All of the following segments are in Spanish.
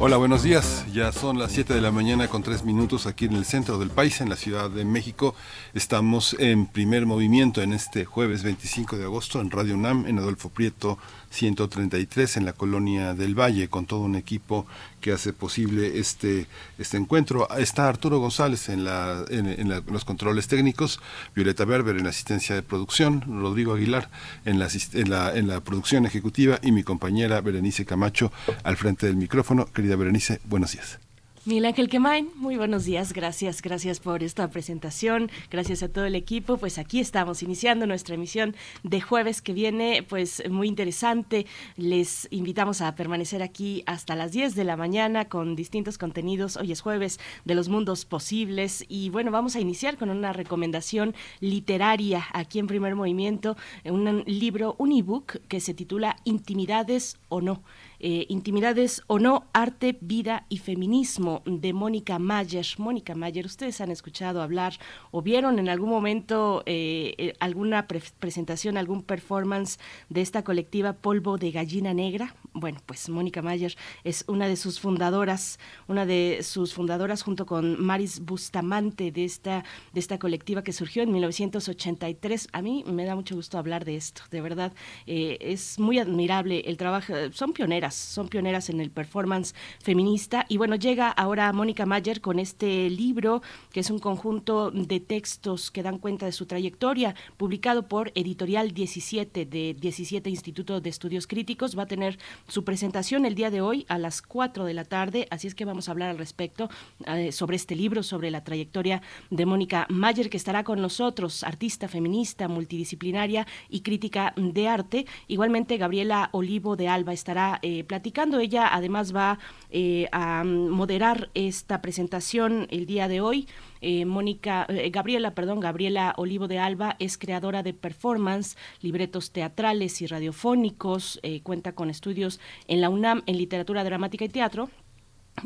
Hola, buenos días. Ya son las 7 de la mañana con 3 minutos aquí en el centro del país, en la Ciudad de México. Estamos en primer movimiento en este jueves 25 de agosto en Radio UNAM, en Adolfo Prieto 133 en la colonia del Valle, con todo un equipo que hace posible este, este encuentro. Está Arturo González en, la, en, los controles técnicos, Violeta Berber en la asistencia de producción, Rodrigo Aguilar en la, en, la, en la producción ejecutiva y mi compañera Berenice Camacho al frente del micrófono. Querida Berenice, buenos días. Miguel Ángel Quemain, muy buenos días, gracias, gracias por esta presentación, gracias a todo el equipo, pues aquí estamos iniciando nuestra emisión de jueves que viene, pues muy interesante, les invitamos a permanecer aquí hasta las 10 de la mañana con distintos contenidos, hoy es jueves de los mundos posibles y bueno, vamos a iniciar con una recomendación literaria aquí en primer movimiento, un libro, un ebook que se titula Intimidades o no. Eh, Intimidades o no, arte, vida y feminismo de Mónica Mayer. Mónica Mayer, ustedes han escuchado hablar o vieron en algún momento eh, eh, alguna presentación, algún performance de esta colectiva Polvo de Gallina Negra. Bueno, pues Mónica Mayer es una de sus fundadoras, una de sus fundadoras junto con Maris Bustamante de esta, de esta colectiva que surgió en 1983. A mí me da mucho gusto hablar de esto, de verdad. es muy admirable el trabajo, son pioneras son pioneras en el performance feminista. Y bueno, llega ahora Mónica Mayer con este libro, que es un conjunto de textos que dan cuenta de su trayectoria, publicado por Editorial 17 de 17 Instituto de Estudios Críticos. Va a tener su presentación el día de hoy a las 4 de la tarde, así es que vamos a hablar al respecto eh, sobre este libro, sobre la trayectoria de Mónica Mayer, que estará con nosotros, artista feminista, multidisciplinaria y crítica de arte. Igualmente, Gabriela Olivo de Alba estará eh, platicando. Ella además va eh, a moderar esta presentación el día de hoy. Eh, Mónica, eh, Gabriela, perdón, Gabriela Olivo de Alba es creadora de performance, libretos teatrales y radiofónicos, cuenta con estudios en la UNAM en literatura dramática y teatro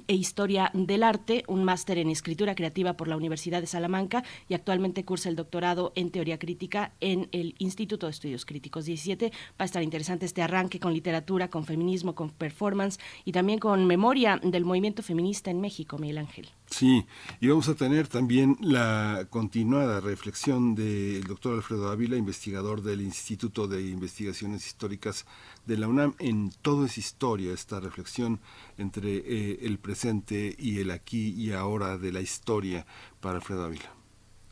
e Historia del Arte, un máster en Escritura Creativa por la Universidad de Salamanca y actualmente cursa el doctorado en Teoría Crítica en el Instituto de Estudios Críticos 17. Va a estar interesante este arranque con literatura, con feminismo, con performance y también con memoria del movimiento feminista en México, Miguel Ángel. Sí, y vamos a tener también la continuada reflexión del doctor Alfredo Ávila, investigador del Instituto de Investigaciones Históricas de la UNAM. En todo es historia, esta reflexión entre eh, el presente y el aquí y ahora de la historia para Alfredo Ávila.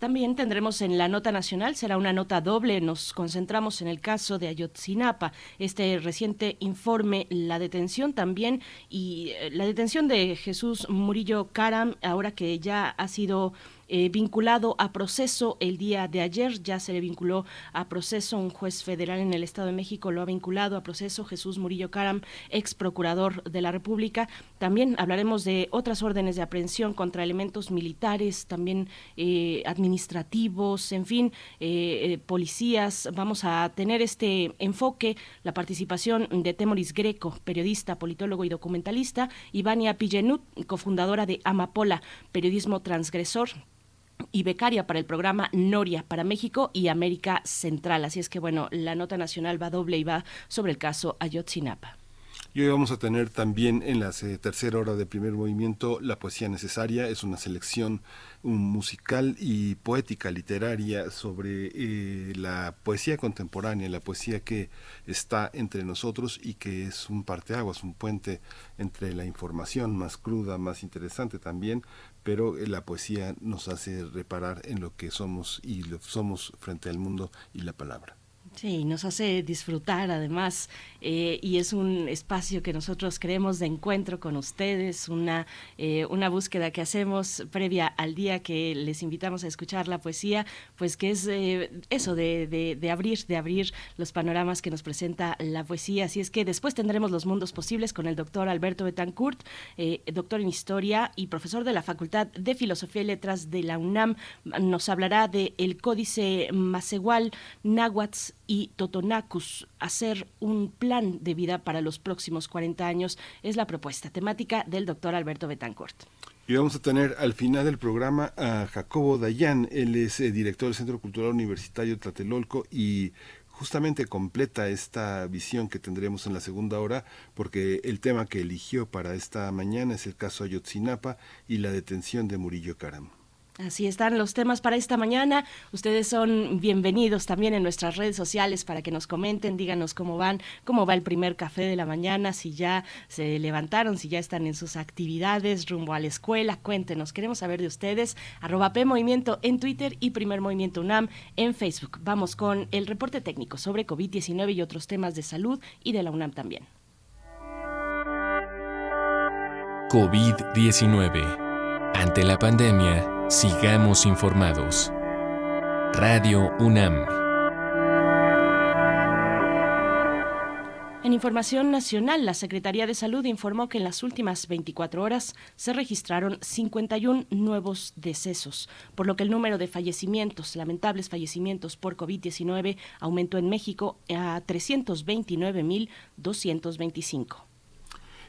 También tendremos en la nota nacional, será una nota doble, nos concentramos en el caso de Ayotzinapa, este reciente informe, la detención también y eh, la detención de Jesús Murillo Caram, ahora que ya ha sido eh, vinculado a proceso el día de ayer. Ya se le vinculó a proceso un juez federal en el Estado de México, lo ha vinculado a proceso Jesús Murillo Caram, ex procurador de la República. También hablaremos de otras órdenes de aprehensión contra elementos militares, también eh, administrativos, en fin, eh, policías. Vamos a tener este enfoque, la participación de Temoris Greco, periodista, politólogo y documentalista, Ivania Pillenut, cofundadora de Amapola, periodismo transgresor y becaria para el programa Noria para México y América Central. Así es que, bueno, la nota nacional va doble y va sobre el caso Ayotzinapa. Y hoy vamos a tener también en la tercera hora de primer movimiento la poesía necesaria. Es una selección musical y poética literaria sobre eh, la poesía contemporánea, la poesía que está entre nosotros y que es un parteaguas, un puente entre la información más cruda, más interesante también, pero eh, la poesía nos hace reparar en lo que somos y lo somos frente al mundo y la palabra. Sí, nos hace disfrutar además eh, y es un espacio que nosotros creemos de encuentro con ustedes, una, eh, una búsqueda que hacemos previa al día que les invitamos a escuchar la poesía, pues que es eh, eso de, de, abrir, de abrir los panoramas que nos presenta la poesía. Así es que después tendremos los mundos posibles con el doctor Alberto Betancourt, doctor en historia y profesor de la Facultad de Filosofía y Letras de la UNAM. Nos hablará de el Códice Macehual, Náhuatl y Totonacus, hacer un plan de vida para los próximos 40 años, es la propuesta temática del doctor Alberto Betancourt. Y vamos a tener al final del programa a Jacobo Dayan, él es eh, director del Centro Cultural Universitario Tlatelolco y justamente completa esta visión que tendremos en la segunda hora, porque el tema que eligió para esta mañana es el caso Ayotzinapa y la detención de Murillo Caram. Así están los temas para esta mañana. Ustedes son bienvenidos también en nuestras redes sociales para que nos comenten, díganos cómo van, cómo va el primer café de la mañana, si ya se levantaron, si ya están en sus actividades rumbo a la escuela. Cuéntenos, queremos saber de ustedes. Arroba P Movimiento en Twitter y Primer Movimiento UNAM en Facebook. Vamos con el reporte técnico sobre COVID-19 y otros temas de salud y de la UNAM también. COVID-19. Ante la pandemia, Sigamos informados. Radio UNAM. En información nacional, la Secretaría de Salud informó que en las últimas 24 horas se registraron 51 nuevos decesos, por lo que el número de fallecimientos, lamentables fallecimientos por COVID-19, aumentó en México a 329.225.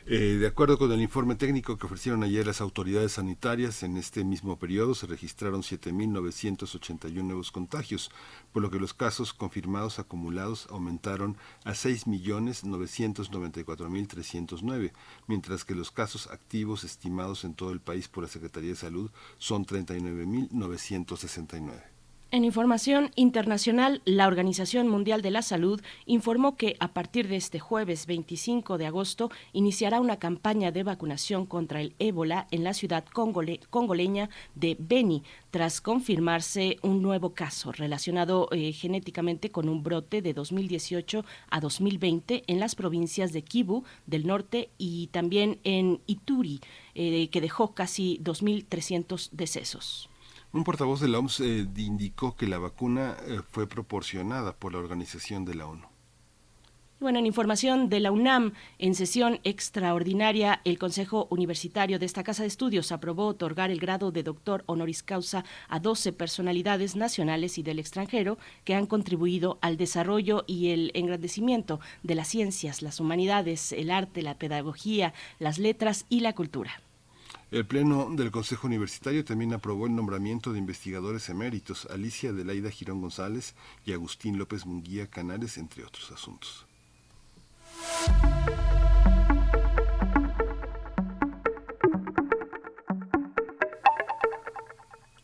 Eh, de acuerdo con el informe técnico que ofrecieron ayer las autoridades sanitarias, en este mismo periodo se registraron 7.981 nuevos contagios, por lo que los casos confirmados acumulados aumentaron a 6.994.309, mientras que los casos activos estimados en todo el país por la Secretaría de Salud son 39.969. En información internacional, la Organización Mundial de la Salud informó que a partir de este jueves 25 de agosto iniciará una campaña de vacunación contra el ébola en la ciudad congoleña de Beni, tras confirmarse un nuevo caso relacionado eh, genéticamente con un brote de 2018 a 2020 en las provincias de Kivu del norte y también en Ituri, eh, que dejó casi 2.300 decesos. Un portavoz de la OMS eh, indicó que la vacuna eh, fue proporcionada por la organización de la ONU. Bueno, en información de la UNAM, en sesión extraordinaria, el Consejo Universitario de esta Casa de Estudios aprobó otorgar el grado de doctor honoris causa a 12 personalidades nacionales y del extranjero que han contribuido al desarrollo y el engrandecimiento de las ciencias, las humanidades, el arte, la pedagogía, las letras y la cultura. El Pleno del Consejo Universitario también aprobó el nombramiento de investigadores eméritos, Alicia Adelaida Girón González y Agustín López Munguía Canales, entre otros asuntos.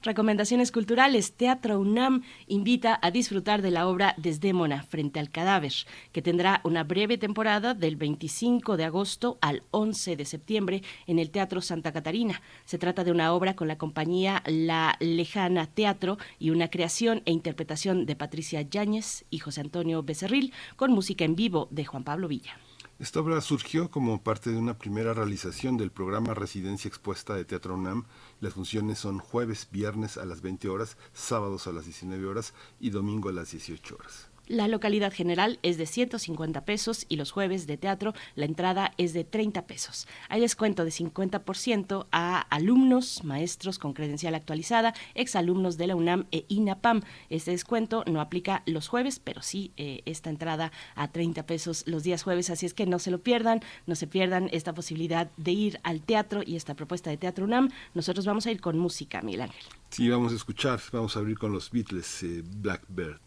Recomendaciones culturales. Teatro UNAM invita a disfrutar de la obra Desdémona frente al cadáver, que tendrá una breve temporada del 25 de agosto al 11 de septiembre en el Teatro Santa Catarina. Se trata de una obra con la compañía La Lejana Teatro y una creación e interpretación de Patricia Yáñez y José Antonio Becerril con música en vivo de Juan Pablo Villa. Esta obra surgió como parte de una primera realización del programa Residencia Expuesta de Teatro UNAM. Las funciones son jueves, viernes a las 20 horas, sábados a las 19 horas y domingo a las 18 horas. La localidad general es de 150 pesos y los jueves de teatro la entrada es de 30 pesos. Hay descuento de 50% a alumnos, maestros con credencial actualizada, exalumnos de la UNAM e INAPAM. Este descuento no aplica los jueves, pero sí eh, esta entrada a 30 pesos los días jueves. Así es que no se lo pierdan, no se pierdan esta posibilidad de ir al teatro y esta propuesta de Teatro UNAM. Nosotros vamos a ir con música, Miguel Ángel. Sí, vamos a escuchar, vamos a abrir con los Beatles, eh, Blackbird.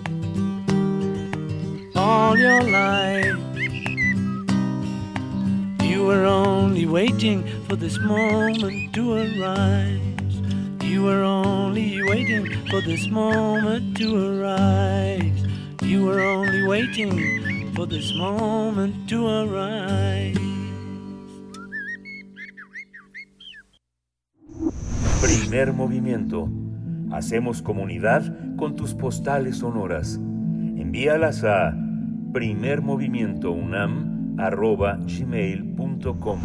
all your life. You were only waiting for this moment to arise. You were only waiting for this moment to arise. You were only waiting for this moment to arise. Primer movimiento. Hacemos comunidad con tus postales sonoras. Envíalas a primermovimientounam.gmail.com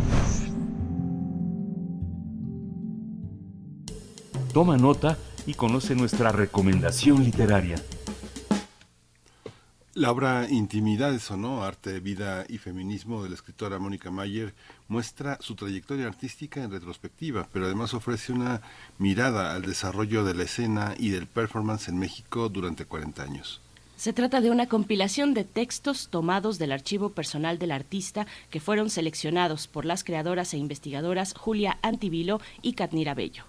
Toma nota y conoce nuestra recomendación literaria. La obra Intimidades o no, Arte, Vida y Feminismo de la escritora Mónica Mayer muestra su trayectoria artística en retrospectiva, pero además ofrece una mirada al desarrollo de la escena y del performance en México durante 40 años. Se trata de una compilación de textos tomados del archivo personal del artista que fueron seleccionados por las creadoras e investigadoras Julia Antivilo y Katnira Bello.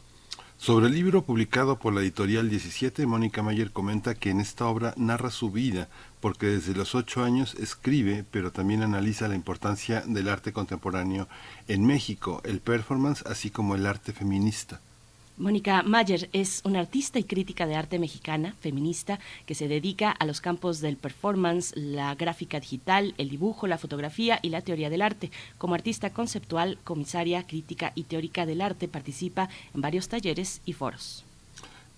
Sobre el libro publicado por la editorial 17, Mónica Mayer comenta que en esta obra narra su vida, porque desde los ocho años escribe, pero también analiza la importancia del arte contemporáneo en México, el performance, así como el arte feminista. Mónica Mayer es una artista y crítica de arte mexicana, feminista, que se dedica a los campos del performance, la gráfica digital, el dibujo, la fotografía y la teoría del arte. Como artista conceptual, comisaria, crítica y teórica del arte, participa en varios talleres y foros.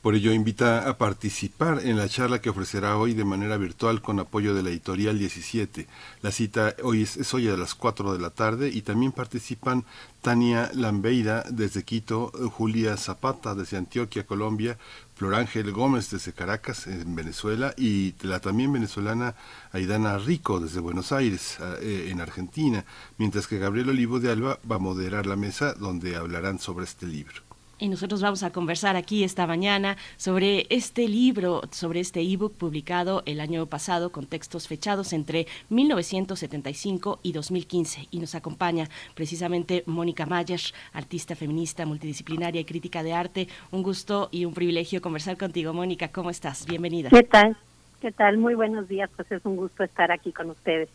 Por ello invita a participar en la charla que ofrecerá hoy de manera virtual con apoyo de la editorial 17. La cita hoy es, es hoy a las 4 de la tarde y también participan Tania Lambeira desde Quito, Julia Zapata desde Antioquia, Colombia, Florángel Gómez desde Caracas, en Venezuela, y la también venezolana Aidana Rico desde Buenos Aires, eh, en Argentina, mientras que Gabriel Olivo de Alba va a moderar la mesa donde hablarán sobre este libro. Y nosotros vamos a conversar aquí esta mañana sobre este libro, sobre este ebook publicado el año pasado con textos fechados entre 1975 y 2015. Y nos acompaña precisamente Mónica Mayer, artista feminista, multidisciplinaria y crítica de arte. Un gusto y un privilegio conversar contigo, Mónica. ¿Cómo estás? Bienvenida. ¿Qué tal? ¿Qué tal? Muy buenos días. Pues es un gusto estar aquí con ustedes.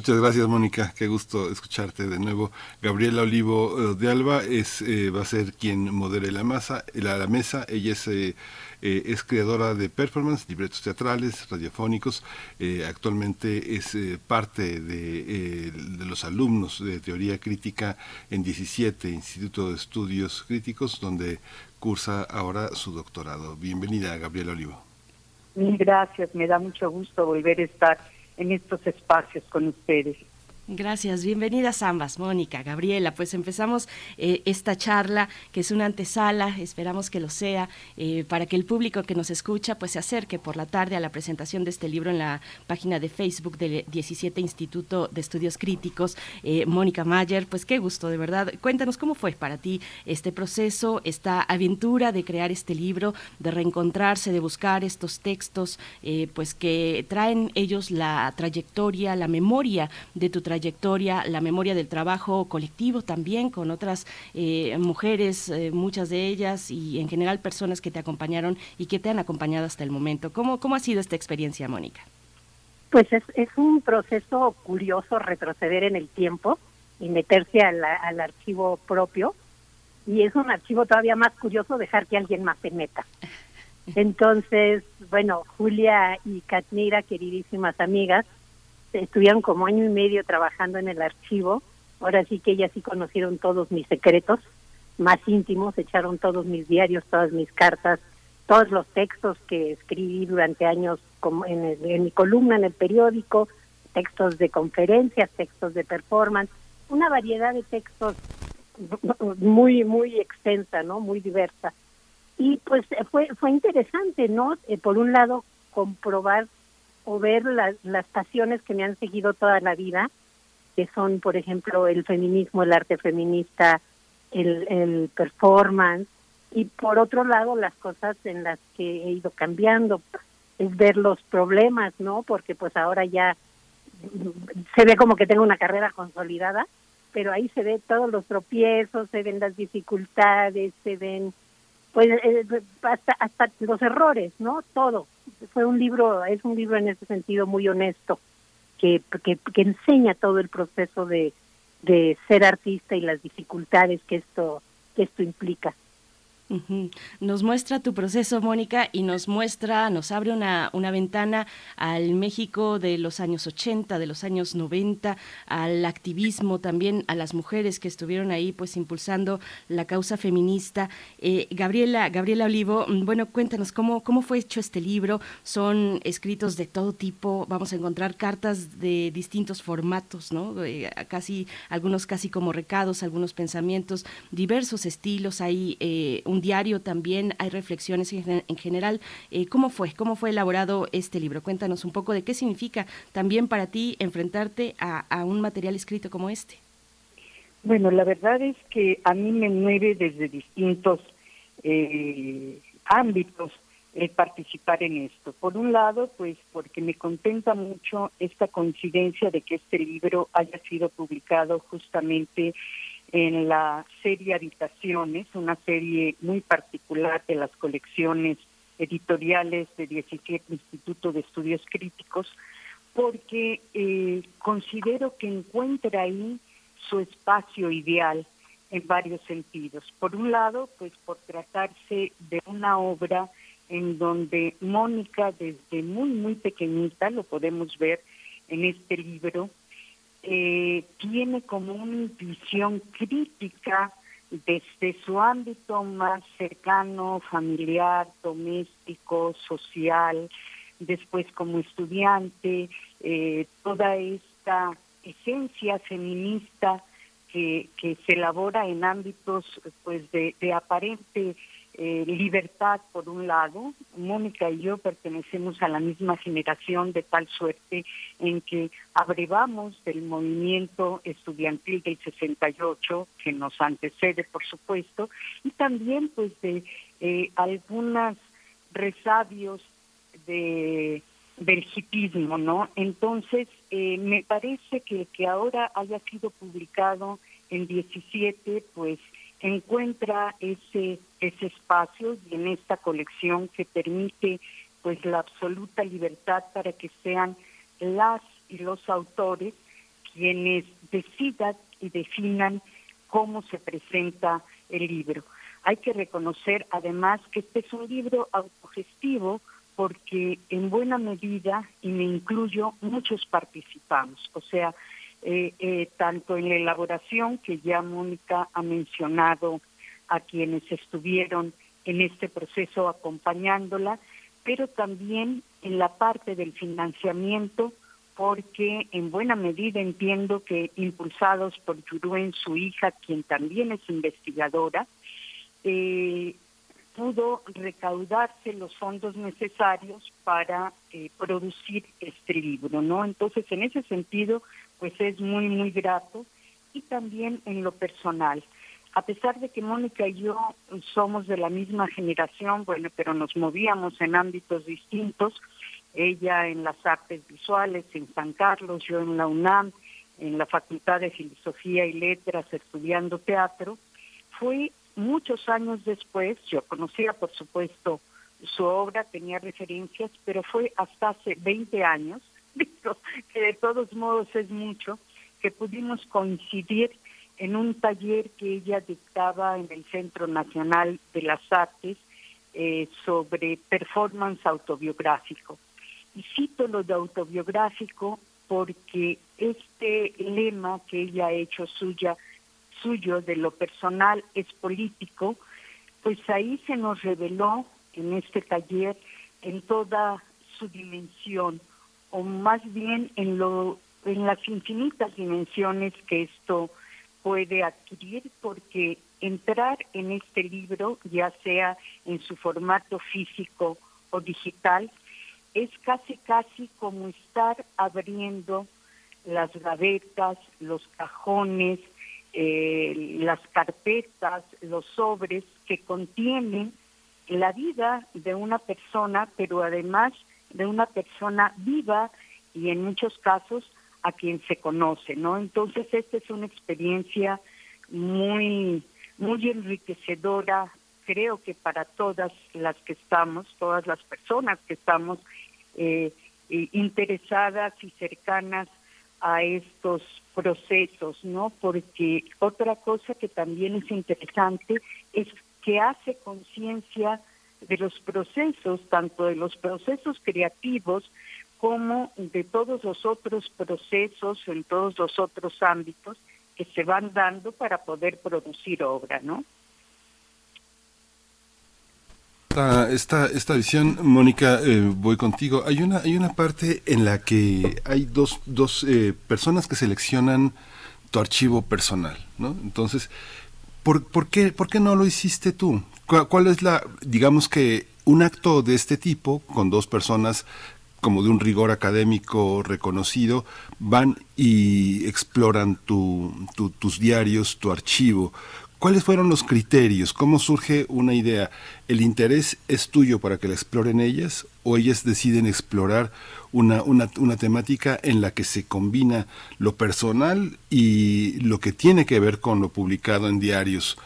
Muchas gracias, Mónica. Qué gusto escucharte de nuevo. Gabriela Olivo eh, de Alba es eh, va a ser quien modere la masa, la, mesa. Ella es eh, eh, es creadora de performance, libretos teatrales, radiofónicos. Eh, actualmente es parte de, de, los alumnos de teoría crítica en 17 Instituto de Estudios Críticos, donde cursa ahora su doctorado. Bienvenida, Gabriela Olivo. Mil gracias. Me da mucho gusto volver a estar en estos espacios con ustedes. Gracias, bienvenidas ambas, Mónica, Gabriela. Pues empezamos eh, esta charla, que es una antesala, esperamos que lo sea, eh, para que el público que nos escucha pues se acerque por la tarde a la presentación de este libro en la página de Facebook del 17 Instituto de Estudios Críticos. Eh, Mónica Mayer, pues qué gusto, de verdad. Cuéntanos cómo fue para ti este proceso, esta aventura de crear este libro, de reencontrarse, de buscar estos textos, pues que traen ellos la trayectoria, la memoria de tu trayectoria trayectoria, la memoria del trabajo colectivo también con otras eh, mujeres, eh, muchas de ellas y en general personas que te acompañaron y que te han acompañado hasta el momento. ¿Cómo, cómo ha sido esta experiencia, Mónica? Pues es, es un proceso curioso retroceder en el tiempo y meterse al, al archivo propio y es un archivo todavía más curioso dejar que alguien más se meta. Entonces, bueno, Julia y Katnira, queridísimas amigas, estuvieron como año y medio trabajando en el archivo. Ahora sí que ellas sí conocieron todos mis secretos más íntimos, echaron todos mis diarios, todas mis cartas, todos los textos que escribí durante años como en, en mi columna en el periódico, textos de conferencias, textos de performance, una variedad de textos muy muy extensa, ¿no? Muy diversa. Y pues fue fue interesante, ¿no? Eh, por un lado comprobar o ver las pasiones que me han seguido toda la vida, que son, por ejemplo, el feminismo, el arte feminista, el, el performance, y por otro lado las cosas en las que he ido cambiando, es ver los problemas, ¿no? Porque pues ahora ya se ve como que tengo una carrera consolidada, pero ahí se ve todos los tropiezos, se ven las dificultades, se ven pues eh, hasta hasta los errores, ¿no? Todo fue un libro, es un libro en ese sentido muy honesto, que, que, que enseña todo el proceso de, de ser artista y las dificultades que esto, que esto implica. Nos muestra tu proceso, Mónica, y nos muestra, nos abre una, una ventana al México de los años 80, de los años 90, al activismo también, a las mujeres que estuvieron ahí pues impulsando la causa feminista. Eh, Gabriela, Gabriela Olivo, mm, bueno, cuéntanos cómo, cómo fue hecho este libro. Son escritos de todo tipo, vamos a encontrar cartas de distintos formatos, ¿no? Eh, casi, algunos casi como recados, algunos pensamientos, diversos estilos. Hay eh, un diario también, hay reflexiones en, general. Eh, ¿Cómo fue? ¿Cómo fue elaborado este libro? Cuéntanos un poco de qué significa también para ti enfrentarte a, un material escrito como este. Bueno, la verdad es que a mí me mueve desde distintos eh, ámbitos el participar en esto. Por un lado, pues porque me contenta mucho esta coincidencia de que este libro haya sido publicado justamente en la serie Habitaciones, una serie muy particular de las colecciones editoriales de 17 Instituto de Estudios Críticos, porque eh, considero que encuentra ahí su espacio ideal en varios sentidos. Por un lado, pues por tratarse de una obra en donde Mónica desde muy, muy pequeñita, lo podemos ver en este libro, eh, tiene como una intuición crítica desde su ámbito más cercano, familiar, doméstico, social, después como estudiante, eh, toda esta esencia feminista que, que se elabora en ámbitos pues de, de aparente eh, libertad por un lado. Mónica y yo pertenecemos a la misma generación de tal suerte en que abrevamos del movimiento estudiantil del 68, que nos antecede, por supuesto, y también pues de eh, algunas resabios de del hipismo, ¿no? Entonces, eh, me parece que que ahora haya sido publicado en 17, pues encuentra ese ese espacio y en esta colección que permite pues la absoluta libertad para que sean las y los autores quienes decidan y definan cómo se presenta el libro. Hay que reconocer además que este es un libro autogestivo porque en buena medida, y me incluyo, muchos participamos. O sea, eh, eh, tanto en la elaboración, que ya Mónica ha mencionado a quienes estuvieron en este proceso acompañándola, pero también en la parte del financiamiento porque en buena medida entiendo que impulsados por Yuruen, su hija, quien también es investigadora, eh, pudo recaudarse los fondos necesarios para eh, producir este libro, ¿no? Entonces, en ese sentido, pues es muy, muy grato y también en lo personal. A pesar de que Mónica y yo somos de la misma generación, bueno, pero nos movíamos en ámbitos distintos, ella en las artes visuales en San Carlos, yo en la UNAM, en la Facultad de Filosofía y Letras estudiando teatro, fue muchos años después, yo conocía por supuesto su obra, tenía referencias, pero fue hasta hace 20 años, que de todos modos es mucho, que pudimos coincidir en un taller que ella dictaba en el Centro Nacional de las Artes eh, sobre performance autobiográfico. Y cito lo de autobiográfico porque este lema que ella ha hecho suya, suyo de lo personal es político, pues ahí se nos reveló en este taller en toda su dimensión, o más bien en lo en las infinitas dimensiones que esto puede adquirir, porque entrar en este libro, ya sea en su formato físico o digital, es casi casi como estar abriendo las gavetas, los cajones, eh, las carpetas, los sobres que contienen la vida de una persona, pero además de una persona viva y en muchos casos a quien se conoce, ¿no? Entonces esta es una experiencia muy muy enriquecedora, creo que para todas las que estamos, todas las personas que estamos eh, interesadas y cercanas a estos procesos, ¿no? Porque otra cosa que también es interesante es que hace conciencia de los procesos, tanto de los procesos creativos como de todos los otros procesos en todos los otros ámbitos que se van dando para poder producir obra, ¿no? Esta, esta, visión, Mónica, eh, voy contigo. Hay una, hay una parte en la que hay dos, dos eh, personas que seleccionan tu archivo personal, ¿no? Entonces, ¿por, por, qué, ¿por qué no lo hiciste tú? ¿Cuál es la, digamos que un acto de este tipo, con dos personas como de un rigor académico reconocido, van y exploran tu, tus diarios, tu archivo. ¿Cuáles fueron los criterios? ¿Cómo surge una idea? ¿El interés es tuyo para que la exploren ellas o ellas deciden explorar una, una, una, temática en la que se combina lo personal y lo que tiene que ver con lo publicado en diarios?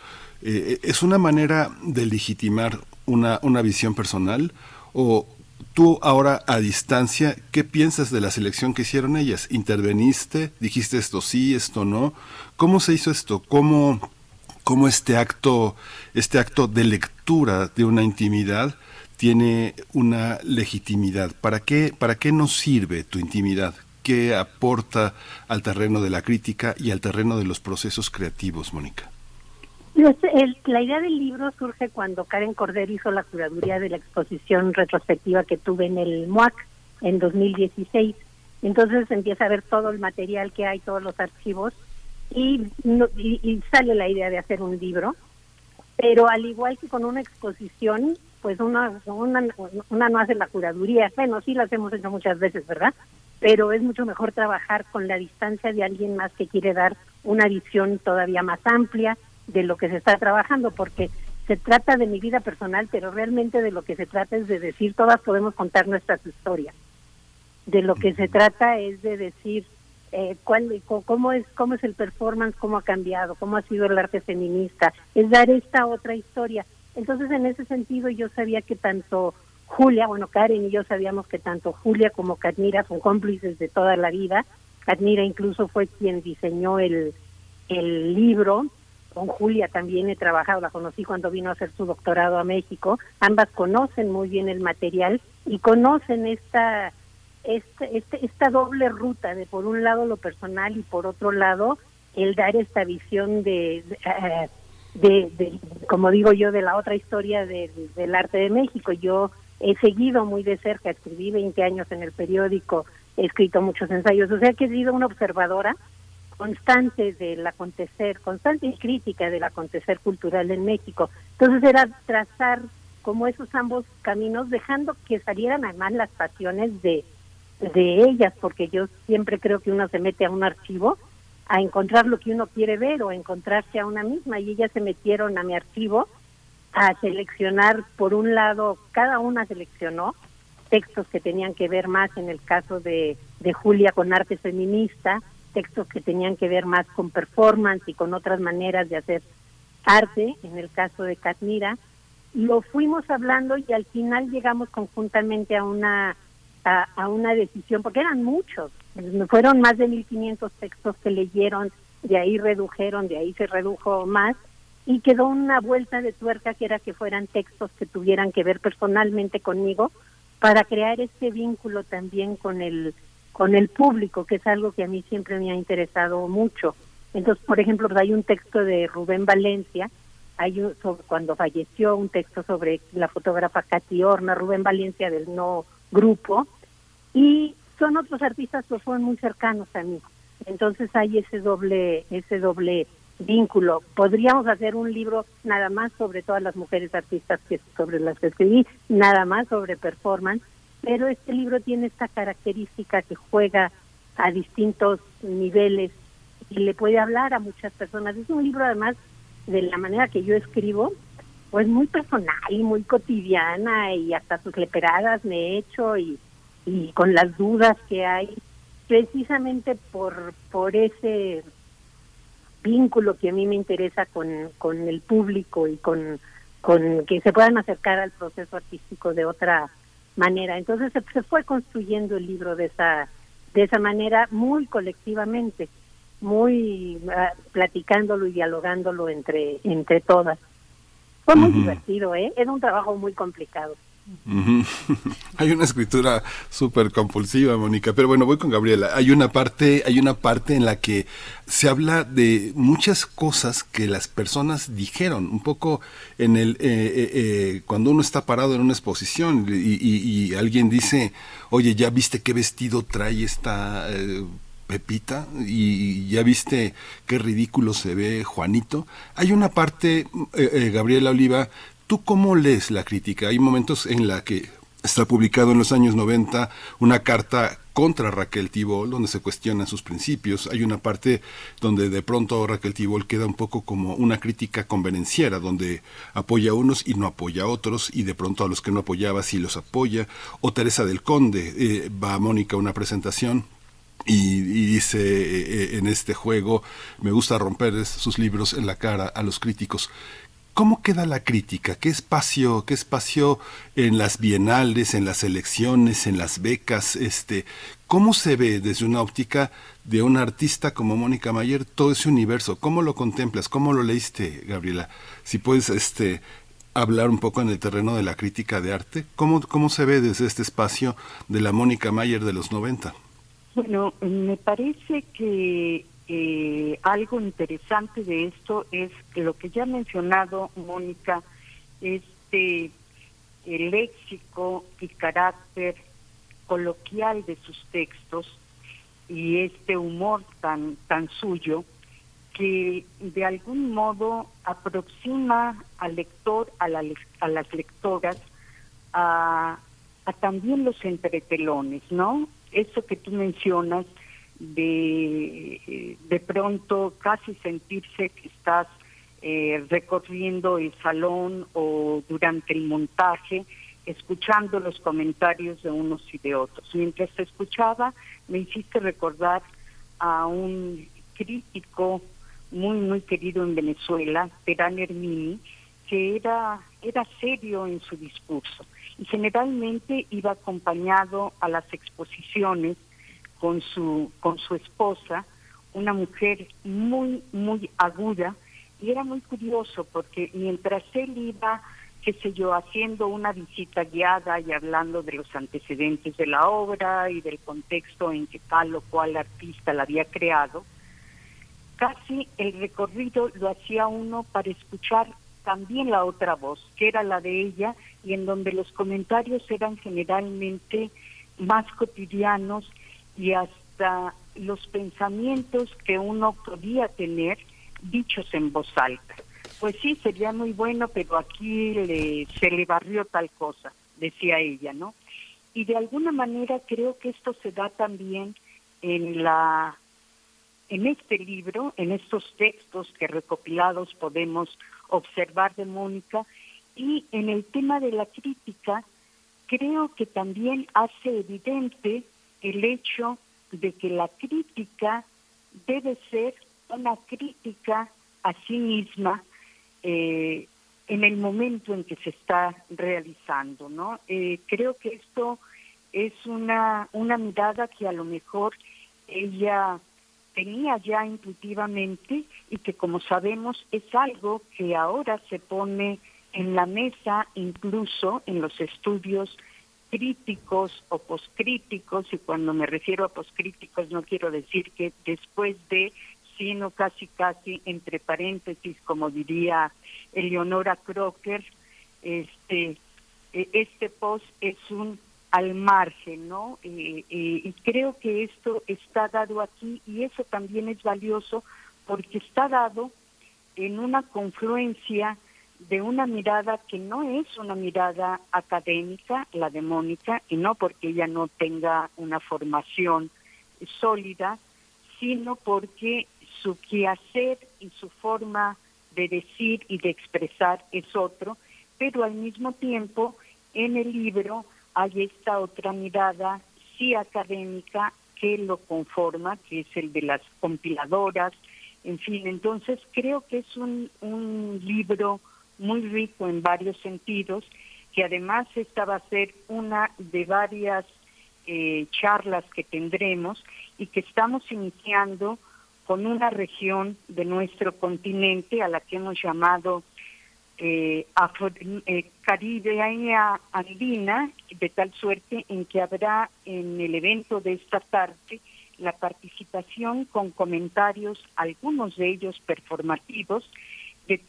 Eh, ¿Es una manera de legitimar una, una visión personal o tú ahora a distancia, ¿qué piensas de la selección que hicieron ellas? ¿Interveniste? ¿Dijiste esto sí, esto no? ¿Cómo se hizo esto? ¿Cómo cómo este acto, este acto de lectura de una intimidad tiene una legitimidad. ¿Para qué, para qué nos sirve tu intimidad? ¿Qué aporta al terreno de la crítica y al terreno de los procesos creativos, Mónica? la idea del libro surge cuando Karen Corder hizo la curaduría de la exposición retrospectiva que tuve en el MOAC en 2016. Entonces empieza a ver todo el material que hay, todos los archivos, y, y, sale la idea de hacer un libro, pero al igual que con una exposición, pues una, una, una no hace la curaduría, bueno, sí la hemos hecho muchas veces, ¿verdad? Pero es mucho mejor trabajar con la distancia de alguien más que quiere dar una visión todavía más amplia de lo que se está trabajando, porque se trata de mi vida personal, pero realmente de lo que se trata es de decir, todas podemos contar nuestras historias. De lo que se trata es de decir, eh, cuál, cómo es cómo es el performance, cómo ha cambiado, cómo ha sido el arte feminista, es dar esta otra historia. Entonces, en ese sentido, yo sabía que tanto Julia, bueno, Karen y yo sabíamos que tanto Julia como Cadmira son cómplices de toda la vida. Cadmira incluso fue quien diseñó el, el libro. Con Julia también he trabajado, la conocí cuando vino a hacer su doctorado a México. Ambas conocen muy bien el material y conocen esta este, este, esta doble ruta de por un lado lo personal y por otro lado el dar esta visión de, eh, de, como digo yo, de la otra historia del arte de México. Yo he seguido muy de cerca, escribí 20 años en el periódico he escrito muchos ensayos, o sea que he sido una observadora constante del acontecer, constante y crítica del acontecer cultural en México. Entonces era trazar como esos ambos caminos, dejando que salieran además las pasiones de, de ellas, porque yo siempre creo que uno se mete a un archivo a encontrar lo que uno quiere ver o encontrarse a una misma, y ellas se metieron a mi archivo a seleccionar, por un lado, cada una seleccionó textos que tenían que ver más en el caso de, de Julia con arte feminista, textos que tenían que ver más con performance y con otras maneras de hacer arte, en el caso de Katmira, lo fuimos hablando y al final llegamos conjuntamente a una a, una decisión, porque eran muchos, fueron más de 1.500 textos que leyeron, de ahí redujeron, de ahí se redujo más, y quedó una vuelta de tuerca que era que fueran textos que tuvieran que ver personalmente conmigo para crear este vínculo también con el con el público, que es algo que a mí siempre me ha interesado mucho. Entonces, por ejemplo, hay un texto de Rubén Valencia, hay un, cuando falleció un texto sobre la fotógrafa Katy Horna, Rubén Valencia del No Grupo, y son otros artistas que fueron muy cercanos a mí. Entonces hay ese doble, ese doble vínculo. Podríamos hacer un libro nada más sobre todas las mujeres artistas que sobre las que escribí, nada más sobre performance, pero este libro tiene esta característica que juega a distintos niveles y le puede hablar a muchas personas. Es un libro además de la manera que yo escribo, pues muy personal y muy cotidiana y hasta sus leperadas me he hecho y, y con las dudas que hay, precisamente por, por ese vínculo que a mí me interesa con, con el público y con, con que se puedan acercar al proceso artístico de otra manera. Entonces se, fue construyendo el libro de esa de esa manera muy colectivamente, muy ah, platicándolo y dialogándolo entre entre todas. Fue muy divertido, ¿eh? Era un trabajo muy complicado. hay una escritura súper compulsiva, Mónica, pero bueno, voy con Gabriela. Hay una parte, hay una parte en la que se habla de muchas cosas que las personas dijeron, un poco en el eh, eh, eh, cuando uno está parado en una exposición y, alguien dice, oye, ya viste qué vestido trae esta Pepita y ya viste qué ridículo se ve Juanito. Hay una parte, Gabriela Oliva, ¿Tú cómo lees la crítica? Hay momentos en la que está publicado en los años 90 una carta contra Raquel Tibol, donde se cuestionan sus principios. Hay una parte donde de pronto Raquel Tibol queda un poco como una crítica convenenciera, donde apoya a unos y no apoya a otros, y de pronto a los que no apoyaba sí los apoya. O Teresa del Conde, eh, va a Mónica a una presentación y, dice eh, eh, en este juego, me gusta romper sus libros en la cara a los críticos. ¿Cómo queda la crítica? ¿Qué espacio, qué espacio en las bienales, en las elecciones, en las becas? Este, ¿Cómo se ve desde una óptica de un artista como Mónica Mayer todo ese universo? ¿Cómo lo contemplas? ¿Cómo lo leíste, Gabriela? Si puedes este, hablar un poco en el terreno de la crítica de arte, ¿cómo, cómo se ve desde este espacio de la Mónica Mayer de los 90? Bueno, me parece que eh, algo interesante de esto es lo que ya ha mencionado Mónica, este el léxico y carácter coloquial de sus textos y este humor tan tan suyo que de algún modo aproxima al lector, a, a las lectoras, a, a también los entretelones, ¿no? Eso que tú mencionas, de de pronto casi sentirse que estás eh, recorriendo el salón o durante el montaje, escuchando los comentarios de unos y de otros. Mientras te escuchaba, me hiciste recordar a un crítico muy, muy querido en Venezuela, Terán Hermini, que era, era serio en su discurso y generalmente iba acompañado a las exposiciones con su, con su esposa, una mujer muy, muy aguda, y era muy curioso porque mientras él iba, qué sé yo, haciendo una visita guiada y hablando de los antecedentes de la obra y del contexto en que tal o cual artista la había creado, casi el recorrido lo hacía uno para escuchar también la otra voz, que era la de ella, y en donde los comentarios eran generalmente más cotidianos y hasta los pensamientos que uno podía tener dichos en voz alta. Pues sí, sería muy bueno, pero aquí le, se le barrió tal cosa, decía ella, ¿no? Y de alguna manera creo que esto se da también en la en este libro, en estos textos que recopilados podemos observar de Mónica, y en el tema de la crítica, creo que también hace evidente el hecho de que la crítica debe ser una crítica a sí misma eh, en el momento en que se está realizando, ¿no? Eh, creo que esto es una, una mirada que a lo mejor ella tenía ya intuitivamente y que como sabemos es algo que ahora se pone en la mesa incluso en los estudios críticos o poscríticos, y cuando me refiero a poscríticos no quiero decir que después de, sino casi casi entre paréntesis, como diría Eleonora Crocker, este, e, este post es un al margen, ¿no? Eh, eh, y creo que esto está dado aquí y eso también es valioso porque está dado en una confluencia de una mirada que no es una mirada académica, la de Mónica, y no porque ella no tenga una formación sólida, sino porque su quehacer y su forma de decir y de expresar es otro, pero al mismo tiempo en el libro hay esta otra mirada, sí académica, que lo conforma, que es el de las compiladoras, en fin, entonces creo que es un, un libro muy rico en varios sentidos, que además esta va a ser una de varias eh, charlas que tendremos y que estamos iniciando con una región de nuestro continente a la que hemos llamado eh, eh Andina, de tal suerte en que habrá en el evento de esta tarde la participación con comentarios, algunos de ellos performativos, de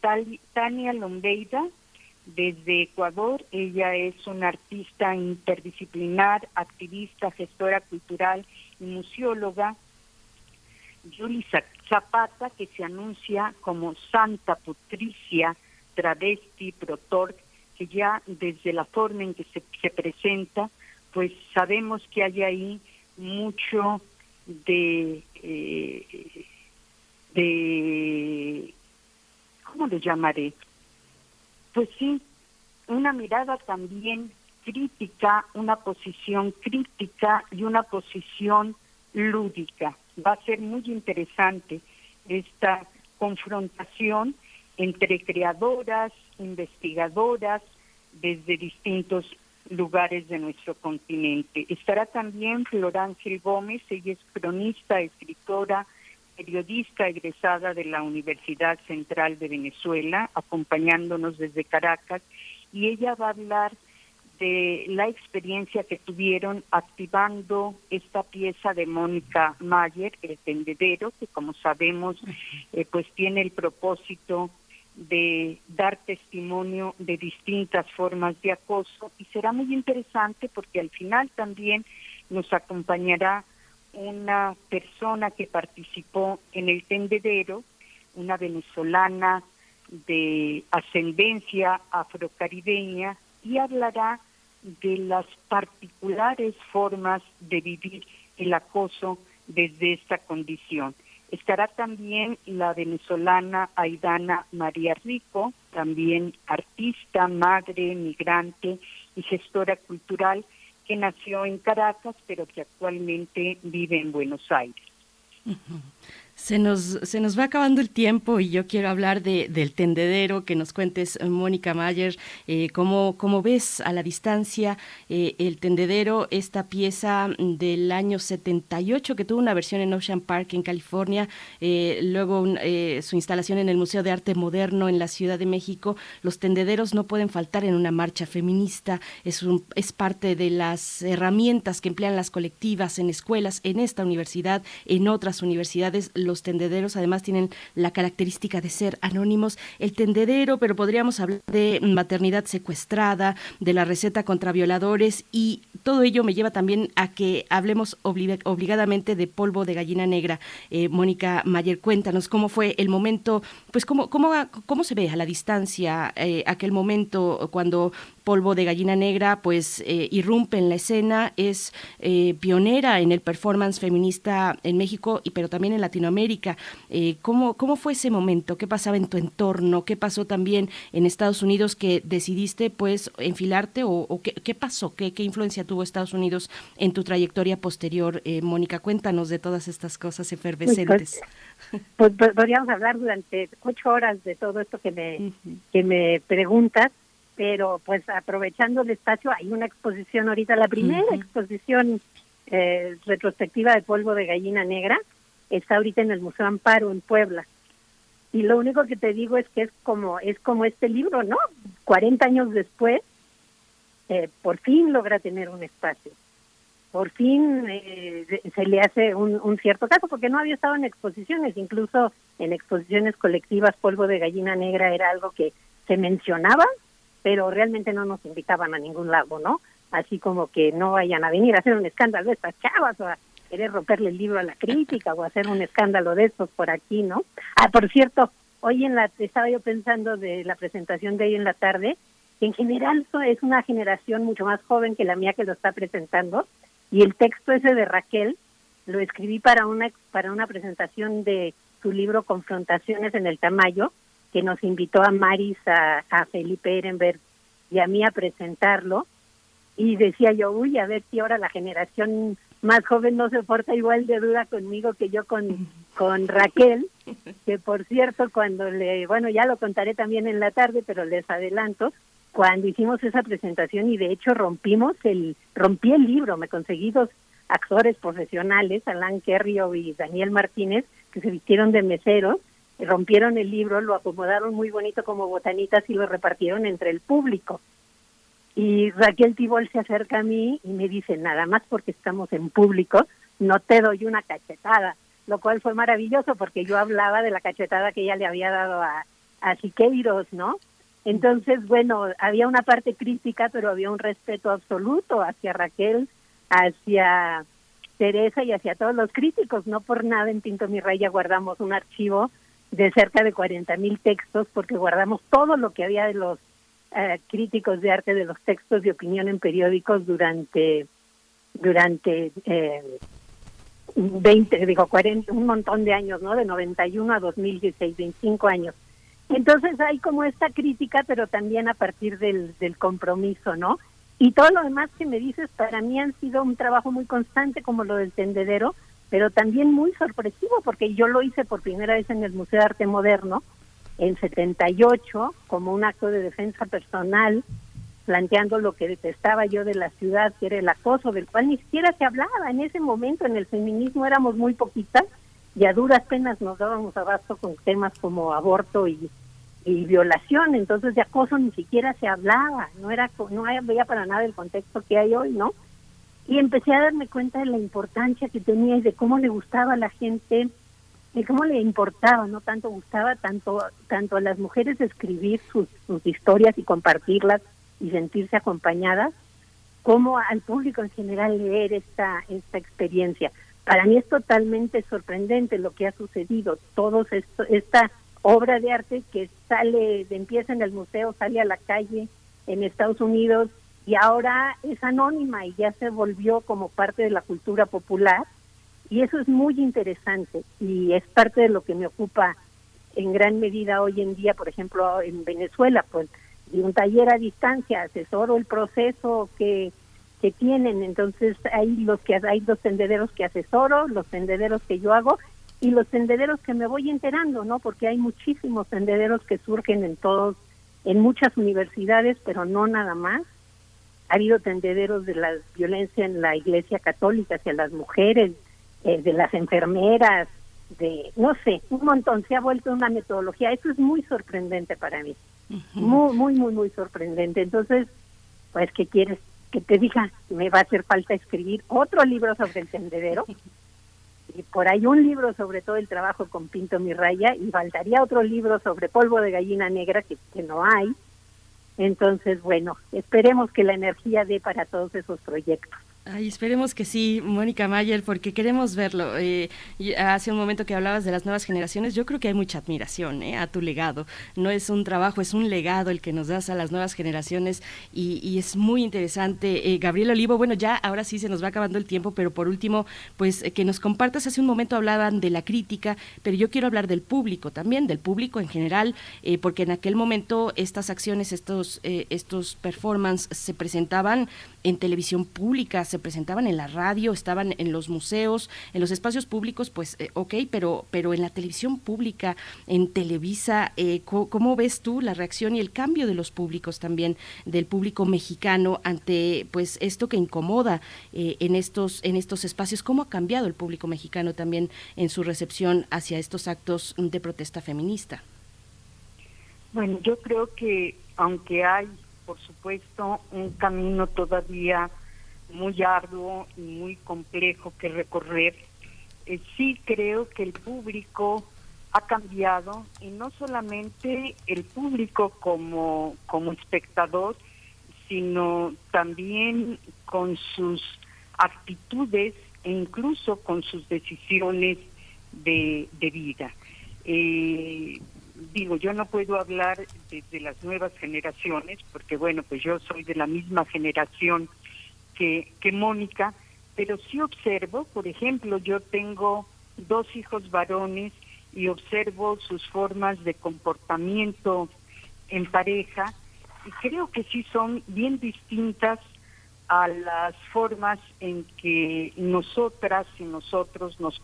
Tania Lombeida, desde Ecuador. Ella es una artista interdisciplinar, activista, gestora cultural y museóloga. Yuli Zapata, que se anuncia como Santa Patricia Travesti Protor, que ya desde la forma en que se, se presenta, pues sabemos que hay ahí mucho de, eh, de ¿cómo le llamaré? Pues sí, una mirada también crítica, una posición crítica y una posición lúdica. Va a ser muy interesante esta confrontación entre creadoras, investigadoras desde distintos lugares de nuestro continente. Estará también Florángel Gómez, ella es cronista, escritora, periodista egresada de la Universidad Central de Venezuela, acompañándonos desde Caracas, y ella va a hablar de la experiencia que tuvieron activando esta pieza de Mónica Mayer, El Tendedero, que como sabemos, eh, pues tiene el propósito de dar testimonio de distintas formas de acoso y será muy interesante porque al final también nos acompañará una persona que participó en el tendedero, una venezolana de ascendencia afrocaribeña, y hablará de las particulares formas de vivir el acoso desde esta condición. Estará también la venezolana Aidana María Rico, también artista, madre, migrante y gestora cultural, que nació en Caracas, pero que actualmente vive en Buenos Aires. Se nos, se nos va acabando el tiempo y yo quiero hablar de, del tendedero, que nos cuentes, Mónica Mayer, eh, cómo, ves a la distancia eh, el tendedero, esta pieza del año 78 que tuvo una versión en Ocean Park en California, eh, luego eh, su instalación en el Museo de Arte Moderno en la Ciudad de México. Los tendederos no pueden faltar en una marcha feminista, es, un, es parte de las herramientas que emplean las colectivas en escuelas, en esta universidad, en otras universidades los tendederos además tienen la característica de ser anónimos. El tendedero, pero podríamos hablar de maternidad secuestrada, de la receta contra violadores y todo ello me lleva también a que hablemos obligadamente de polvo de gallina negra. Eh, Mónica Mayer, cuéntanos cómo fue el momento, pues cómo, cómo, cómo se ve a la distancia eh, aquel momento cuando polvo de gallina negra pues eh, irrumpe en la escena, es pionera en el performance feminista en México, y, pero también en Latinoamérica. ¿cómo, ¿Cómo fue ese momento? ¿Qué pasaba en tu entorno? ¿Qué pasó también en Estados Unidos que decidiste pues enfilarte o, qué, pasó? ¿Qué, ¿Qué influencia tuvo Estados Unidos en tu trayectoria posterior? Mónica, cuéntanos de todas estas cosas efervescentes. Pues, pues, podríamos hablar durante ocho horas de todo esto que me, que me preguntas, pero pues aprovechando el espacio, hay una exposición ahorita, la primera exposición eh, retrospectiva de polvo de gallina negra, está ahorita en el Museo Amparo en Puebla. Y lo único que te digo es que es como es como este libro, ¿no? 40 años después, eh, por fin logra tener un espacio por fin eh, se le hace un, cierto caso, porque no había estado en exposiciones, incluso en exposiciones colectivas, polvo de gallina negra era algo que se mencionaba, pero realmente no nos invitaban a ningún lado, ¿no? Así como que no vayan a venir a hacer un escándalo de estas chavas o a querer romperle el libro a la crítica o hacer un escándalo de estos por aquí, ¿no? Ah, por cierto, hoy en la estaba yo pensando de la presentación de hoy en la tarde, en general es una generación mucho más joven que la mía que lo está presentando, y el texto ese de Raquel lo escribí para una para una presentación de su libro Confrontaciones en el Tamayo, que nos invitó a Maris, a, Felipe Ehrenberg y a mí a presentarlo. Y decía yo, uy, a ver si ahora la generación más joven no se porta igual de dura conmigo que yo con, con Raquel, que por cierto, cuando le, bueno, ya lo contaré también en la tarde, pero les adelanto, cuando hicimos esa presentación y de hecho rompimos el, rompí el libro, me conseguí dos actores profesionales, Alan Kerrio y Daniel Martínez, que se vistieron de meseros, rompieron el libro, lo acomodaron muy bonito como botanitas y lo repartieron entre el público. Y Raquel Tibol se acerca a mí y me dice, nada más porque estamos en público, no te doy una cachetada, lo cual fue maravilloso porque yo hablaba de la cachetada que ella le había dado a, a Siqueiros, ¿no? Entonces, bueno, había una parte crítica, pero había un respeto absoluto hacia Raquel, hacia Teresa y hacia todos los críticos. No por nada en Pinto Mi Raya guardamos un archivo de cerca de 40 mil textos, porque guardamos todo lo que había de los eh, críticos de arte, de los textos de opinión en periódicos durante durante eh, 20, digo, 40, un montón de años, ¿no? De 91 a 2016, 25 años. Entonces hay como esta crítica, pero también a partir del, del compromiso, ¿no? Y todo lo demás que me dices para mí han sido un trabajo muy constante como lo del tendedero, pero también muy sorpresivo porque yo lo hice por primera vez en el Museo de Arte Moderno en 78 como un acto de defensa personal planteando lo que detestaba yo de la ciudad, que era el acoso, del cual ni siquiera se hablaba. En ese momento en el feminismo éramos muy poquitas y a duras penas nos dábamos abasto con temas como aborto y, violación, entonces de acoso ni siquiera se hablaba, no era no había para nada el contexto que hay hoy, ¿no? Y empecé a darme cuenta de la importancia que tenía y de cómo le gustaba a la gente, de cómo le importaba, no tanto gustaba tanto tanto a las mujeres escribir sus, sus historias y compartirlas y sentirse acompañadas, como al público en general leer esta esta experiencia para mí es totalmente sorprendente lo que ha sucedido. Todo esto, esta obra de arte que sale, empieza en el museo, sale a la calle en Estados Unidos y ahora es anónima y ya se volvió como parte de la cultura popular. Y eso es muy interesante y es parte de lo que me ocupa en gran medida hoy en día, por ejemplo, en Venezuela, pues de un taller a distancia, asesoro el proceso que que tienen. Entonces hay los que hay los tendederos que asesoro, los tendederos que yo hago y los tendederos que me voy enterando, ¿no? Porque hay muchísimos tendederos que surgen en todos, en muchas universidades, pero no nada más. Ha habido tendederos de la violencia en la Iglesia Católica hacia las mujeres, eh, de las enfermeras, de no sé, un montón. Se ha vuelto una metodología. Eso es muy sorprendente para mí, muy, muy, muy, muy sorprendente. Entonces, pues, ¿qué quieres? que te diga, me va a hacer falta escribir otro libro sobre el tendedero. por ahí un libro sobre todo el trabajo con Pinto Mi Raya y faltaría otro libro sobre polvo de gallina negra que, que no hay. Entonces, bueno, esperemos que la energía dé para todos esos proyectos. Ay, esperemos que sí, Mónica Mayer, porque queremos verlo. Eh, hace un momento que hablabas de las nuevas generaciones, yo creo que hay mucha admiración eh, a tu legado. No es un trabajo, es un legado el que nos das a las nuevas generaciones y, es muy interesante. Eh, Gabriel Olivo, bueno, ya ahora sí se nos va acabando el tiempo, pero por último, pues que nos compartas. Hace un momento hablaban de la crítica, pero yo quiero hablar del público también, del público en general, porque en aquel momento estas acciones, estos, estos performances se presentaban en televisión pública, se presentaban en la radio, estaban en los museos, en los espacios públicos, pues eh, ok, pero, pero en la televisión pública, en Televisa, eh, ¿cómo, ves tú la reacción y el cambio de los públicos también, del público mexicano ante pues esto que incomoda eh, en, estos, en estos espacios? ¿Cómo ha cambiado el público mexicano también en su recepción hacia estos actos de protesta feminista? Bueno, yo creo que aunque hay por supuesto, un camino todavía muy arduo y muy complejo que recorrer. Eh, sí creo que el público ha cambiado y no solamente el público como, como espectador, sino también con sus actitudes e incluso con sus decisiones de, de vida. Eh, digo, yo no puedo hablar de, las nuevas generaciones, porque bueno, pues yo soy de la misma generación que, que Mónica, pero sí observo, por ejemplo, yo tengo dos hijos varones y observo sus formas de comportamiento en pareja y creo que sí son bien distintas a las formas en que nosotras y nosotros nos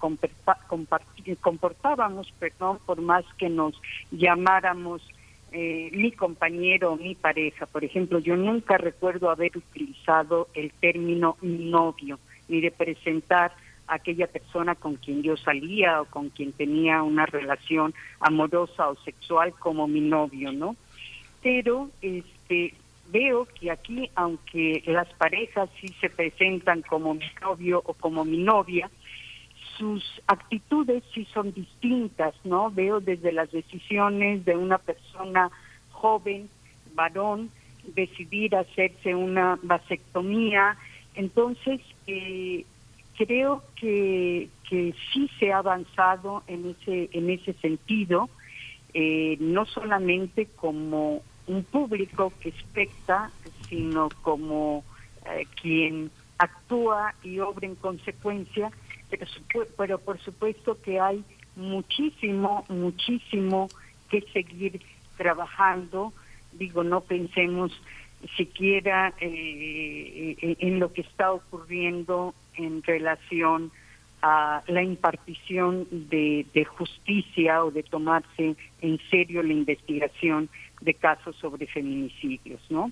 comportábamos, perdón, por más que nos llamáramos eh, mi compañero o mi pareja. Por ejemplo, yo nunca recuerdo haber utilizado el término novio, ni de presentar a aquella persona con quien yo salía o con quien tenía una relación amorosa o sexual como mi novio, ¿no? Pero este veo que aquí, aunque las parejas sí se presentan como mi novio o como mi novia, sus actitudes sí son distintas, ¿no? Veo desde las decisiones de una persona joven, varón, decidir hacerse una vasectomía. Entonces, eh, creo que, que sí se ha avanzado en ese, en ese sentido, eh, no solamente como un público que expecta, sino como eh, quien actúa y obra en consecuencia, pero, pero por supuesto que hay muchísimo, muchísimo que seguir trabajando. Digo, no pensemos siquiera eh, en lo que está ocurriendo en relación a la impartición de, de, justicia o de tomarse en serio la investigación de casos sobre feminicidios, ¿no?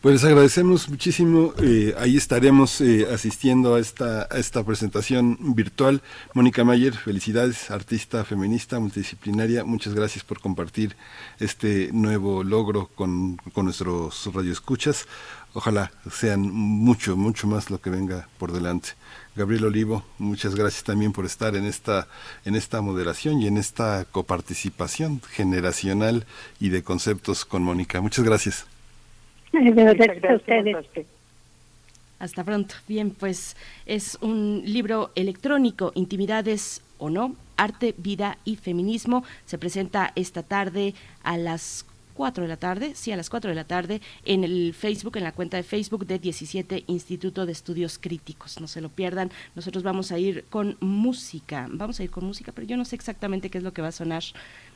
Pues les agradecemos muchísimo. Eh, ahí estaremos eh, asistiendo a esta, a esta presentación virtual. Mónica Mayer, felicidades, artista feminista, multidisciplinaria. Muchas gracias por compartir este nuevo logro con, con nuestros radioescuchas. Ojalá sean mucho, mucho más lo que venga por delante. Gabriel Olivo, muchas gracias también por estar en esta, en esta moderación y en esta coparticipación generacional y de conceptos con Mónica. Muchas gracias. Hasta pronto. Bien, pues es un libro electrónico, Intimidades o no, Arte, Vida y Feminismo. Se presenta esta tarde a las 4 de la tarde, sí, a las 4 de la tarde, en el Facebook, en la cuenta de Facebook de 17 Instituto de Estudios Críticos. No se lo pierdan. Nosotros vamos a ir con música. Vamos a ir con música, pero yo no sé exactamente qué es lo que va a sonar.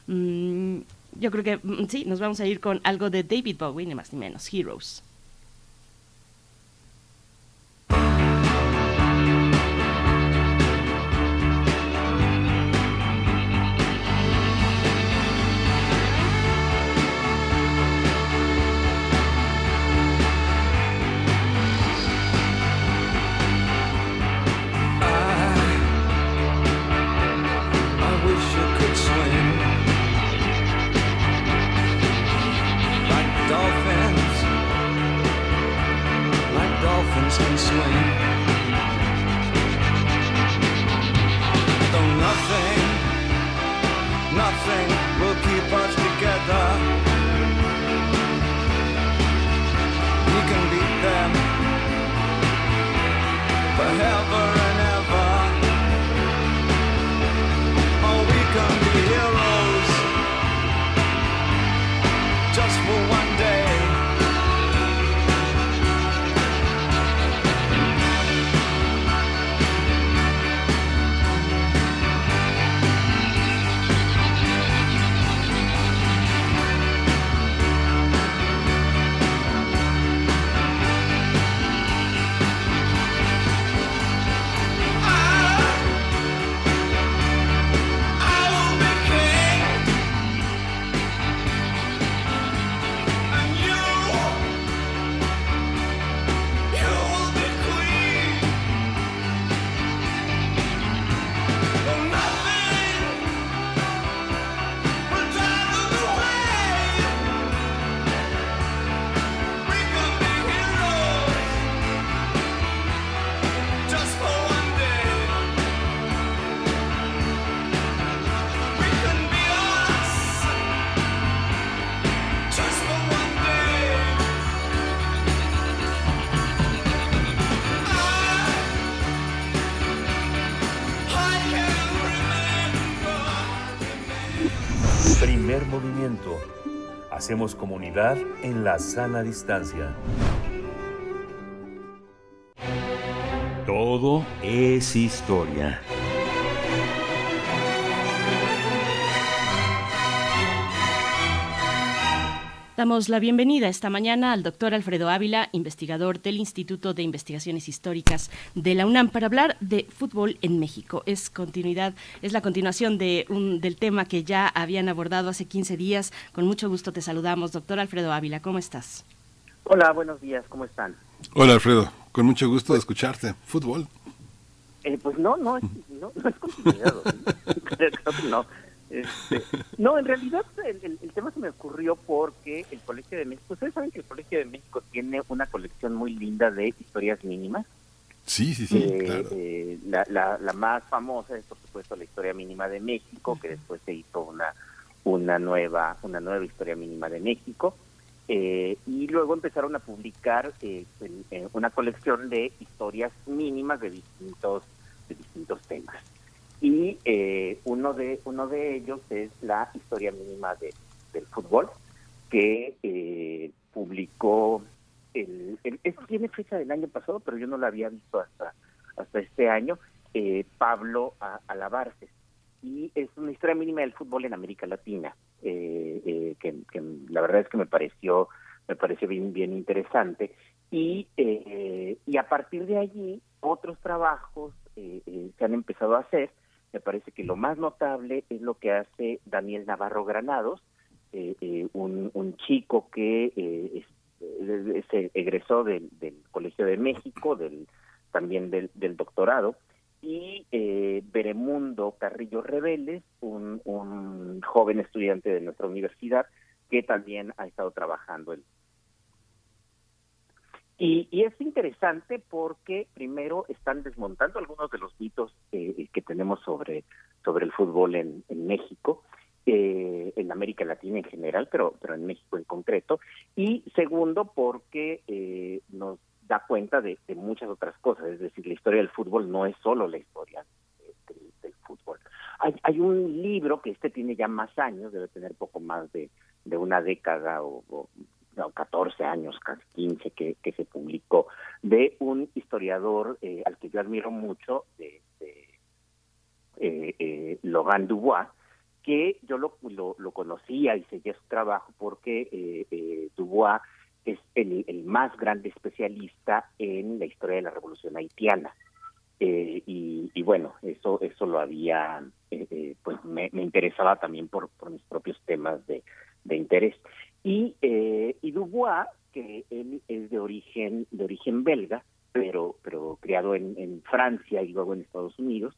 Mm, yo creo que mm, sí, nos vamos a ir con algo de David Bowie, ni más ni menos, Heroes. swing. Hacemos comunidad en la sana distancia. Todo es historia. Damos la bienvenida esta mañana al doctor Alfredo Ávila, investigador del Instituto de Investigaciones Históricas de la UNAM, para hablar de fútbol en México. Es continuidad, es la continuación de un, del tema que ya habían abordado hace 15 días. Con mucho gusto te saludamos, doctor Alfredo Ávila. ¿Cómo estás? Hola, buenos días, ¿cómo están? Hola Alfredo, con mucho gusto de escucharte. Fútbol. Eh, pues no, no, es- no, no es continuidad. creo, creo que no. Este, no, en realidad el, el- el tema se me ocurrió porque el Colegio de México, ustedes saben que el Colegio de México tiene una colección muy linda de historias mínimas. Sí, sí, sí, Eh, claro. eh, la, la, la más famosa es por supuesto la historia mínima de México, que después se hizo una una nueva una nueva historia mínima de México eh, y luego empezaron a publicar eh, en- en una colección de historias mínimas de distintos de distintos temas y eh, uno de uno de ellos es la historia mínima de, del fútbol que eh, publicó el, tiene fecha del año pasado pero yo no la había visto hasta hasta este año eh, Pablo Alabarces y es una historia mínima del fútbol en América Latina eh, eh, que, que la verdad es que me pareció me pareció bien bien interesante. Y eh, y a partir de allí otros trabajos se han empezado a hacer me parece que lo más notable es lo que hace Daniel Navarro Granados eh, eh, un, un chico que eh, se egresó del, del Colegio de México del también del, del doctorado y eh, Beremundo Carrillo Rebeles, un, un joven estudiante de nuestra universidad que también ha estado trabajando en y, y es interesante porque primero están desmontando algunos de los mitos eh, que tenemos sobre, sobre el fútbol en, México, eh, en América Latina en general, pero, pero en México en concreto. Y segundo, porque eh, nos da cuenta de, muchas otras cosas, es decir, la historia del fútbol no es solo la historia del, fútbol. Hay, hay un libro que este tiene ya más años, debe tener poco más de, de una década o no, 14 años, casi 15, que, que se publicó, de un historiador eh, al que yo admiro mucho, de, de eh, eh, Logan Dubois, que yo lo, lo, conocía y seguía su trabajo porque eh, Dubois es el, el más grande especialista en la historia de la revolución haitiana. Y, bueno, eso eso lo había, pues me, me interesaba también por, por mis propios temas de, de interés. Y, eh, y Dubois, que él es de origen de origen belga, pero pero criado en, Francia y luego en Estados Unidos,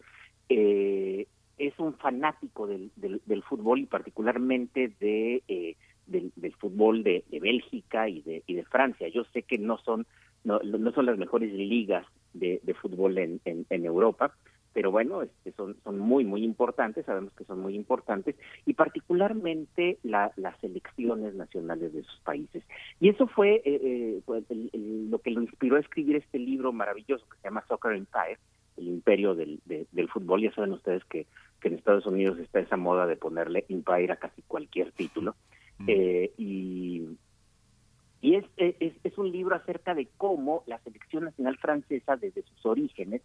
eh, es un fanático del, del, fútbol y particularmente de eh, del, fútbol de, Bélgica y de, y de Francia. Yo sé que no son no, no son las mejores ligas de, fútbol en Europa, pero bueno, este, son, son muy, muy importantes, sabemos que son muy importantes, y particularmente las elecciones nacionales de sus países. Y eso fue eh, eh, lo que lo inspiró a escribir este libro maravilloso que se llama Soccer Empire, el imperio del, del fútbol. Ya saben ustedes que, que en Estados Unidos está esa moda de ponerle empire a casi cualquier título. Mm. Eh, y y es, es, es, un libro acerca de cómo la selección nacional francesa, desde sus orígenes,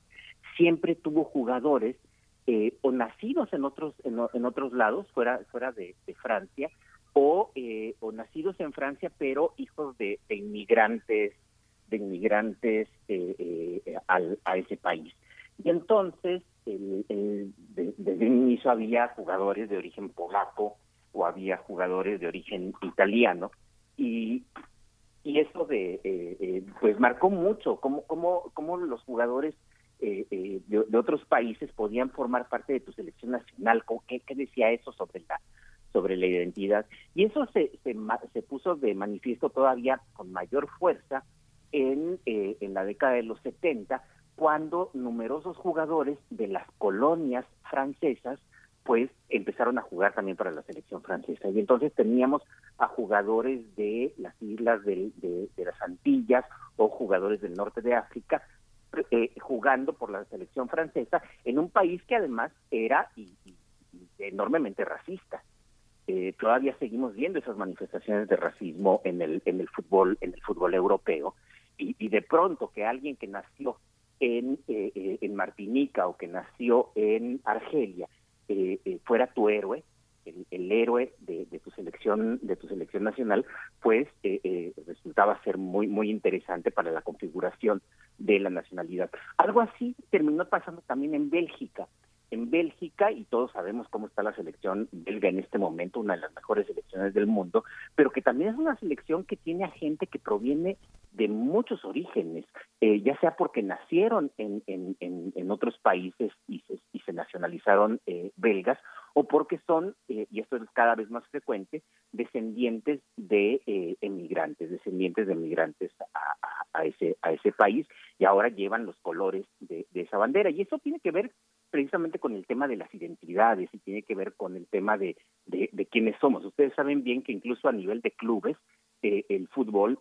siempre tuvo jugadores eh, o nacidos en otros en, otros lados, fuera fuera de, Francia, o, eh, o nacidos en Francia, pero hijos de, inmigrantes de inmigrantes eh, a ese país. Y entonces, el, desde el inicio había jugadores de origen polaco o había jugadores de origen italiano, y y eso de eh, eh, pues marcó mucho cómo cómo cómo los jugadores eh, de, otros países podían formar parte de tu selección nacional qué, decía eso sobre la sobre la identidad y eso se, se, se puso de manifiesto todavía con mayor fuerza en en la década de los 70 cuando numerosos jugadores de las colonias francesas pues empezaron a jugar también para la selección francesa. Y entonces teníamos a jugadores de las islas de, las Antillas o jugadores del norte de África eh, jugando por la selección francesa en un país que además era enormemente racista. Eh, todavía seguimos viendo esas manifestaciones de racismo en el en el fútbol en el fútbol europeo y, de pronto que alguien que nació en eh, en Martinica o que nació en Argelia eh, eh, fuera tu héroe, el, héroe de, tu selección de tu selección nacional, pues eh, eh, resultaba ser muy muy interesante para la configuración de la nacionalidad. Algo así terminó pasando también en Bélgica. En Bélgica, y todos sabemos cómo está la selección belga en este momento, una de las mejores selecciones del mundo, pero que también es una selección que tiene a gente que proviene de muchos orígenes, eh, ya sea porque nacieron en, en, en, otros países y se, y se nacionalizaron eh, belgas, o porque son, eh, y esto es cada vez más frecuente, descendientes de emigrantes, descendientes de emigrantes a, a, ese, a ese país, y ahora llevan los colores de esa bandera. Y eso tiene que ver precisamente con el tema de las identidades y tiene que ver con el tema de, de, quiénes somos. Ustedes saben bien que incluso a nivel de clubes, el fútbol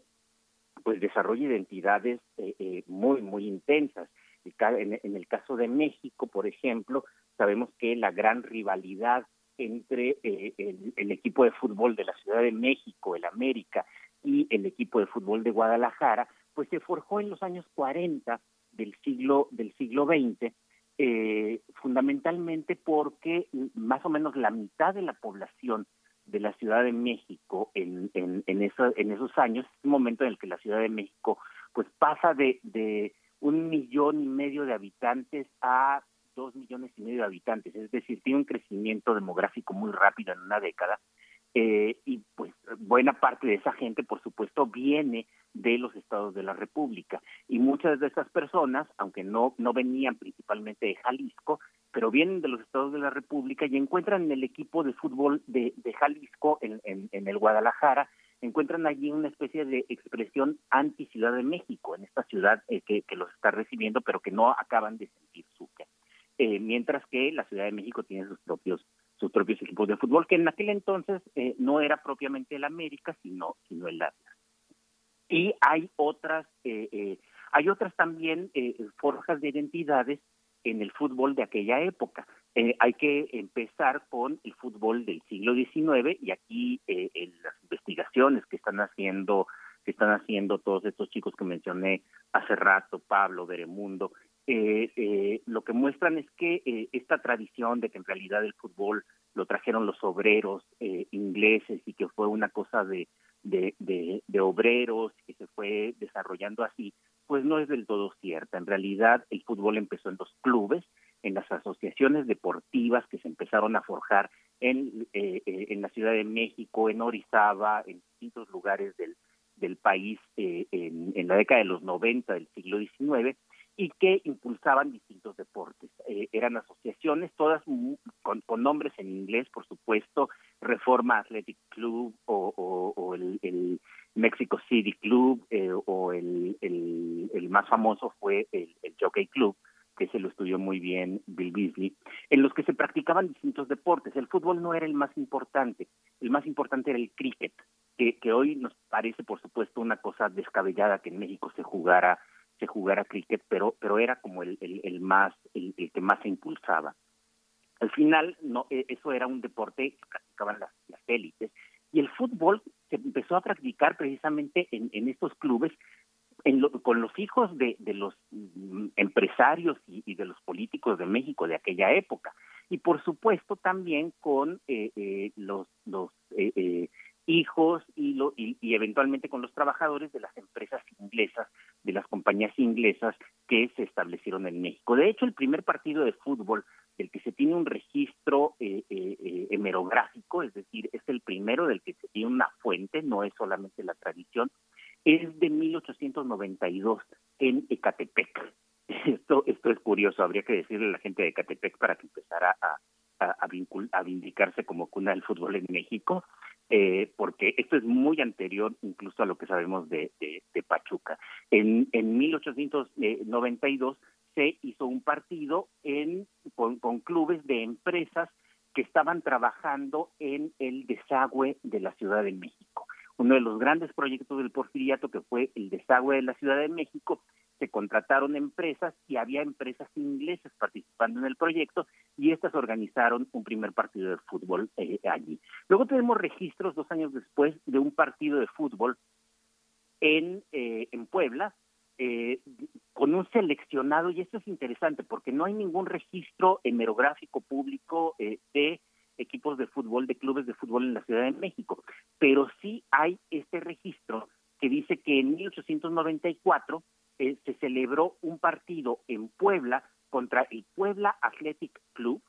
pues desarrolla identidades eh, eh, muy, muy intensas. En, el caso de México, por ejemplo, sabemos que la gran rivalidad entre eh, el, equipo de fútbol de la Ciudad de México, el América, y el equipo de fútbol de Guadalajara, pues se forjó en los años 40 del siglo del siglo XX, eh, fundamentalmente porque más o menos la mitad de la población de la Ciudad de México en, en, en, en esos años, un momento en el que la Ciudad de México pues pasa de, de un millón y medio de habitantes a dos millones y medio de habitantes, es decir, tiene un crecimiento demográfico muy rápido en una década eh, y pues buena parte de esa gente, por supuesto, viene de los estados de la República. Y muchas de esas personas, aunque no, no venían principalmente de Jalisco, pero vienen de los estados de la República y encuentran en el equipo de fútbol de, Jalisco, en, en, el Guadalajara, encuentran allí una especie de expresión anti-Ciudad de México, en esta ciudad eh, que, los está recibiendo, pero que no acaban de sentir su eh, mientras que la Ciudad de México tiene sus propios sus propios equipos de fútbol, que en aquel entonces eh, no era propiamente el América, sino, sino el Atlas. Y hay otras, eh, eh, hay otras también forjas de identidades en el fútbol de aquella época. hay que empezar con el fútbol del siglo XIX y aquí en las investigaciones que están haciendo que están haciendo todos estos chicos que mencioné hace rato, Pablo, Beremundo, eh, eh, lo que muestran es que eh, esta tradición de que en realidad el fútbol lo trajeron los obreros eh, ingleses y que fue una cosa de, de, obreros que se fue desarrollando así, pues no es del todo cierta. En realidad el fútbol empezó en los clubes, en las asociaciones deportivas que se empezaron a forjar en, en la Ciudad de México, en Orizaba, en distintos lugares del, del país en, en la década de los 90 del siglo XIX y que impulsaban distintos deportes. Eh, eran asociaciones, todas con, nombres en inglés, por supuesto, Reforma Athletic Club o, el, Mexico City Club eh, o el, el, más famoso fue el, Jockey Club, que se lo estudió muy bien Bill Beasley, en los que se practicaban distintos deportes. El fútbol no era el más importante, el más importante era el cricket, que, que hoy nos parece, por supuesto, una cosa descabellada que en México se jugara se jugara cricket, pero pero era como el, el, más el, que más se impulsaba. Al final, no, e, eso era un deporte que practicaban las, élites y el fútbol se empezó a practicar precisamente en, en estos clubes con los hijos de, de los mm, empresarios y, de los políticos de México de aquella época y por supuesto también con eh, eh, los los eh, hijos y, lo, y, eventualmente con los trabajadores de las empresas inglesas, de las compañías inglesas que se establecieron en México. De hecho, el primer partido de fútbol del que se tiene un registro hemerográfico, es decir, es el primero del que se tiene una fuente, no es solamente la tradición, es de 1892 en Ecatepec. Esto, esto es curioso, habría que decirle a la gente de Ecatepec para que empezara a, a, a, vindicarse como cuna del fútbol en México, eh, porque esto es muy anterior incluso a lo que sabemos de, de, Pachuca. En, en 1892 se hizo un partido en, con clubes de empresas que estaban trabajando en el desagüe de la Ciudad de México uno de los grandes proyectos del porfiriato que fue el desagüe de la Ciudad de México, se contrataron empresas y había empresas inglesas participando en el proyecto y estas organizaron un primer partido de fútbol eh, allí. Luego tenemos registros dos años después de un partido de fútbol en, eh, en Puebla eh, con un seleccionado, y esto es interesante porque no hay ningún registro hemerográfico público de equipos de fútbol, de clubes de fútbol en la Ciudad de México, pero sí hay este registro que dice que en 1894 eh, se celebró un partido en Puebla contra el Puebla Athletic Club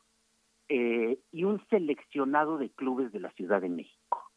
eh, y un seleccionado de clubes de la Ciudad de México.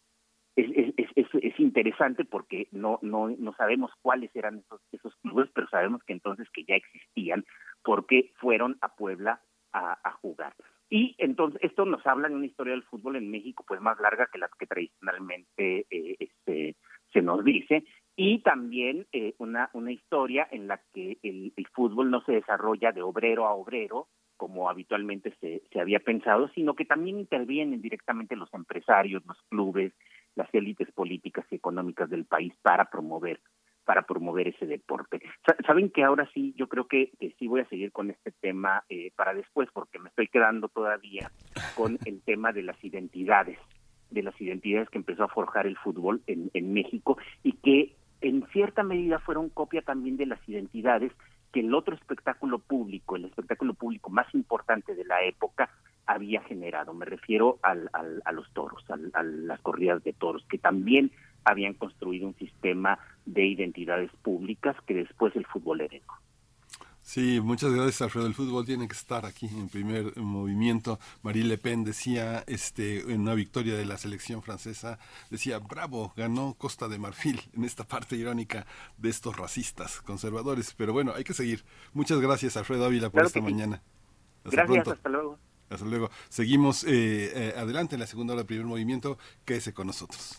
Es, es, es, es, interesante porque no, no, no sabemos cuáles eran esos, clubes, pero sabemos que entonces que ya existían porque fueron a Puebla a, jugar. Y entonces esto nos habla de una historia del fútbol en México pues más larga que las que tradicionalmente eh, este, se nos dice y también eh, una, una historia en la que el, fútbol no se desarrolla de obrero a obrero como habitualmente se, se había pensado, sino que también intervienen directamente los empresarios, los clubes, las élites políticas y económicas del país para promover para promover ese deporte. Saben que ahora sí, yo creo que, sí voy a seguir con este tema eh, para después, porque me estoy quedando todavía con el tema de las identidades, de las identidades que empezó a forjar el fútbol en, en México y que en cierta medida fueron copia también de las identidades que el otro espectáculo público, el espectáculo público más importante de la época, había generado. Me refiero al, al, a los toros, a las corridas de toros, que también habían construido un sistema de identidades públicas que después el fútbol heredó. Sí, muchas gracias Alfredo. El fútbol tiene que estar aquí en primer movimiento. Marie Le Pen decía este, en una victoria de la selección francesa, decía, bravo, ganó Costa de Marfil en esta parte irónica de estos racistas conservadores. Pero bueno, hay que seguir. Muchas gracias Alfredo Ávila por esta mañana. gracias, hasta luego. Hasta luego. Seguimos eh, eh, adelante en la segunda hora del primer movimiento. Quédese con nosotros.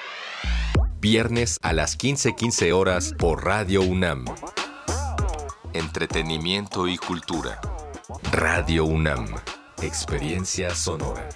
viernes a las 15:15 horas por Radio UNAM. Entretenimiento y cultura. Radio UNAM. Experiencia sonora.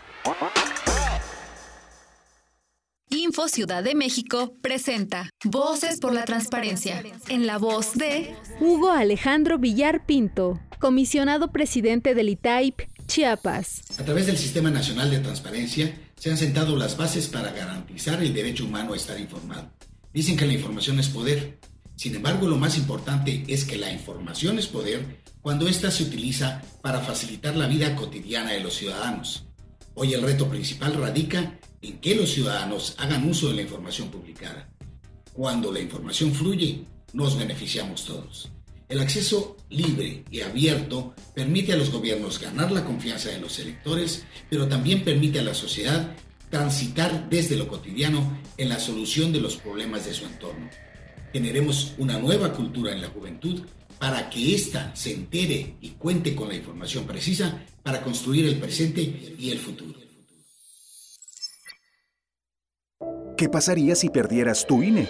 Info Ciudad de México presenta Voces por la Transparencia, en la voz de Hugo Alejandro Villar Pinto, comisionado presidente del ITAIP, Chiapas. A través del Sistema Nacional de Transparencia, se han sentado las bases para garantizar el derecho humano a estar informado. Dicen que la información es poder. Sin embargo, lo más importante es que la información es poder cuando ésta se utiliza para facilitar la vida cotidiana de los ciudadanos. Hoy el reto principal radica en que los ciudadanos hagan uso de la información publicada. Cuando la información fluye, nos beneficiamos todos. El acceso libre y abierto permite a los gobiernos ganar la confianza de los electores, pero también permite a la sociedad transitar desde lo cotidiano en la solución de los problemas de su entorno. Generemos una nueva cultura en la juventud para que ésta se entere y cuente con la información precisa para construir el presente y el futuro. ¿Qué pasaría si perdieras tu INE?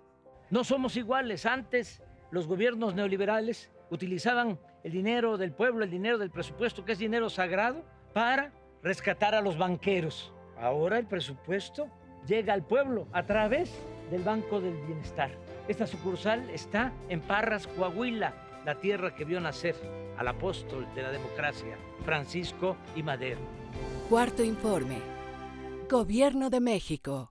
No somos iguales. Antes los gobiernos neoliberales utilizaban el dinero del pueblo, el dinero del presupuesto, que es dinero sagrado, para rescatar a los banqueros. Ahora el presupuesto llega al pueblo a través del Banco del Bienestar. Esta sucursal está en Parras, Coahuila, la tierra que vio nacer al apóstol de la democracia, Francisco y Madero. Cuarto informe. Gobierno de México.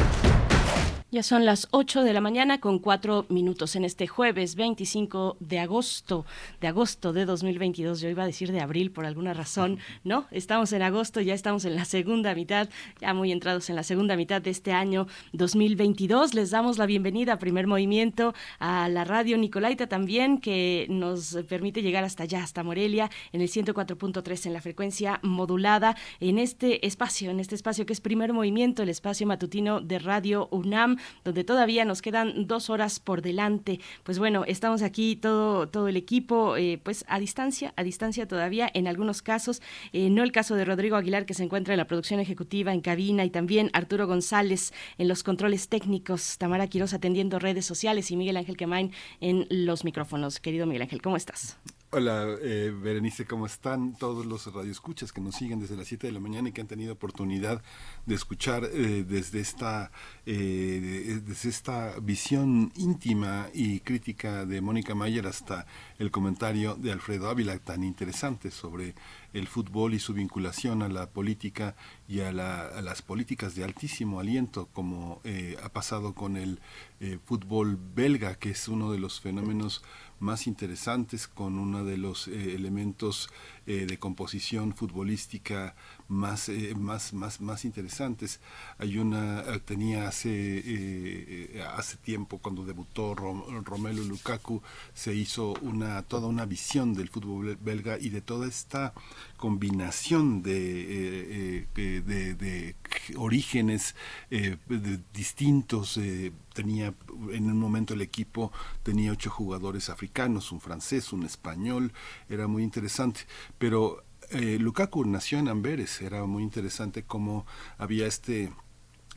Ya son las 8 de la mañana con 4 minutos en este jueves 25 de agosto, de agosto de 2022. Yo iba a decir de abril por alguna razón, ¿no? Estamos en agosto, ya estamos en la segunda mitad, ya muy entrados en la segunda mitad de este año 2022. Les damos la bienvenida a Primer Movimiento, a la radio Nicolaita también, que nos permite llegar hasta allá, hasta Morelia, en el 104.3 en la frecuencia modulada, en este espacio, en este espacio que es Primer Movimiento, el espacio matutino de Radio UNAM donde todavía nos quedan dos horas por delante. Pues bueno, estamos aquí todo, todo el equipo, eh, pues a distancia, a distancia todavía en algunos casos, eh, no el caso de Rodrigo Aguilar que se encuentra en la producción ejecutiva en cabina y también Arturo González en los controles técnicos, Tamara Quiroz atendiendo redes sociales y Miguel Ángel Quemain en los micrófonos. Querido Miguel Ángel, ¿cómo estás? Hola, eh, Berenice, ¿cómo están todos los radioescuchas que nos siguen desde las 7 de la mañana y que han tenido oportunidad de escuchar eh, desde, esta, eh, desde esta visión íntima y crítica de Mónica Mayer hasta el comentario de Alfredo Ávila tan interesante sobre el fútbol y su vinculación a la política y a, las políticas de altísimo aliento, como ha pasado con el fútbol belga, que es uno de los fenómenos más interesantes con uno de los eh, elementos eh, de composición futbolística más, eh, más, más, más interesantes. Hay una, tenía hace, hace tiempo cuando debutó Romelu Lukaku, se hizo una, toda una visión del fútbol belga y de toda esta combinación de, de, orígenes distintos. tenía en un momento el equipo tenía ocho jugadores africanos, un francés, un español, era muy interesante, pero eh, Lukaku nació en Amberes, era muy interesante cómo había este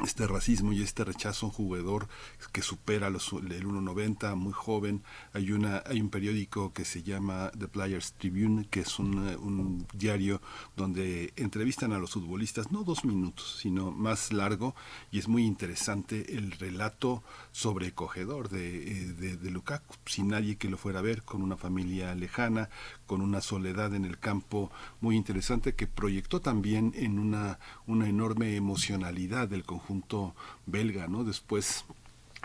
este racismo y este rechazo a un jugador que supera los, el 1.90, muy joven. Hay, una, hay un periódico que se llama The Players Tribune, que es un, diario donde entrevistan a los futbolistas, no dos minutos, sino más largo, y es muy interesante el relato sobrecogedor de, eh, de, de Lukaku, sin nadie que lo fuera a ver, con una familia lejana, con una soledad en el campo muy interesante que proyectó también en una, una enorme emocionalidad del conjunto belga, ¿no? Después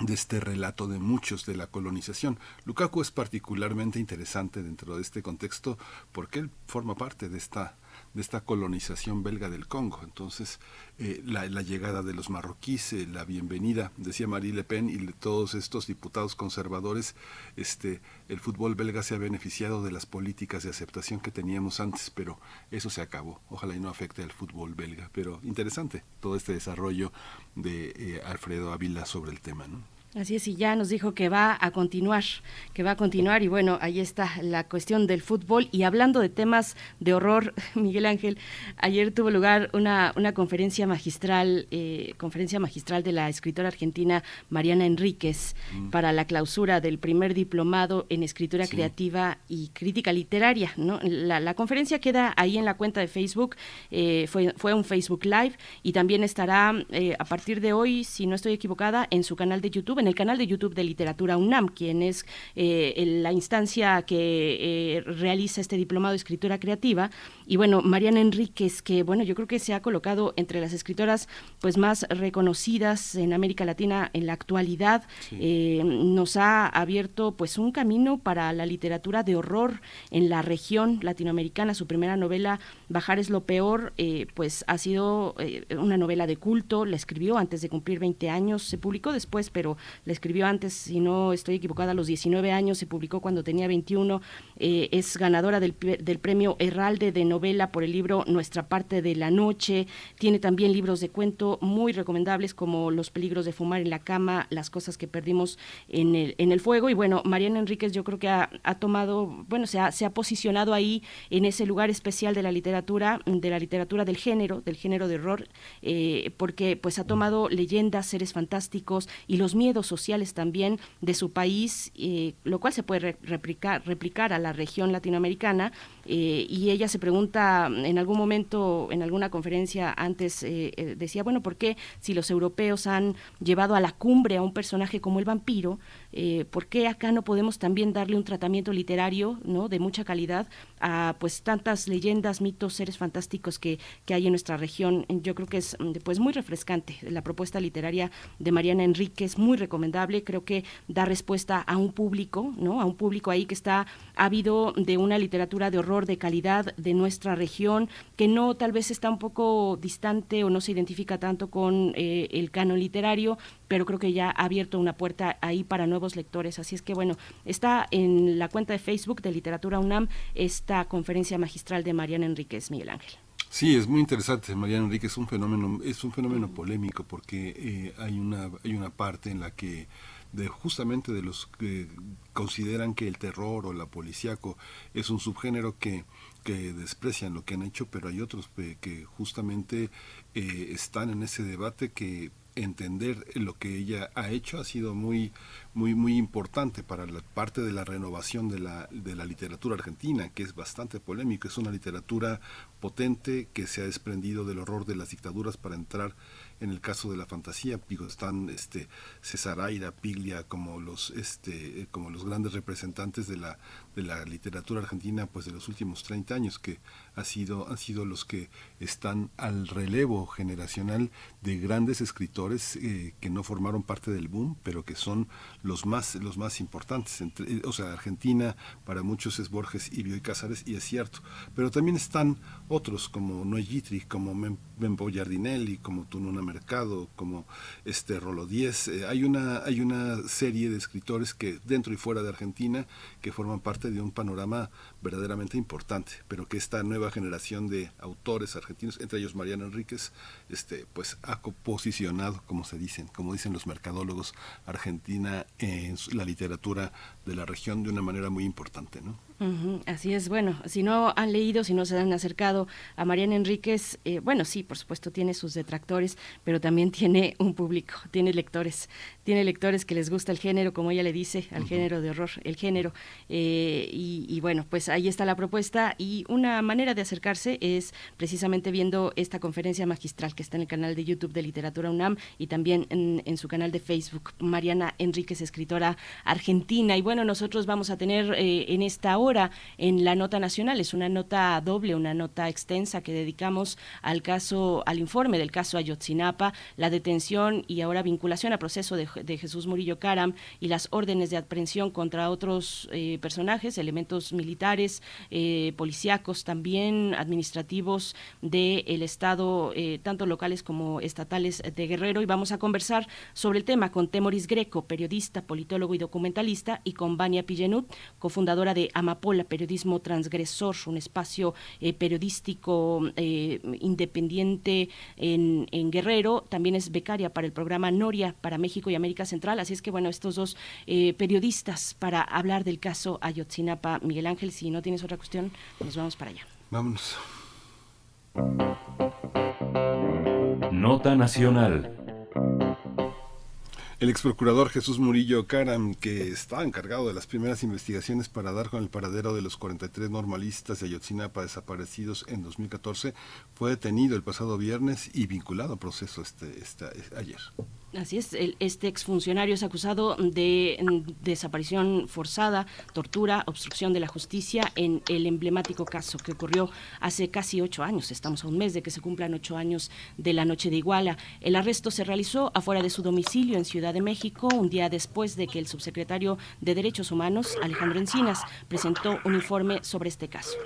de este relato de muchos de la colonización. Lukaku es particularmente interesante dentro de este contexto porque él forma parte de esta de esta colonización belga del Congo. Entonces, eh, la, llegada de los marroquíes, eh, la bienvenida, decía Marie Le Pen y de todos estos diputados conservadores, este, el fútbol belga se ha beneficiado de las políticas de aceptación que teníamos antes, pero eso se acabó. Ojalá y no afecte al fútbol belga. Pero interesante todo este desarrollo de eh, Alfredo Ávila sobre el tema. ¿no? Así es, y ya nos dijo que va a continuar, que va a continuar, y bueno, ahí está la cuestión del fútbol. Y hablando de temas de horror, Miguel Ángel, ayer tuvo lugar una, una conferencia magistral, eh, conferencia magistral de la escritora argentina Mariana Enríquez mm. para la clausura del primer diplomado en escritura creativa y crítica literaria. ¿no? La, conferencia queda ahí en la cuenta de Facebook, eh, fue, fue un Facebook Live, y también estará eh, a partir de hoy, si no estoy equivocada, en su canal de YouTube en el canal de YouTube de Literatura UNAM, quien es eh, la instancia que eh, realiza este diplomado de escritura creativa. Y bueno, Mariana Enríquez, que bueno, yo creo que se ha colocado entre las escritoras pues más reconocidas en América Latina en la actualidad, eh, nos ha abierto pues un camino para la literatura de horror en la región latinoamericana. Su primera novela, Bajar es lo peor, pues ha sido una novela de culto, la escribió antes de cumplir 20 años, se publicó después, pero la escribió antes, si no estoy equivocada, a los 19 años, se publicó cuando tenía 21, eh, es ganadora del, del premio Herralde de novela por el libro Nuestra parte de la noche, tiene también libros de cuento muy recomendables como Los peligros de fumar en la cama, Las cosas que perdimos en el, en el fuego, y bueno, Mariana Enríquez yo creo que ha, tomado, bueno, se ha, se ha posicionado ahí en ese lugar especial de la literatura, de la literatura del género, del género de horror, eh, porque pues ha tomado leyendas, seres fantásticos y los miedos sociales también de su país, eh, lo cual se puede replicar, replicar a la región latinoamericana. Eh, y ella se pregunta en algún momento, en alguna conferencia antes, eh, decía, bueno, ¿por qué si los europeos han llevado a la cumbre a un personaje como el vampiro, eh, ¿por qué acá no podemos también darle un tratamiento literario ¿no? de mucha calidad a pues tantas leyendas, mitos, seres fantásticos que, que hay en nuestra región? Yo creo que es pues muy refrescante la propuesta literaria de Mariana Enríquez, muy recomendable, creo que da respuesta a un público, ¿no? a un público ahí que está ávido de una literatura de horror de calidad de nuestra región, que no tal vez está un poco distante o no se identifica tanto con eh, el canon literario, pero creo que ya ha abierto una puerta ahí para nuevos lectores. Así es que bueno, está en la cuenta de Facebook de Literatura UNAM esta conferencia magistral de Mariana Enríquez Miguel Ángel. Sí, es muy interesante. Mariana Enrique es un fenómeno, es un fenómeno polémico porque eh, hay una hay una parte en la que de justamente de los que consideran que el terror o la policíaco es un subgénero que que desprecian lo que han hecho, pero hay otros que justamente eh, están en ese debate que entender lo que ella ha hecho ha sido muy muy muy importante para la parte de la renovación de la, de la literatura argentina que es bastante polémico. Es una literatura potente que se ha desprendido del horror de las dictaduras para entrar en el caso de la fantasía. Están este Aira, Piglia como los este como los grandes representantes de la de la literatura argentina pues de los últimos 30 años que ha sido han sido los que están al relevo generacional de grandes escritores eh, que no formaron parte del boom pero que son los más los más importantes Entre, o sea Argentina para muchos es Borges y Bioy Cázares y es cierto pero también están otros como Noé Gitri como Membo Giardinelli como Tununa Mercado, como este Rolo Díez. Eh, hay, una, hay una serie de escritores que dentro y fuera de Argentina que forman parte de un panorama verdaderamente importante, pero que esta nueva generación de autores argentinos, entre ellos Mariano Enríquez, este, pues ha posicionado, como se dicen, como dicen los mercadólogos, Argentina en la literatura de la región de una manera muy importante, ¿no? así es, bueno, si no han leído, si no se han acercado a Mariana Enríquez, eh, bueno, sí, por supuesto tiene sus detractores, pero también tiene un público, tiene lectores, tiene lectores que les gusta el género, como ella le dice, al género de horror, el género, eh, y, y, bueno, pues ahí está la propuesta y una manera de acercarse es precisamente viendo esta conferencia magistral que está en el canal de YouTube de Literatura UNAM y también en, su canal de Facebook. Mariana Enríquez, escritora argentina. Y bueno, nosotros vamos a tener eh, en esta hora en la nota nacional, es una nota doble, una nota extensa que dedicamos al caso, al informe del caso Ayotzinapa, la detención y ahora vinculación a proceso de, Jesús Murillo Caram y las órdenes de aprehensión contra otros eh, personajes, elementos militares, eh, policíacos también, administrativos del Estado, eh, tanto locales como estatales de Guerrero. Y vamos a conversar sobre el tema con Temoris Greco, periodista, politólogo y documentalista, y con Vania Pillenut, cofundadora de Amapola, Periodismo Transgresor, un espacio eh, periodístico independiente en, en, Guerrero. También es becaria para el programa Noria para México y América Central. Así es que, bueno, estos dos periodistas para hablar del caso Ayotzinapa. Miguel Ángel, si no tienes otra cuestión, nos vamos para allá. Vámonos. Nota Nacional. El ex procurador Jesús Murillo Caram, que estaba encargado de las primeras investigaciones para dar con el paradero de los 43 normalistas de Ayotzinapa desaparecidos en 2014, fue detenido el pasado viernes y vinculado a proceso este, este ayer. Así es, el, este exfuncionario es acusado de mm, desaparición forzada, tortura, obstrucción de la justicia en el emblemático caso que ocurrió hace casi ocho años. Estamos a un mes de que se cumplan ocho años de la noche de Iguala. El arresto se realizó afuera de su domicilio en Ciudad de México, un día después de que el subsecretario de Derechos Humanos, Alejandro Encinas, presentó un informe sobre este caso.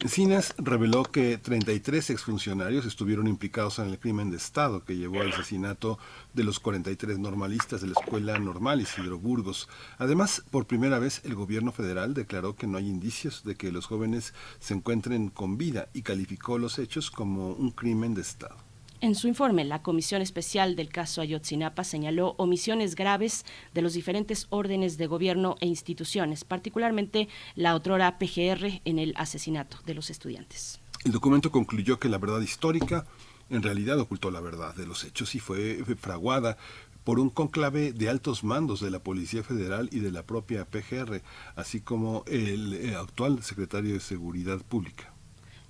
Encinas reveló que 33 exfuncionarios estuvieron implicados en el crimen de Estado que llevó al asesinato de los 43 normalistas de la Escuela Normal Isidro Burgos. Además, por primera vez el gobierno federal declaró que no hay indicios de que los jóvenes se encuentren con vida y calificó los hechos como un crimen de Estado. En su informe, la Comisión Especial del caso Ayotzinapa señaló omisiones graves de los diferentes órdenes de gobierno e instituciones, particularmente la otrora PGR en el asesinato de los estudiantes. El documento concluyó que la verdad histórica en realidad ocultó la verdad de los hechos y fue fraguada por un conclave de altos mandos de la Policía Federal y de la propia PGR, así como el eh, actual secretario de Seguridad Pública.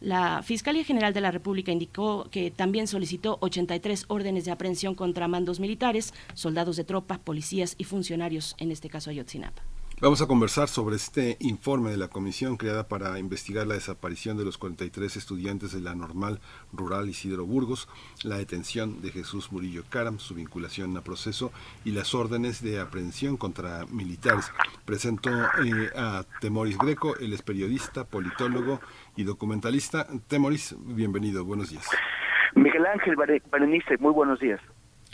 La Fiscalía General de la República indicó que también solicitó 83 órdenes de aprehensión contra mandos militares, soldados de tropa, policías y funcionarios, en este caso Ayotzinapa. Vamos a conversar sobre este informe de la comisión creada para investigar la desaparición de los 43 estudiantes de la normal rural Isidro Burgos, la detención de Jesús Murillo Caram, su vinculación a proceso y las órdenes de aprehensión contra militares. Presento eh, a Temoris Greco, él es periodista, politólogo y documentalista. Temoris, bienvenido, buenos días. Miguel Ángel Berenice, muy buenos días.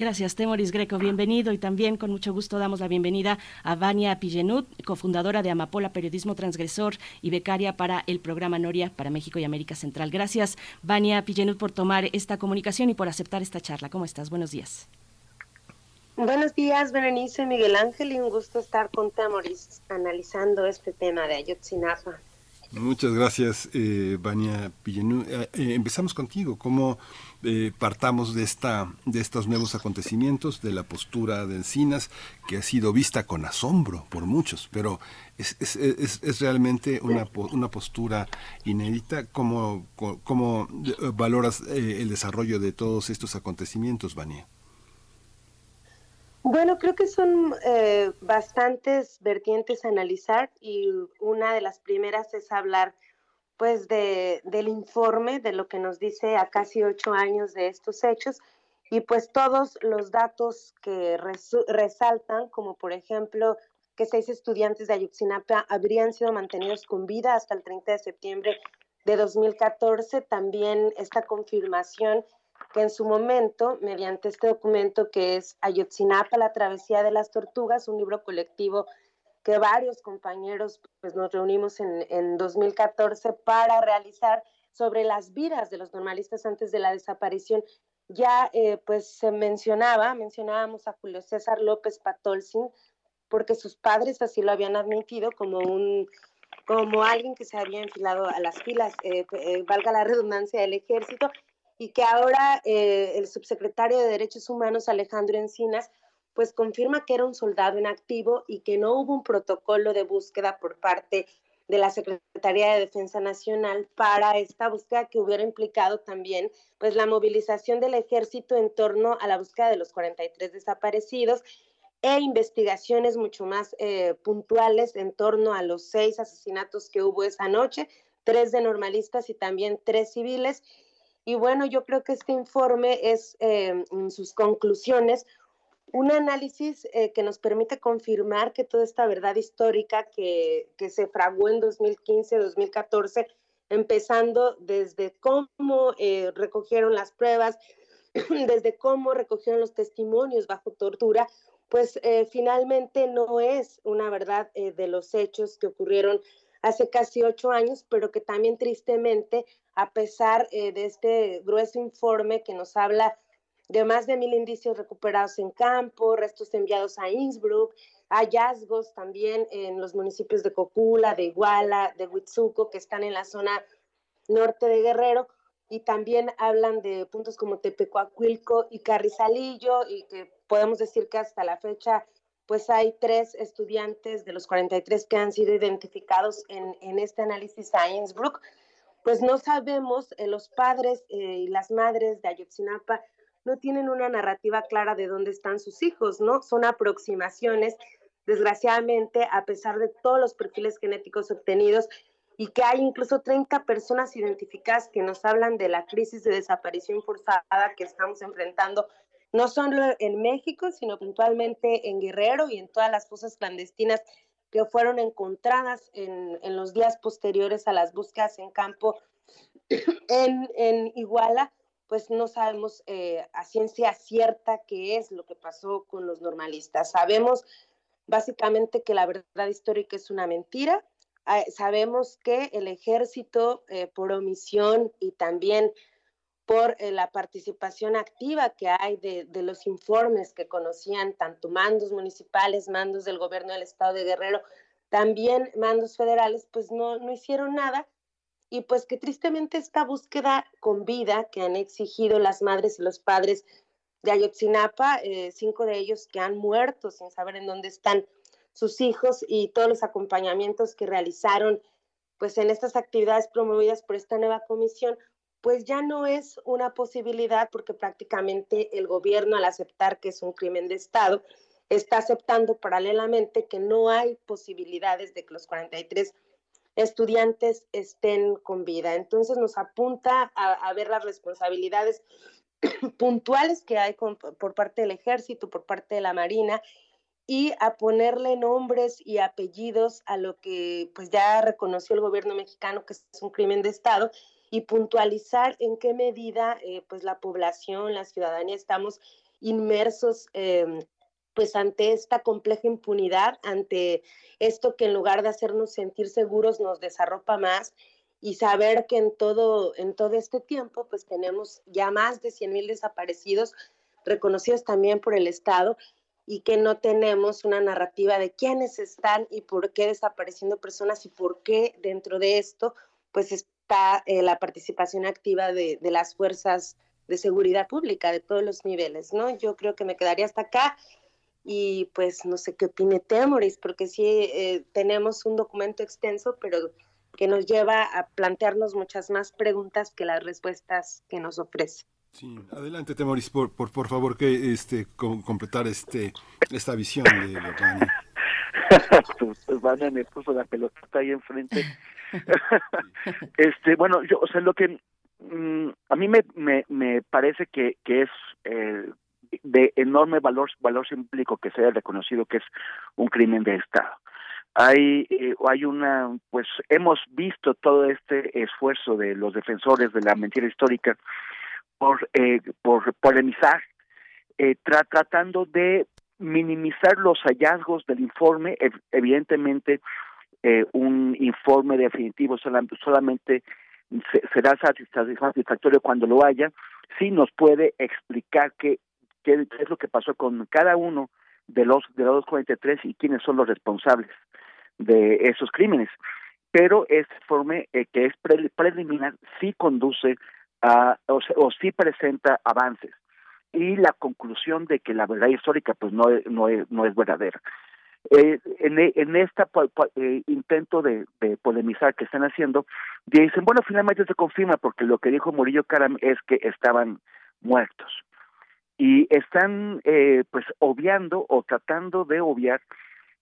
Gracias, Temoris Greco, bienvenido y también con mucho gusto damos la bienvenida a Vania Pillenut, cofundadora de Amapola Periodismo Transgresor y becaria para el programa Noria para México y América Central. Gracias, Vania Pillenut, por tomar esta comunicación y por aceptar esta charla. ¿Cómo estás? Buenos días. Buenos días, Berenice Miguel Ángel, y un gusto estar con Temoris analizando este tema de Ayotzinapa. Muchas gracias, eh, Vania Pillenut. Eh, eh, empezamos contigo. ¿Cómo eh, partamos de, esta, de estos nuevos acontecimientos, de la postura de Encinas, que ha sido vista con asombro por muchos, pero es, es, es, es realmente una, una postura inédita. ¿Cómo, cómo valoras eh, el desarrollo de todos estos acontecimientos, Vania? Bueno, creo que son eh, bastantes vertientes a analizar y una de las primeras es hablar pues de, del informe, de lo que nos dice a casi ocho años de estos hechos. Y pues todos los datos que resaltan, como por ejemplo que seis estudiantes de Ayuxinapa habrían sido mantenidos con vida hasta el 30 de septiembre de 2014, también esta confirmación que en su momento, mediante este documento que es Ayotzinapa, la travesía de las tortugas, un libro colectivo que varios compañeros pues, nos reunimos en, en 2014 para realizar sobre las vidas de los normalistas antes de la desaparición. Ya eh, pues se mencionaba, mencionábamos a Julio César López Patolsin, porque sus padres así lo habían admitido como un como alguien que se había enfilado a las filas, eh, eh, valga la redundancia, del ejército, y que ahora el subsecretario de Derechos Humanos, Alejandro Encinas, pues confirma que era un soldado en activo y que no hubo un protocolo de búsqueda por parte de la Secretaría de Defensa Nacional para esta búsqueda que hubiera implicado también pues la movilización del ejército en torno a la búsqueda de los 43 desaparecidos e investigaciones mucho más eh, puntuales en torno a los seis asesinatos que hubo esa noche, tres de normalistas y también tres civiles. Y bueno, yo creo que este informe es eh, en sus conclusiones un análisis eh, que nos permite confirmar que toda esta verdad histórica que, se fraguó en 2015-2014, empezando desde cómo eh, recogieron las pruebas, desde cómo recogieron los testimonios bajo tortura, pues eh, finalmente no es una verdad de los hechos que ocurrieron hace casi ocho años, pero que también tristemente, a pesar de este grueso informe que nos habla de más de mil indicios recuperados en campo, restos enviados a Innsbruck, hallazgos también en los municipios de Cocula, de Iguala, de Huitzuco, que están en la zona norte de Guerrero, y también hablan de puntos como Tepecuacuilco y Carrizalillo, y que podemos decir que hasta la fecha pues hay tres estudiantes de los 43 que han sido identificados en, en este análisis a Innsbruck, pues no sabemos, eh, los padres eh, y las madres de Ayotzinapa no tienen una narrativa clara de dónde están sus hijos, ¿no? Son aproximaciones, desgraciadamente, a pesar de todos los perfiles genéticos obtenidos y que hay incluso 30 personas identificadas que nos hablan de la crisis de desaparición forzada que estamos enfrentando, no solo en México, sino puntualmente en Guerrero y en todas las fosas clandestinas que fueron encontradas en, en los días posteriores a las búsquedas en campo en, en Iguala pues no sabemos eh, a ciencia cierta qué es lo que pasó con los normalistas. Sabemos básicamente que la verdad histórica es una mentira. Ah, sabemos que el ejército, eh, por omisión y también por eh, la participación activa que hay de, de, los informes que conocían tanto mandos municipales, mandos del gobierno del estado de Guerrero, también mandos federales, pues no, no hicieron nada y pues que tristemente esta búsqueda con vida que han exigido las madres y los padres de Ayotzinapa, eh, cinco de ellos que han muerto sin saber en dónde están sus hijos y todos los acompañamientos que realizaron pues en estas actividades promovidas por esta nueva comisión, pues ya no es una posibilidad porque prácticamente el gobierno al aceptar que es un crimen de Estado, está aceptando paralelamente que no hay posibilidades de que los 43 estudiantes estén con vida. Entonces nos apunta a, ver las responsabilidades puntuales que hay por parte del ejército, por parte de la Marina y a ponerle nombres y apellidos a lo que pues ya reconoció el gobierno mexicano que es un crimen de Estado y puntualizar en qué medida eh, pues la población, la ciudadanía estamos inmersos eh, pues ante esta compleja impunidad, ante esto que en lugar de hacernos sentir seguros nos desarropa más y saber que en todo, en todo este tiempo pues tenemos ya más de 100 mil desaparecidos reconocidos también por el Estado y que no tenemos una narrativa de quiénes están y por qué desapareciendo personas y por qué dentro de esto pues está eh, la participación activa de, de las fuerzas de seguridad pública de todos los niveles, ¿no? Yo creo que me quedaría hasta acá y pues no sé qué opine Temoris, porque sí eh, tenemos un documento extenso, pero que nos lleva a plantearnos muchas más preguntas que las respuestas que nos ofrece. Sí, adelante Temoris, por, por, por favor, que este completar este esta visión de Vania. pues Vania me puso la pelota ahí enfrente. este, bueno, yo, o sea, lo que mm, a mí me, me, me parece que, que es eh, de enorme valor, valor simbólico que se haya reconocido que es un crimen de Estado. Hay, eh, hay una, pues hemos visto todo este esfuerzo de los defensores de la mentira histórica por, eh, por polemizar, eh, tratando de minimizar los hallazgos del informe, evidentemente un informe definitivo solamente será satisfactorio cuando lo haya, sí nos puede explicar que qué, es lo que pasó con cada uno de los de los 43 y quiénes son los responsables de esos crímenes. Pero este informe eh, que es preliminar sí conduce a o, o, sí presenta avances y la conclusión de que la verdad histórica pues no no es, no es verdadera. Eh, en, en este intento de, de, polemizar que están haciendo, dicen, bueno, finalmente se confirma porque lo que dijo Murillo Karam es que estaban muertos. Y están eh, pues obviando o tratando de obviar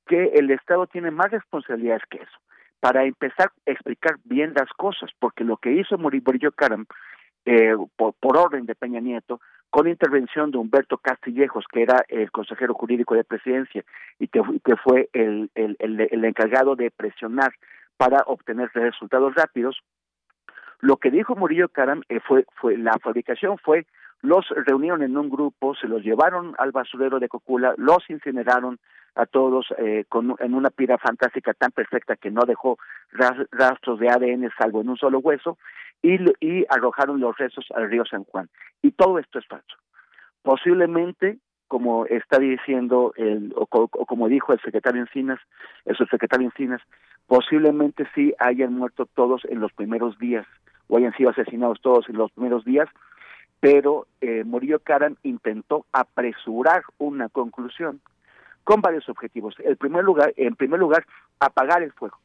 que el Estado tiene más responsabilidades que eso, para empezar a explicar bien las cosas, porque lo que hizo Murillo Karam eh, por, orden de Peña Nieto con intervención de Humberto Castillejos, que era el consejero jurídico de presidencia y que, fue el, el, el, encargado de presionar para obtener resultados rápidos, lo que dijo Murillo Caram eh, fue, fue la fabricación fue los reunieron en un grupo, se los llevaron al basurero de Cocula, los incineraron a todos eh, con, en una pira fantástica tan perfecta que no dejó rastros de ADN salvo en un solo hueso, y, y arrojaron los restos al río San Juan. Y todo esto es falso. Posiblemente, como está diciendo, el, o, como dijo el secretario Encinas, el subsecretario Encinas, posiblemente sí hayan muerto todos en los primeros días, o hayan sido asesinados todos en los primeros días, pero eh, Murillo Karam intentó apresurar una conclusión con varios objetivos. El primer lugar, en primer lugar, apagar el fuego,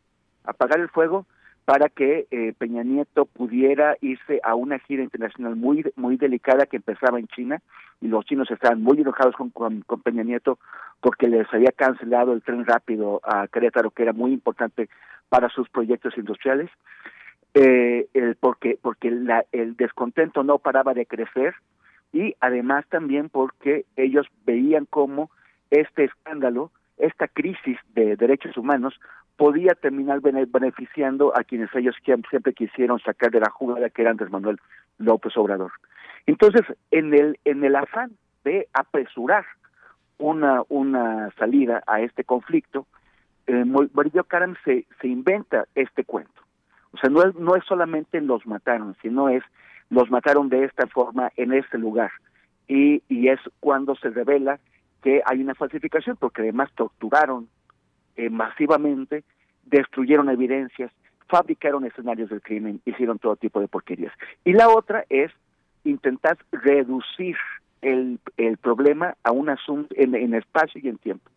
apagar el fuego para que eh, Peña Nieto pudiera irse a una gira internacional muy muy delicada que empezaba en China y los chinos estaban muy enojados con, con, Peña Nieto porque les había cancelado el tren rápido a Querétaro que era muy importante para sus proyectos industriales eh, el, porque porque la, el descontento no paraba de crecer y además también porque ellos veían como este escándalo esta crisis de derechos humanos podía terminar beneficiando a quienes ellos siempre quisieron sacar de la jugada que era Andrés Manuel López Obrador. Entonces, en el en el afán de apresurar una una salida a este conflicto, eh, Murillo Karam se se inventa este cuento. O sea, no es no es solamente los mataron, sino es los mataron de esta forma en este lugar. Y y es cuando se revela que hay una falsificación porque además torturaron eh, masivamente, destruyeron evidencias, fabricaron escenarios del crimen, hicieron todo tipo de porquerías. Y la otra es intentar reducir el, el problema a un asunto en, espacio y en tiempo.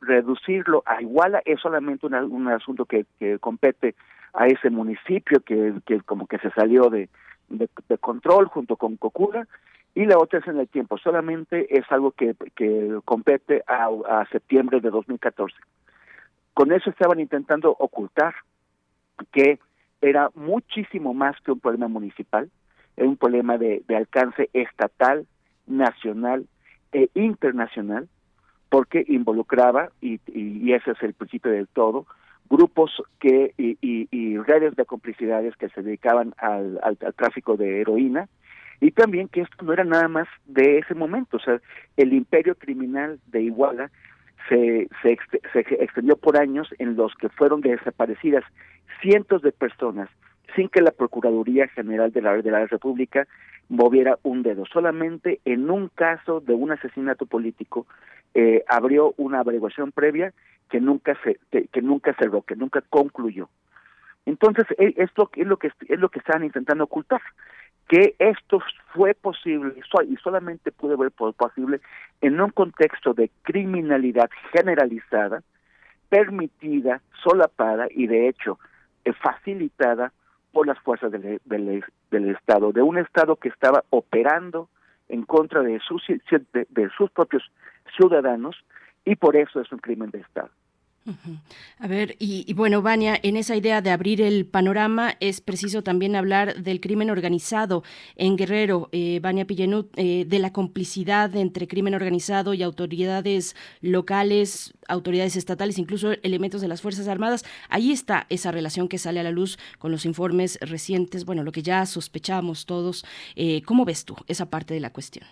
reducirlo a Iguala es solamente un asunto que, que, compete a ese municipio que, que como que se salió de, de, control junto con Cocula y la otra es en el tiempo, solamente es algo que, que compete a, a septiembre de 2014. Con eso estaban intentando ocultar que era muchísimo más que un problema municipal, era un problema de, de alcance estatal, nacional e internacional, porque involucraba, y, y, ese es el principio del todo, grupos que y, y, redes de complicidades que se dedicaban al, al, tráfico de heroína, y también que esto no era nada más de ese momento, o sea, el imperio criminal de Iguala se, se, se extendió por años en los que fueron desaparecidas cientos de personas sin que la Procuraduría General de la, de la República moviera un dedo. Solamente en un caso de un asesinato político eh, abrió una averiguación previa que nunca se que, nunca cerró, que nunca concluyó. Entonces e, esto es lo que es lo que están intentando ocultar que esto fue posible y solamente pudo ser posible en un contexto de criminalidad generalizada, permitida, solapada y de hecho eh, facilitada las fuerzas del, del, Estado, de un Estado que estaba operando en contra de sus, de sus propios ciudadanos y por eso es un crimen de Estado. A ver, y, bueno, Vania, en esa idea de abrir el panorama es preciso también hablar del crimen organizado en Guerrero, eh, Vania Pillenut, eh, de la complicidad entre crimen organizado y autoridades locales, autoridades estatales, incluso elementos de las Fuerzas Armadas. Ahí está esa relación que sale a la luz con los informes recientes, bueno, lo que ya sospechamos todos. Eh, ¿Cómo ves tú esa parte de la cuestión?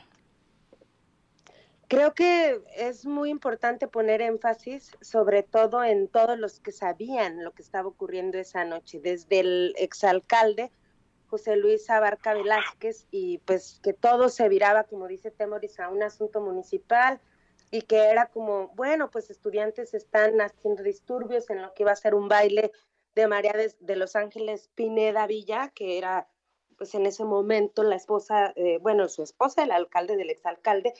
Creo que es muy importante poner énfasis sobre todo en todos los que sabían lo que estaba ocurriendo esa noche, desde el exalcalde José Luis Abarca Velázquez y pues que todo se viraba, como dice Temoris, a un asunto municipal y que era como, bueno, pues estudiantes están haciendo disturbios en lo que iba a ser un baile de María de, Los Ángeles Pineda Villa, que era pues en ese momento la esposa, eh, bueno, su esposa, el alcalde del exalcalde,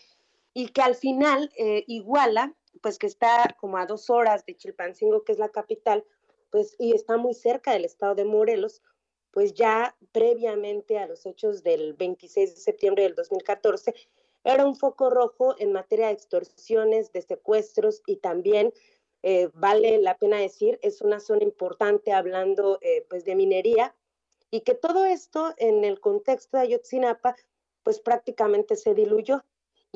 y que al final eh, Iguala pues que está como a dos horas de Chilpancingo, que es la capital, pues y está muy cerca del estado de Morelos, pues ya previamente a los hechos del 26 de septiembre del 2014, era un foco rojo en materia de extorsiones, de secuestros y también, eh, vale la pena decir, es una zona importante hablando eh, pues de minería y que todo esto en el contexto de Ayotzinapa pues prácticamente se diluyó.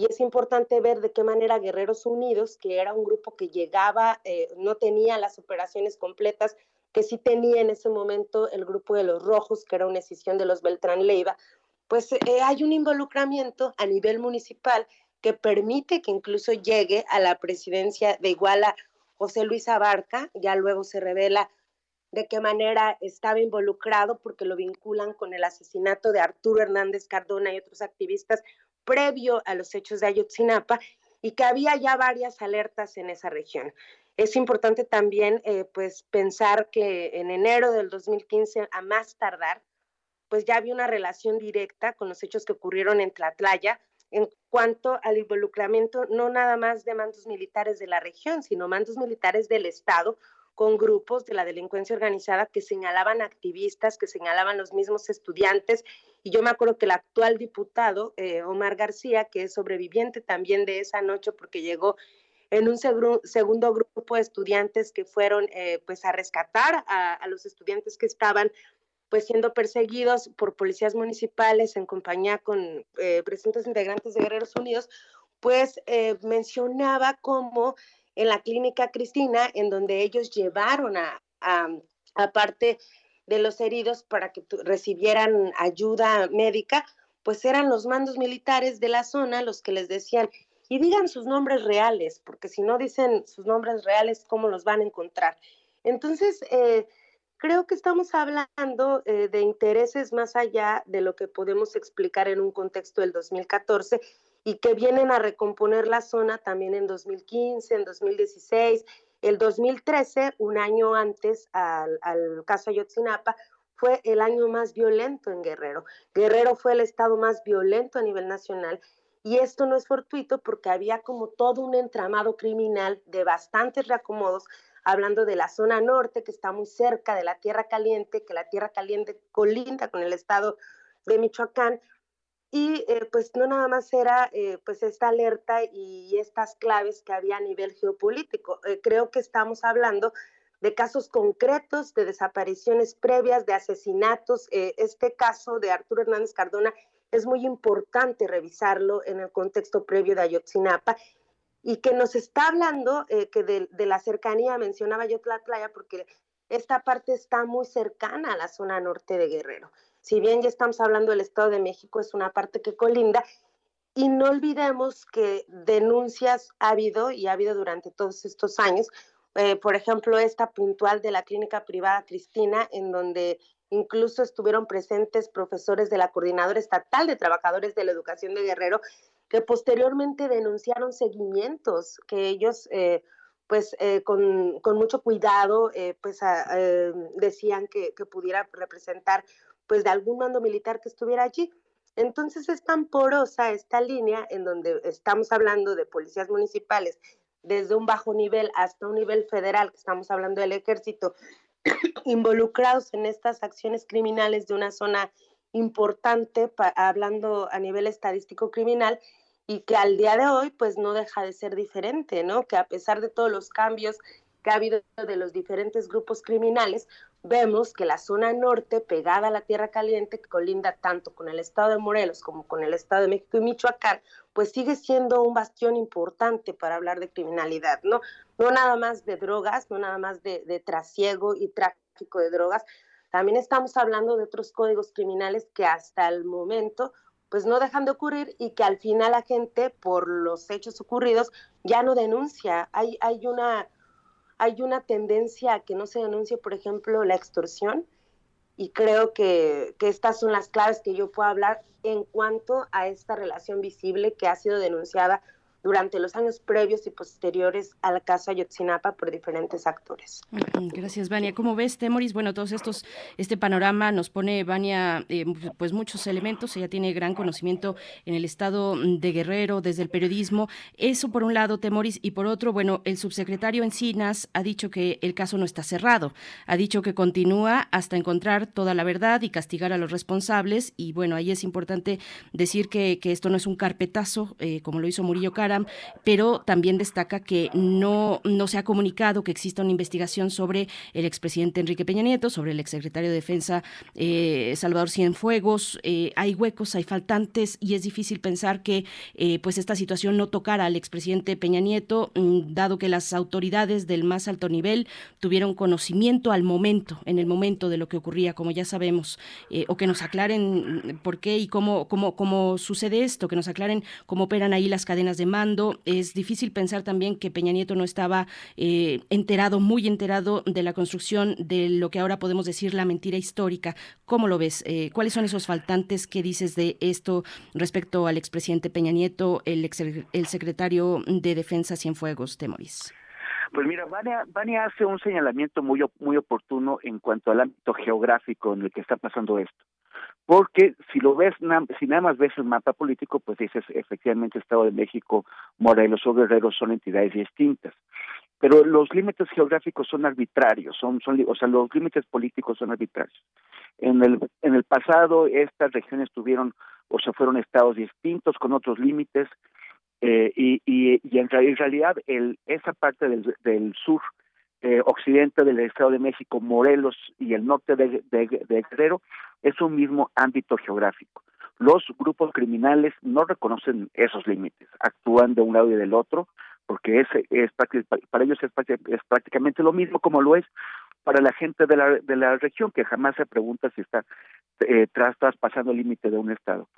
Y es importante ver de qué manera Guerreros Unidos, que era un grupo que llegaba, eh, no tenía las operaciones completas, que sí tenía en ese momento el grupo de los Rojos, que era una decisión de los Beltrán Leiva, pues eh, hay un involucramiento a nivel municipal que permite que incluso llegue a la presidencia de Iguala José Luis Abarca, ya luego se revela de qué manera estaba involucrado porque lo vinculan con el asesinato de Arturo Hernández Cardona y otros activistas previo a los hechos de Ayotzinapa y que había ya varias alertas en esa región. Es importante también eh, pues pensar que en enero del 2015 a más tardar pues ya había una relación directa con los hechos que ocurrieron en Tlatlaya en cuanto al involucramiento no nada más de mandos militares de la región, sino mandos militares del Estado con grupos de la delincuencia organizada que señalaban activistas, que señalaban los mismos estudiantes. Y yo me acuerdo que el actual diputado, eh, Omar García, que es sobreviviente también de esa noche porque llegó en un segundo grupo de estudiantes que fueron eh, pues a rescatar a, a, los estudiantes que estaban pues siendo perseguidos por policías municipales en compañía con eh, presuntos integrantes de Guerreros Unidos, pues eh, mencionaba cómo en la clínica Cristina, en donde ellos llevaron a, a, parte de los heridos para que recibieran ayuda médica, pues eran los mandos militares de la zona los que les decían, y digan sus nombres reales, porque si no dicen sus nombres reales, ¿cómo los van a encontrar? Entonces, eh, creo que estamos hablando eh, de intereses más allá de lo que podemos explicar en un contexto del 2014 y que vienen a recomponer la zona también en 2015, en 2016, el 2013, un año antes al, al caso Ayotzinapa, fue el año más violento en Guerrero. Guerrero fue el estado más violento a nivel nacional y esto no es fortuito porque había como todo un entramado criminal de bastantes reacomodos hablando de la zona norte, que está muy cerca de la Tierra Caliente, que la Tierra Caliente colinda con el estado de Michoacán, y eh, pues no nada más era eh, pues esta alerta y estas claves que había a nivel geopolítico. Eh, creo que estamos hablando de casos concretos, de desapariciones previas, de asesinatos. este caso de Arturo Hernández Cardona es muy importante revisarlo en el contexto previo de Ayotzinapa y que nos está hablando eh, que de, la cercanía, mencionaba yo Tlatlaya, porque esta parte está muy cercana a la zona norte de Guerrero. Si bien ya estamos hablando del Estado de México, es una parte que colinda, y no olvidemos que denuncias ha habido y ha habido durante todos estos años, eh, por ejemplo, esta puntual de la clínica privada Cristina, en donde incluso estuvieron presentes profesores de la Coordinadora Estatal de Trabajadores de la Educación de Guerrero, que posteriormente denunciaron seguimientos que ellos, eh, pues eh, con, con, mucho cuidado, eh, pues decían que, que, pudiera representar pues de algún mando militar que estuviera allí. Entonces es tan porosa esta línea en donde estamos hablando de policías municipales desde un bajo nivel hasta un nivel federal, que estamos hablando del ejército, involucrados en estas acciones criminales de una zona importante, hablando a nivel estadístico criminal, y que al día de hoy pues no deja de ser diferente, ¿no? Que a pesar de todos los cambios que ha habido de los diferentes grupos criminales, vemos que la zona norte, pegada a la Tierra Caliente, que colinda tanto con el estado de Morelos como con el estado de México y Michoacán, pues sigue siendo un bastión importante para hablar de criminalidad, ¿no? No nada más de drogas, no nada más de, de trasiego y tráfico de drogas, también estamos hablando de otros códigos criminales que hasta el momento pues no dejan de ocurrir y que al final la gente por los hechos ocurridos ya no denuncia. Hay, hay, una, hay una tendencia a que no se denuncie, por ejemplo, la extorsión y creo que, que estas son las claves que yo puedo hablar en cuanto a esta relación visible que ha sido denunciada durante los años previos y posteriores al caso Ayotzinapa por diferentes actores. Gracias, Vania. ¿Cómo ves, Temoris? Bueno, todos estos, este panorama nos pone, Vania, eh, pues muchos elementos. Ella tiene gran conocimiento en el estado de Guerrero, desde el periodismo. Eso por un lado, Temoris, y por otro, bueno, el subsecretario Encinas ha dicho que el caso no está cerrado. Ha dicho que continúa hasta encontrar toda la verdad y castigar a los responsables. Y bueno, ahí es importante decir que, que esto no es un carpetazo, eh, como lo hizo Murillo Pero también destaca que no, no se ha comunicado que exista una investigación sobre el expresidente Enrique Peña Nieto, sobre el exsecretario de Defensa eh, Salvador Cienfuegos. Eh, hay huecos, hay faltantes y es difícil pensar que eh, pues esta situación no tocara al expresidente Peña Nieto, mm, dado que las autoridades del más alto nivel tuvieron conocimiento al momento, en el momento de lo que ocurría, como ya sabemos, o que nos aclaren por qué y cómo, cómo, cómo sucede esto, que nos aclaren cómo operan ahí las cadenas de Es difícil pensar también que Peña Nieto no estaba enterado, muy enterado de la construcción de lo que ahora podemos decir la mentira histórica. ¿Cómo lo ves? Eh, ¿Cuáles son esos faltantes que dices de esto respecto al expresidente Peña Nieto, el, el secretario de Defensa Cienfuegos, Temoris? Pues mira, Vania, hace un señalamiento muy, muy oportuno en cuanto al ámbito geográfico en el que está pasando esto. Porque si lo ves, si nada más ves el mapa político, pues dices efectivamente Estado de México, Morelos o Guerrero son entidades distintas pero los límites geográficos son arbitrarios, son, son, o sea, los límites políticos son arbitrarios. En el, en el pasado estas regiones tuvieron, o sea, fueron estados distintos con otros límites, eh, y, y, y en, realidad el, esa parte del, del sur, eh, occidente del Estado de México, Morelos y el norte de, de, Guerrero, es un mismo ámbito geográfico. Los grupos criminales no reconocen esos límites, actúan de un lado y del otro, porque es, es para ellos es, es prácticamente lo mismo como lo es para la gente de la, de la región, que jamás se pregunta si está eh, tras, traspasando el límite de un Estado.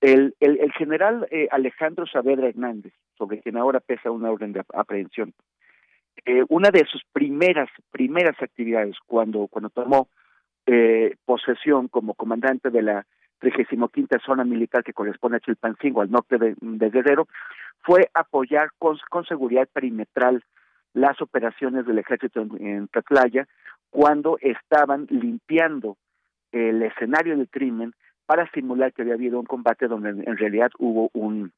El, el, el general eh, Alejandro Saavedra Hernández, sobre quien ahora pesa una orden de aprehensión, eh, una de sus primeras, primeras actividades cuando, cuando tomó eh, posesión como comandante de la 35 zona militar que corresponde a Chilpancingo, al norte de, Guerrero, fue apoyar con, seguridad perimetral las operaciones del ejército en, en cuando estaban limpiando el escenario del crimen para simular que había habido un combate donde en, realidad hubo un,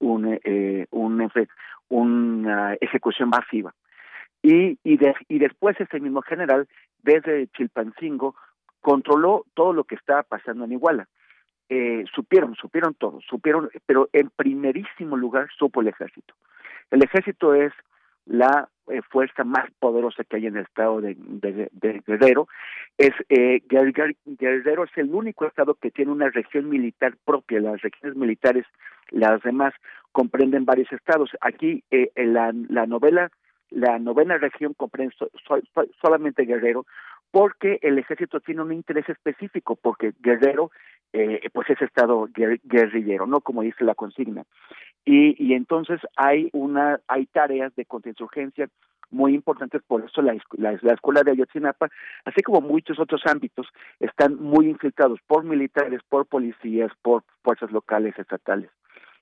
un, eh, un una ejecución masiva. Y, y, y después ese mismo general, desde Chilpancingo, controló todo lo que estaba pasando en Iguala. Eh, supieron, supieron todo, supieron, pero en primerísimo lugar supo el ejército. El ejército es la eh, fuerza más poderosa que hay en el estado de, de, Guerrero. Es eh, Guerrero es el único estado que tiene una región militar propia. Las regiones militares, las demás comprenden varios estados. Aquí eh, la, la novela, la novena región comprende solamente Guerrero, porque el ejército tiene un interés específico, porque Guerrero eh, pues es estado guerrillero, no como dice la consigna. Y, y entonces hay una hay tareas de contrainsurgencia muy importantes, por eso la, la, la, escuela de Ayotzinapa, así como muchos otros ámbitos, están muy infiltrados por militares, por policías, por fuerzas locales, estatales.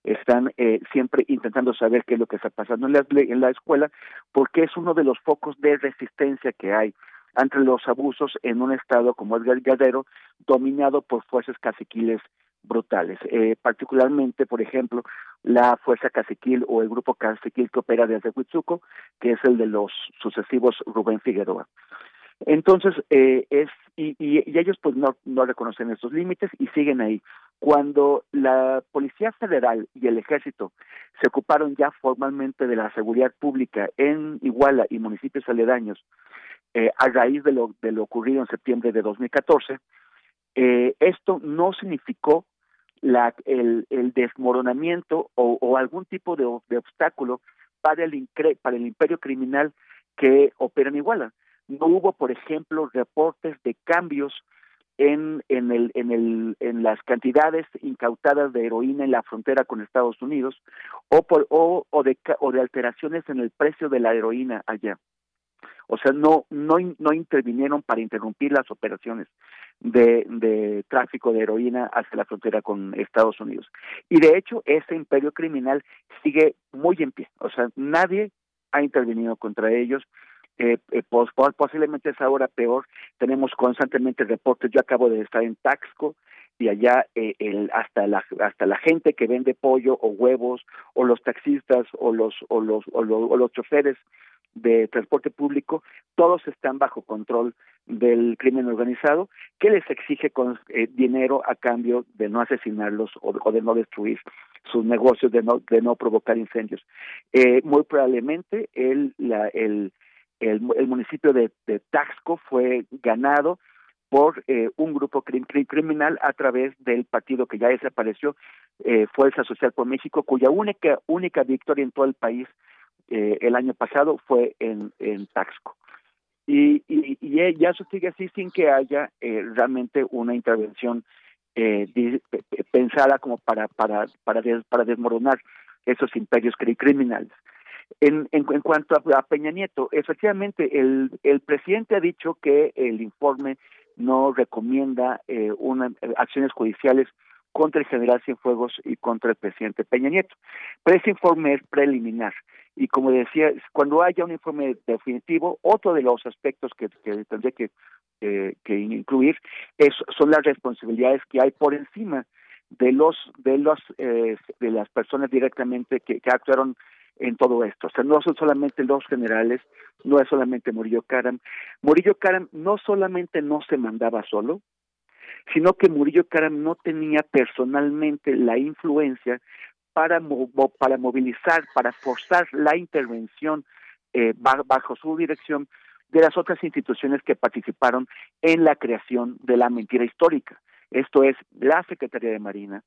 Están eh, siempre intentando saber qué es lo que está pasando en la, en la escuela, porque es uno de los focos de resistencia que hay ante los abusos en un estado como el Guerrero, dominado por fuerzas caciquiles brutales. Eh, particularmente, por ejemplo, la fuerza caciquil o el grupo caciquil que opera desde Huitzuco, que es el de los sucesivos Rubén Figueroa. Entonces, eh, es, y, y, ellos pues no, no reconocen esos límites y siguen ahí. Cuando la Policía Federal y el Ejército se ocuparon ya formalmente de la seguridad pública en Iguala y municipios aledaños, eh, a raíz de lo, de lo ocurrido en septiembre de 2014, eh, esto no significó la, el, el desmoronamiento o, o, algún tipo de, obstáculo para el, para el imperio criminal que opera en Iguala. No hubo, por ejemplo, reportes de cambios en, en, el, en, el, en las cantidades incautadas de heroína en la frontera con Estados Unidos o, por, o, o, de, o de alteraciones en el precio de la heroína allá. O sea, no, no, no intervinieron para interrumpir las operaciones. de, de tráfico de heroína hacia la frontera con Estados Unidos. Y de hecho, ese imperio criminal sigue muy en pie. O sea, nadie ha intervenido contra ellos. Eh, eh, posiblemente es ahora peor. Tenemos constantemente reportes. Yo acabo de estar en Taxco y allá eh, el, hasta la hasta la gente que vende pollo o huevos o los taxistas o los o los o los choferes de transporte público, todos están bajo control del crimen organizado que les exige con, eh, dinero a cambio de no asesinarlos o, de no destruir sus negocios, de no, de no provocar incendios. Eh, muy probablemente el, la, el, el, municipio de, Taxco fue ganado por eh, un grupo criminal a través del partido que ya desapareció, Fuerza Social por México, cuya única, única victoria en todo el país eh, el año pasado fue en, Taxco. Y, y, ya eso sigue así sin que haya eh, realmente una intervención eh, pensada como para para para, para desmoronar esos imperios criminales. En, en, cuanto a, Peña Nieto, efectivamente el, el presidente ha dicho que el informe no recomienda eh, una, acciones judiciales contra el general Cienfuegos y contra el presidente Peña Nieto. Pero ese informe es preliminar. Y como decía, cuando haya un informe definitivo, otro de los aspectos que, que tendría que, que incluir es, son las responsabilidades que hay por encima de los de los eh, de las personas directamente que actuaron en todo esto. O sea, no son solamente los generales, no es solamente Murillo Karam. Murillo Karam no solamente no se mandaba solo, sino que Murillo Karam no tenía personalmente la influencia para, para movilizar, para forzar la intervención eh, bajo su dirección de las otras instituciones que participaron en la creación de la mentira histórica. Esto es la Secretaría de Marina,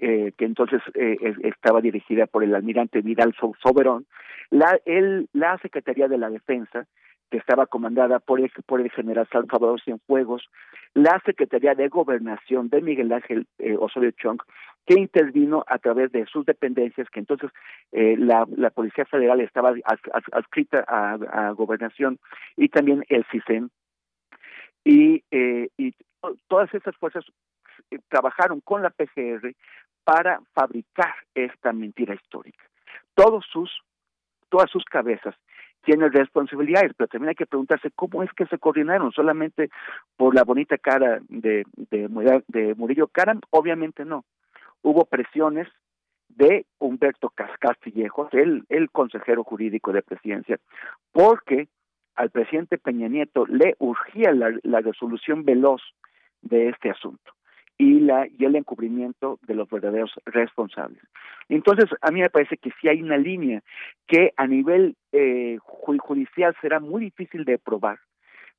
eh, que entonces eh, estaba dirigida por el almirante Vidal Soberón, la, el, la Secretaría de la Defensa, que estaba comandada por el, general Salvador Cienfuegos, la Secretaría de Gobernación de Miguel Ángel eh, Osorio Chong, que intervino a través de sus dependencias, que entonces eh, la, la, Policía Federal estaba adscrita a, Gobernación y también el CISEN. Y, eh, y todas estas fuerzas eh, trabajaron con la PGR para fabricar esta mentira histórica. Todos sus, todas sus cabezas tiene responsabilidades, pero también hay que preguntarse cómo es que se coordinaron, solamente por la bonita cara de, de, Murillo Caram, obviamente no. Hubo presiones de Humberto Castillejos, el, el consejero jurídico de presidencia, porque al presidente Peña Nieto le urgía la resolución veloz de este asunto y, la, y el encubrimiento de los verdaderos responsables. Entonces, a mí me parece que sí hay una línea que a nivel eh, judicial será muy difícil de probar,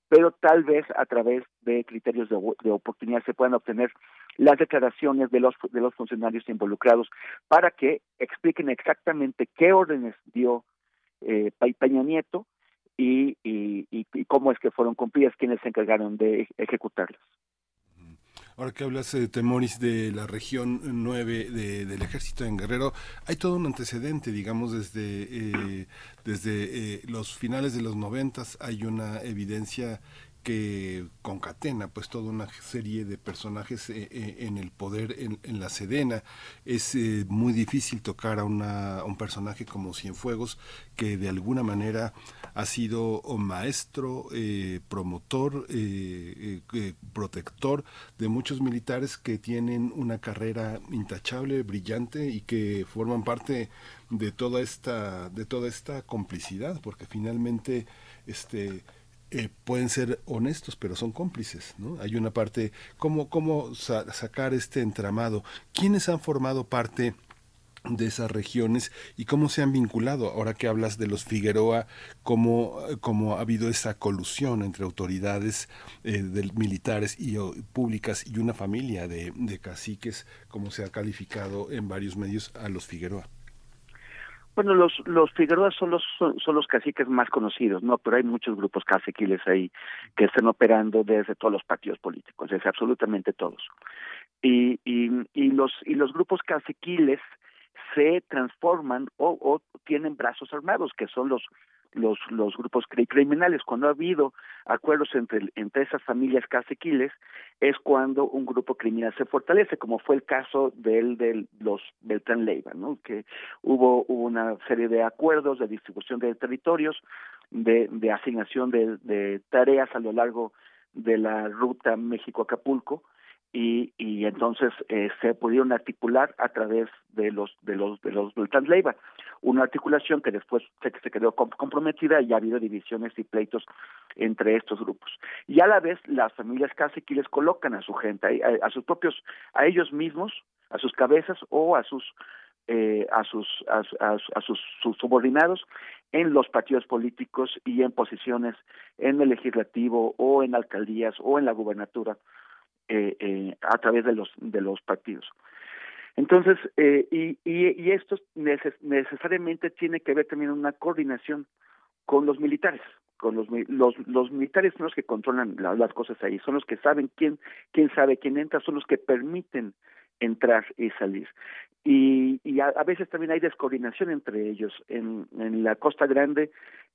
pero tal vez a través de criterios de, oportunidad se puedan obtener las declaraciones de los de los funcionarios involucrados para que expliquen exactamente qué órdenes dio eh, Peña Nieto y, cómo es que fueron cumplidas, quienes se encargaron de ejecutarlas. Ahora que hablas, de Temoris, de la región 9 de, del ejército en Guerrero, hay todo un antecedente, digamos, desde, eh, desde eh, los finales de los noventas hay una evidencia que concatena pues toda una serie de personajes eh, eh, en el poder en, la Sedena. Es eh, muy difícil tocar a, una, un personaje como Cienfuegos que de alguna manera ha sido maestro, promotor, protector de muchos militares que tienen una carrera intachable, brillante y que forman parte de toda esta, de toda esta complicidad, porque finalmente este eh, pueden ser honestos, pero son cómplices, ¿no? Hay una parte, ¿cómo, cómo sacar este entramado? ¿Quiénes han formado parte de esas regiones y cómo se han vinculado. Ahora que hablas de los Figueroa, cómo, cómo ha habido esa colusión entre autoridades eh, militares y públicas y una familia de, de caciques, como se ha calificado en varios medios a los Figueroa. Bueno, los, los Figueroa son los, son, los caciques más conocidos, ¿no? Pero hay muchos grupos caciquiles ahí que están operando desde todos los partidos políticos, desde absolutamente todos. Y, y, y, los, y los grupos caciquiles se transforman o, o tienen brazos armados, que son los los, los grupos criminales. Cuando ha habido acuerdos entre, entre esas familias caciquiles, es cuando un grupo criminal se fortalece, como fue el caso del de los Beltrán Leiva, ¿no? que hubo, una serie de acuerdos de distribución de territorios, de, de asignación de, de tareas a lo largo de la ruta México-Acapulco, y, y entonces eh, se pudieron articular a través de los de los de los Beltrán Leiva. Una articulación que después se, se quedó comprometida y ha habido divisiones y pleitos entre estos grupos. Y a la vez las familias les colocan a su gente a, a, sus propios a ellos mismos a sus cabezas o a sus eh, a sus a, a sus, sus subordinados en los partidos políticos y en posiciones en el legislativo o en alcaldías o en la gubernatura eh, eh, a través de los de los partidos. Entonces, eh, y, y, y, esto necesariamente tiene que ver también una coordinación con los militares, con los los, los militares son los que controlan las cosas ahí, son los que saben quién quién sabe quién entra, son los que permiten entrar y salir. Y, y a, veces también hay descoordinación entre ellos. En, en la Costa Grande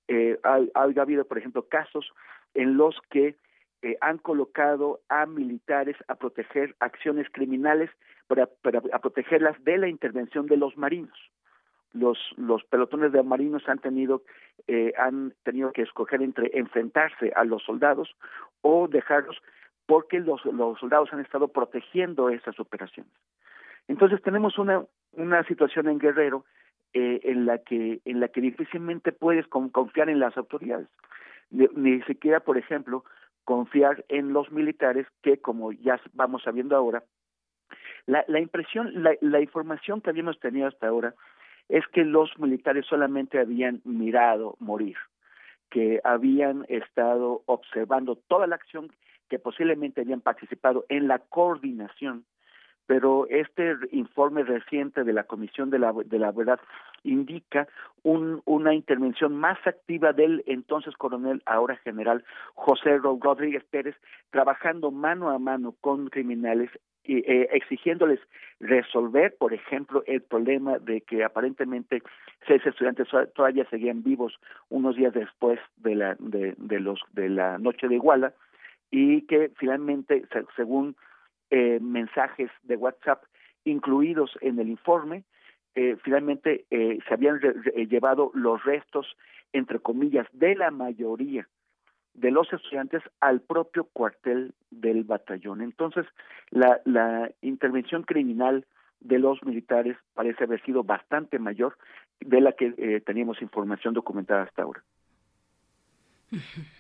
eh, ha habido, por ejemplo, casos en los que eh, han colocado a militares a proteger acciones criminales para, para a protegerlas de la intervención de los marinos. Los los pelotones de marinos han tenido eh, han tenido que escoger entre enfrentarse a los soldados o dejarlos porque los los soldados han estado protegiendo esas operaciones. Entonces tenemos una una situación en Guerrero eh, en la que en la que difícilmente puedes confiar en las autoridades. Ni siquiera por ejemplo confiar en los militares que, como ya vamos sabiendo ahora, la, la impresión, la, la información que habíamos tenido hasta ahora es que los militares solamente habían mirado morir, que habían estado observando toda la acción, que posiblemente habían participado en la coordinación pero este informe reciente de la Comisión de la, de la Verdad indica un, una intervención más activa del entonces coronel, ahora general José Rodríguez Pérez, trabajando mano a mano con criminales eh, exigiéndoles resolver, por ejemplo, el problema de que aparentemente seis estudiantes todavía seguían vivos unos días después de la de, de los de la noche de Iguala y que finalmente, según eh, mensajes de WhatsApp incluidos en el informe. Eh, finalmente eh, se habían llevado los restos, entre comillas, de la mayoría de los estudiantes al propio cuartel del batallón. Entonces, la, la intervención criminal de los militares parece haber sido bastante mayor de la que teníamos información documentada hasta ahora.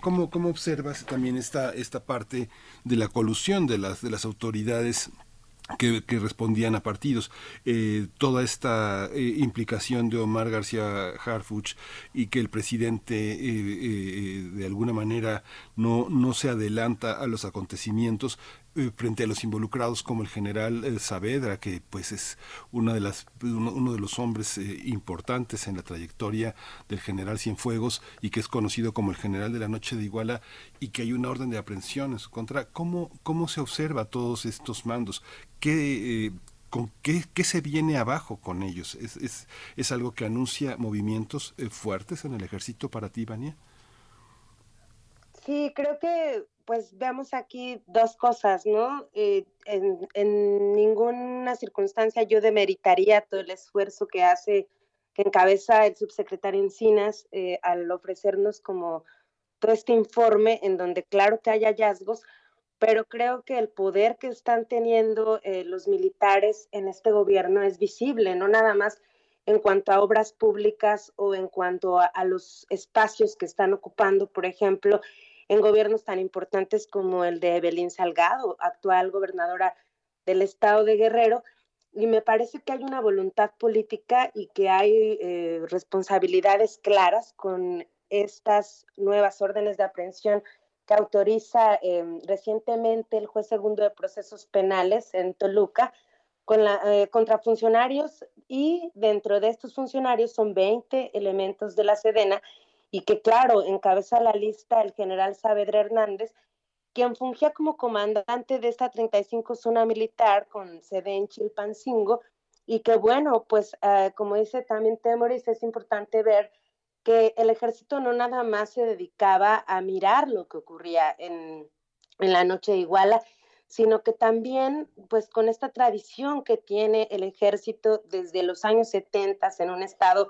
¿cómo, ¿cómo, observas también esta, esta parte de la colusión de las, de las autoridades que, respondían a partidos. Eh, toda esta eh, implicación de Omar García Harfuch y que el presidente eh, de alguna manera no, no se adelanta a los acontecimientos eh, frente a los involucrados como el general eh, Saavedra, que pues es una de las, uno, de los hombres eh, importantes en la trayectoria del general Cienfuegos y que es conocido como el general de la noche de Iguala y que hay una orden de aprehensión en su contra. ¿Cómo, cómo se observa todos estos mandos? ¿Qué, con qué, qué, se viene abajo con ellos? ¿Es, es, es algo que anuncia movimientos fuertes en el ejército para ti, Vania? Sí, creo que pues veamos aquí dos cosas, ¿no? Eh, en, ninguna circunstancia yo demeritaría todo el esfuerzo que hace, que encabeza el subsecretario Encinas eh, al ofrecernos como todo este informe en donde claro que hay hallazgos, pero creo que el poder que están teniendo eh, los militares en este gobierno es visible, no nada más en cuanto a obras públicas o en cuanto a los espacios que están ocupando, por ejemplo, en gobiernos tan importantes como el de Evelyn Salgado, actual gobernadora del estado de Guerrero, y me parece que hay una voluntad política y que hay eh, responsabilidades claras con estas nuevas órdenes de aprehensión que autoriza eh, recientemente el juez segundo de procesos penales en Toluca eh, contra funcionarios y dentro de estos funcionarios son 20 elementos de la Sedena y que, claro, encabeza la lista el general Saavedra Hernández, quien fungía como comandante de esta 35 zona militar con sede en Chilpancingo y que bueno, pues eh, como dice también Temoris, es importante ver que el ejército no nada más se dedicaba a mirar lo que ocurría en, en la noche de Iguala, sino que también, pues con esta tradición que tiene el ejército desde los años 70 en un estado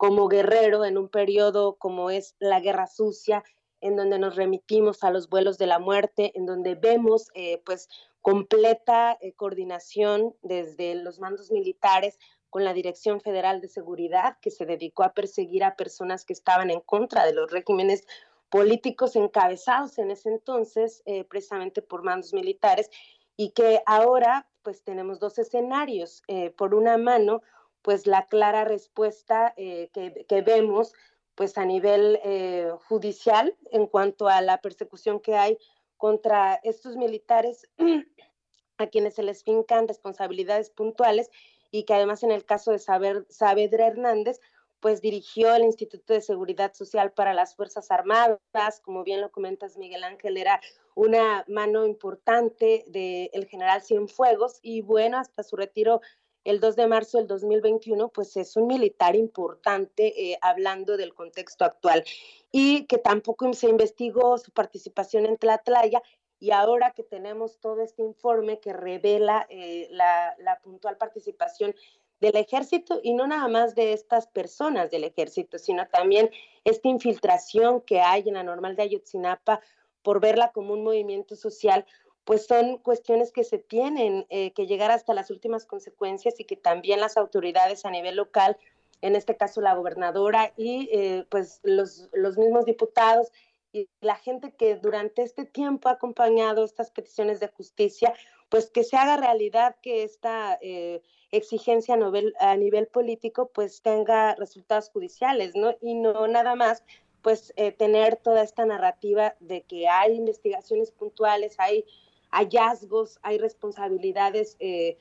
como guerrero, en un periodo como es la Guerra Sucia, en donde nos remitimos a los vuelos de la muerte, en donde vemos eh, pues completa eh, coordinación desde los mandos militares con la Dirección Federal de Seguridad, que se dedicó a perseguir a personas que estaban en contra de los regímenes políticos encabezados en ese entonces, eh, precisamente por mandos militares, y que ahora pues tenemos dos escenarios. por una mano, pues la clara respuesta que, que, vemos pues a nivel eh, judicial en cuanto a la persecución que hay contra estos militares a quienes se les fincan responsabilidades puntuales y que además en el caso de Saber, Saavedra Hernández, pues dirigió el Instituto de Seguridad Social para las Fuerzas Armadas, como bien lo comentas Miguel Ángel, era una mano importante del general Cienfuegos y bueno, hasta su retiro el 2 de marzo del 2021, pues es un militar importante eh, hablando del contexto actual y que tampoco se investigó su participación en Tlatlaya y ahora que tenemos todo este informe que revela eh, la, puntual participación del ejército y no nada más de estas personas del ejército, sino también esta infiltración que hay en la normal de Ayotzinapa por verla como un movimiento social, pues son cuestiones que se tienen eh, que llegar hasta las últimas consecuencias y que también las autoridades a nivel local, en este caso la gobernadora y eh, pues los, los mismos diputados y la gente que durante este tiempo ha acompañado estas peticiones de justicia, pues que se haga realidad que esta eh, exigencia a nivel, a nivel político pues tenga resultados judiciales, ¿no? Y no nada más pues tener toda esta narrativa de que hay investigaciones puntuales, hay hallazgos, hay responsabilidades eh,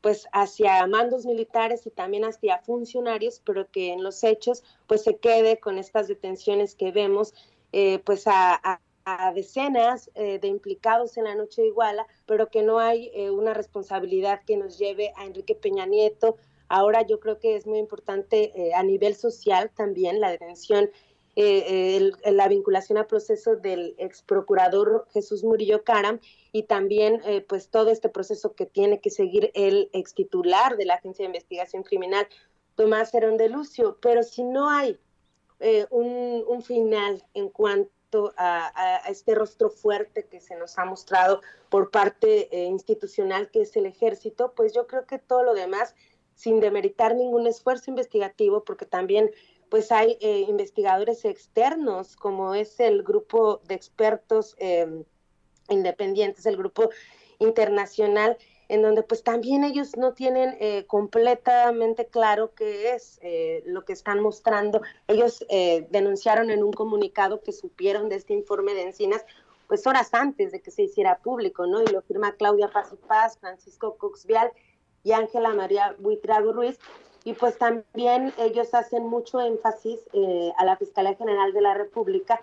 pues hacia mandos militares y también hacia funcionarios, pero que en los hechos pues se quede con estas detenciones que vemos eh, pues a, decenas eh, de implicados en la noche de Iguala, pero que no hay una responsabilidad que nos lleve a Enrique Peña Nieto. Ahora yo creo que es muy importante a nivel social también la detención la vinculación a proceso del ex procurador Jesús Murillo Caram y también eh, pues todo este proceso que tiene que seguir el ex titular de la Agencia de Investigación Criminal, Tomás Herón de Lucio. Pero si no hay eh, un, final en cuanto a, este rostro fuerte que se nos ha mostrado por parte eh, institucional que es el ejército, pues yo creo que todo lo demás, sin demeritar ningún esfuerzo investigativo, porque también pues hay investigadores externos, como es el grupo de expertos em, independientes, el grupo internacional, en donde pues también ellos no tienen eh, completamente claro qué es eh, lo que están mostrando. Ellos eh, denunciaron en un comunicado que supieron de este informe de Encinas pues horas antes de que se hiciera público, ¿no? Y lo firma Claudia Paz y Paz, Francisco Coxvial y Ángela María Buitrago Ruiz. Y pues también ellos hacen mucho énfasis a la Fiscalía General de la República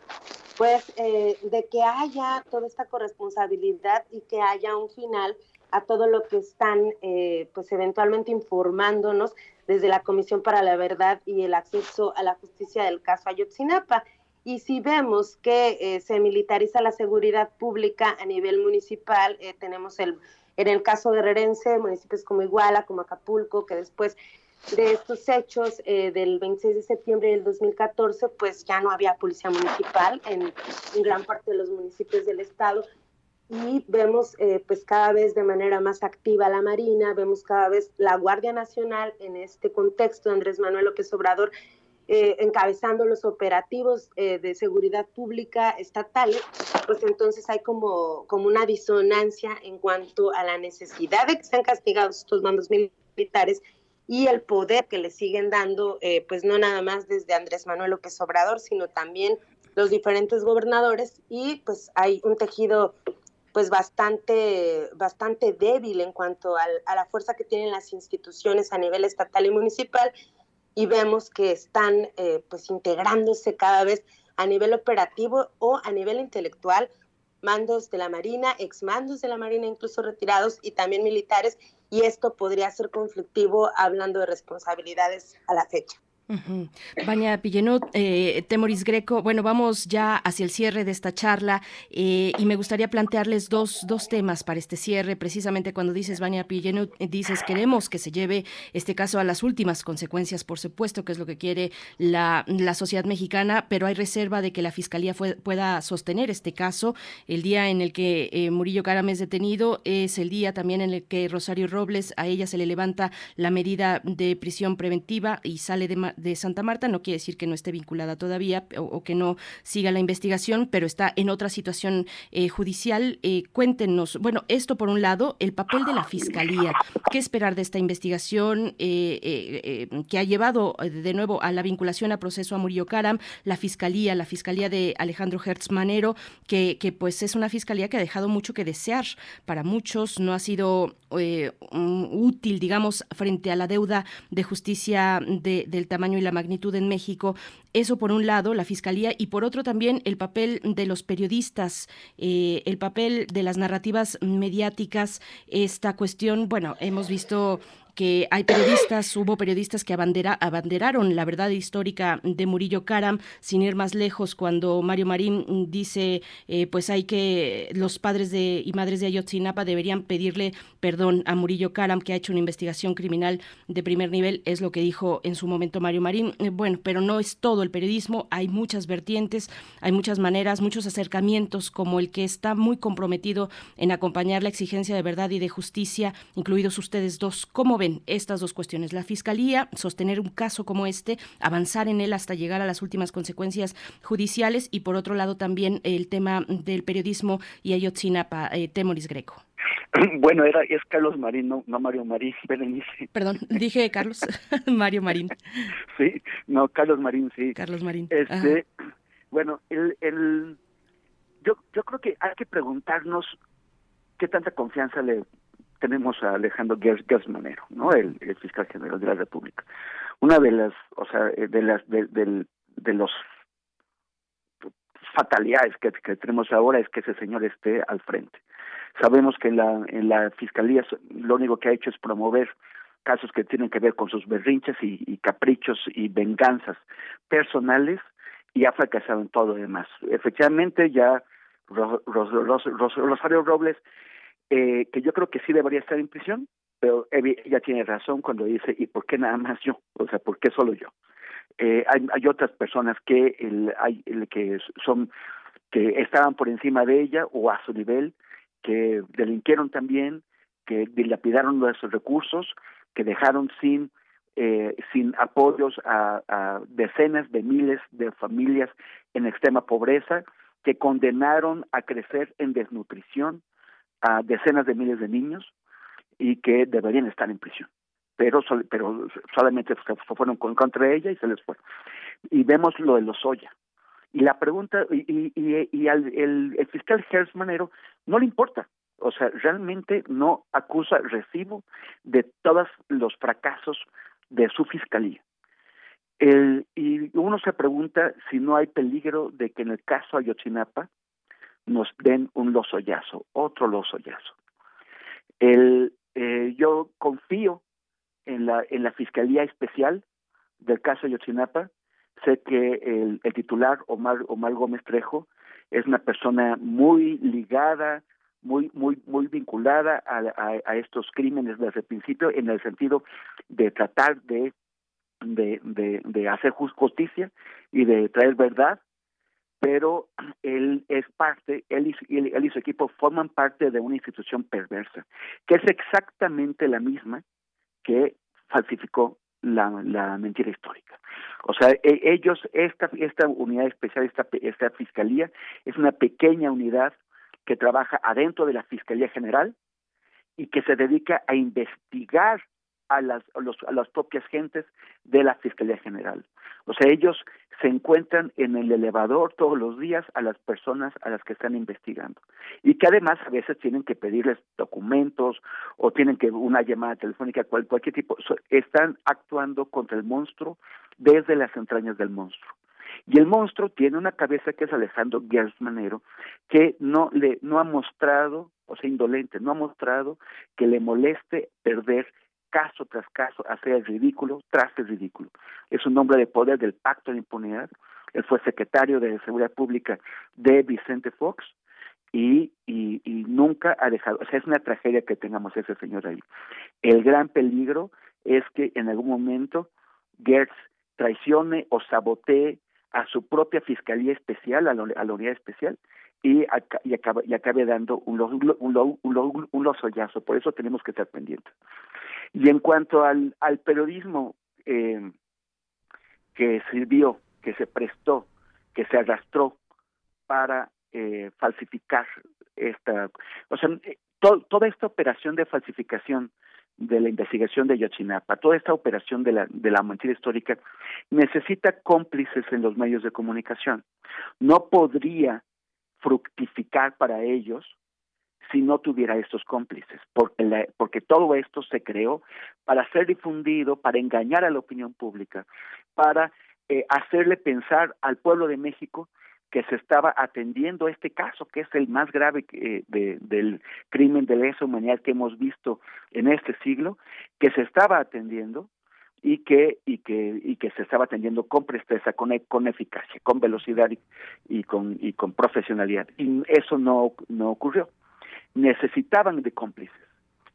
pues eh, de que haya toda esta corresponsabilidad y que haya un final a todo lo que están eh, pues eventualmente informándonos desde la Comisión para la Verdad y el Acceso a la Justicia del caso Ayotzinapa. Y si vemos que eh, se militariza la seguridad pública a nivel municipal, tenemos el, en el caso de Rerense, municipios como Iguala, como Acapulco, que después de estos hechos eh, del 26 de septiembre del 2014, pues ya no había policía municipal en, gran parte de los municipios del estado. Y vemos eh, pues cada vez de manera más activa la Marina, vemos cada vez la Guardia Nacional en este contexto, Andrés Manuel López Obrador eh, encabezando los operativos de seguridad pública estatales, pues entonces hay como, como una disonancia en cuanto a la necesidad de que sean castigados estos mandos militares y el poder que le siguen dando, eh, pues no nada más desde Andrés Manuel López Obrador, sino también los diferentes gobernadores y pues hay un tejido pues bastante, bastante débil en cuanto a la fuerza que tienen las instituciones a nivel estatal y municipal y vemos que están eh, pues integrándose cada vez a nivel operativo o a nivel intelectual mandos de la Marina, exmandos de la Marina incluso retirados y también militares y esto podría ser conflictivo hablando de responsabilidades a la fecha. Baña Pillenut, eh, Temoris Greco, bueno, vamos ya hacia el cierre de esta charla eh, y me gustaría plantearles dos, dos temas para este cierre. Precisamente cuando dices, Baña Pillenut, eh, dices, queremos que se lleve este caso a las últimas consecuencias, por supuesto, que es lo que quiere la, la sociedad mexicana, pero hay reserva de que la Fiscalía pueda sostener este caso. El día en el que eh, Murillo Caram es detenido es el día también en el que Rosario Robles, a ella se le levanta la medida de prisión preventiva y sale de de Santa Marta, no quiere decir que no esté vinculada todavía o, que no siga la investigación, pero está en otra situación eh, judicial. Eh, cuéntenos, bueno, esto por un lado, el papel de la Fiscalía, ¿qué esperar de esta investigación eh, que ha llevado de nuevo a la vinculación a proceso a Murillo Karam, la Fiscalía, la Fiscalía de Alejandro Hertz Manero, que, que pues es una Fiscalía que ha dejado mucho que desear para muchos, no ha sido útil, digamos, frente a la deuda de justicia del tamaño y la magnitud en México. Eso por un lado, la Fiscalía, y por otro también el papel de los periodistas, eh, el papel de las narrativas mediáticas, esta cuestión, bueno, hemos visto que hay periodistas, hubo periodistas que abandera, abanderaron la verdad histórica de Murillo Karam, sin ir más lejos, cuando Mario Marín dice, eh, pues hay que, los padres de, y madres de Ayotzinapa deberían pedirle perdón a Murillo Karam, que ha hecho una investigación criminal de primer nivel, es lo que dijo en su momento Mario Marín. Eh, bueno, pero no es todo el periodismo, hay muchas vertientes, hay muchas maneras, muchos acercamientos, como el que está muy comprometido en acompañar la exigencia de verdad y de justicia, incluidos ustedes dos. ¿Cómo ven? Estas dos cuestiones. La Fiscalía, sostener un caso como este, avanzar en él hasta llegar a las últimas consecuencias judiciales y por otro lado también el tema del periodismo y Ayotzinapa, eh, Temoris Greco. Bueno, era es Carlos Marín, no, Mario Marín, Berenice. Perdón, dije Carlos, Mario Marín. Sí, no, Carlos Marín, sí. Carlos Marín. Este, bueno, el, el, yo, yo creo que hay que preguntarnos qué tanta confianza le tenemos a Alejandro Gersmanero, ¿no? El, fiscal general de la República. Una de las, o sea, eh, de las de, de, los fatalidades que, tenemos ahora es que ese señor esté al frente. Sabemos que en la, en la fiscalía lo único que ha hecho es promover casos que tienen que ver con sus berrinches y, caprichos y venganzas personales y ha fracasado en todo lo demás. Efectivamente, ya Rosario Robles eh, que yo creo que sí debería estar en prisión, pero ella tiene razón cuando dice, ¿y por qué nada más yo? O sea, ¿por qué solo yo? Eh, hay, hay otras personas que el, hay, el, que son que estaban por encima de ella o a su nivel, que delinquieron también, que dilapidaron nuestros recursos, que dejaron sin eh, sin apoyos a, a, decenas de miles de familias en extrema pobreza, que condenaron a crecer en desnutrición, a decenas de miles de niños y que deberían estar en prisión. Pero, pero solamente fueron contra ella y se les fue. Y vemos lo de los Oya. Y la pregunta, y, y, y al, el, fiscal Manero no le importa, o sea, realmente no acusa recibo de todos los fracasos de su fiscalía. El, y uno se pregunta si no hay peligro de que en el caso Ayotzinapa nos den un lozoyazo, otro lozoyazo. El, eh, yo confío en la, en la Fiscalía Especial del caso Yotzinapa. Sé que el, el titular, Omar, Omar Gómez Trejo, es una persona muy ligada, muy muy muy vinculada a, a, estos crímenes desde el principio en el sentido de tratar de de, de, de hacer justicia y de traer verdad pero él es parte, él y, él y su equipo forman parte de una institución perversa, que es exactamente la misma que falsificó la, mentira histórica. O sea, e, ellos, esta, esta unidad especial, esta, esta fiscalía, es una pequeña unidad que trabaja adentro de la Fiscalía General y que se dedica a investigar a las, a, los, a las propias gentes de la Fiscalía General. O sea, ellos se encuentran en el elevador todos los días a las personas a las que están investigando. Y que además a veces tienen que pedirles documentos o tienen que una llamada telefónica cual, cualquier tipo. Están actuando contra el monstruo desde las entrañas del monstruo. Y el monstruo tiene una cabeza que es Alejandro Manero, que no le no ha mostrado, o sea, indolente, no ha mostrado que le moleste perder caso tras caso, hacer el ridículo tras el ridículo. Es un hombre de poder del pacto de impunidad. Él fue secretario de Seguridad Pública de Vicente Fox y, y, y nunca ha dejado, o sea, es una tragedia que tengamos ese señor ahí. El gran peligro es que en algún momento Gertz traicione o sabotee a su propia fiscalía especial, a la, a la unidad especial, y, y, acabe, y acabe dando un, un, un, un. Por eso tenemos que estar pendientes. Y en cuanto al, al periodismo eh, que sirvió, que se prestó, que se arrastró para eh, falsificar esta, o sea, eh, to, toda esta operación de falsificación de la investigación de Yotzinapa, toda esta operación de la, de la mentira histórica, necesita cómplices en los medios de comunicación. No podría fructificar para ellos si no tuviera estos cómplices, porque, la, porque todo esto se creó para ser difundido, para engañar a la opinión pública, para eh, hacerle pensar al pueblo de México que se estaba atendiendo este caso, que es el más grave eh, de, del crimen de lesa humanidad que hemos visto en este siglo, que se estaba atendiendo y que y que y que se estaba atendiendo con presteza, con con eficacia, con velocidad y, y con y con profesionalidad. Y eso no no ocurrió. Necesitaban de cómplices.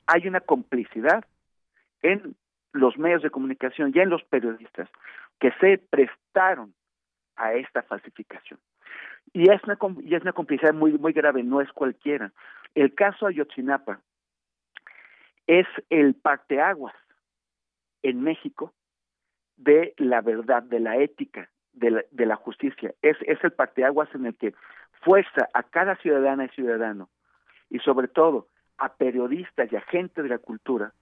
Hay una complicidad en los medios de comunicación y en los periodistas que se prestaron a esta falsificación. Y es una, y es una complicidad muy, muy grave, no es cualquiera. El caso Ayotzinapa es el parteaguas en México de la verdad, de la ética, de la, de la justicia. Es, es el parteaguas en el que fuerza a cada ciudadana y ciudadano, y sobre todo a periodistas y a gente de la cultura,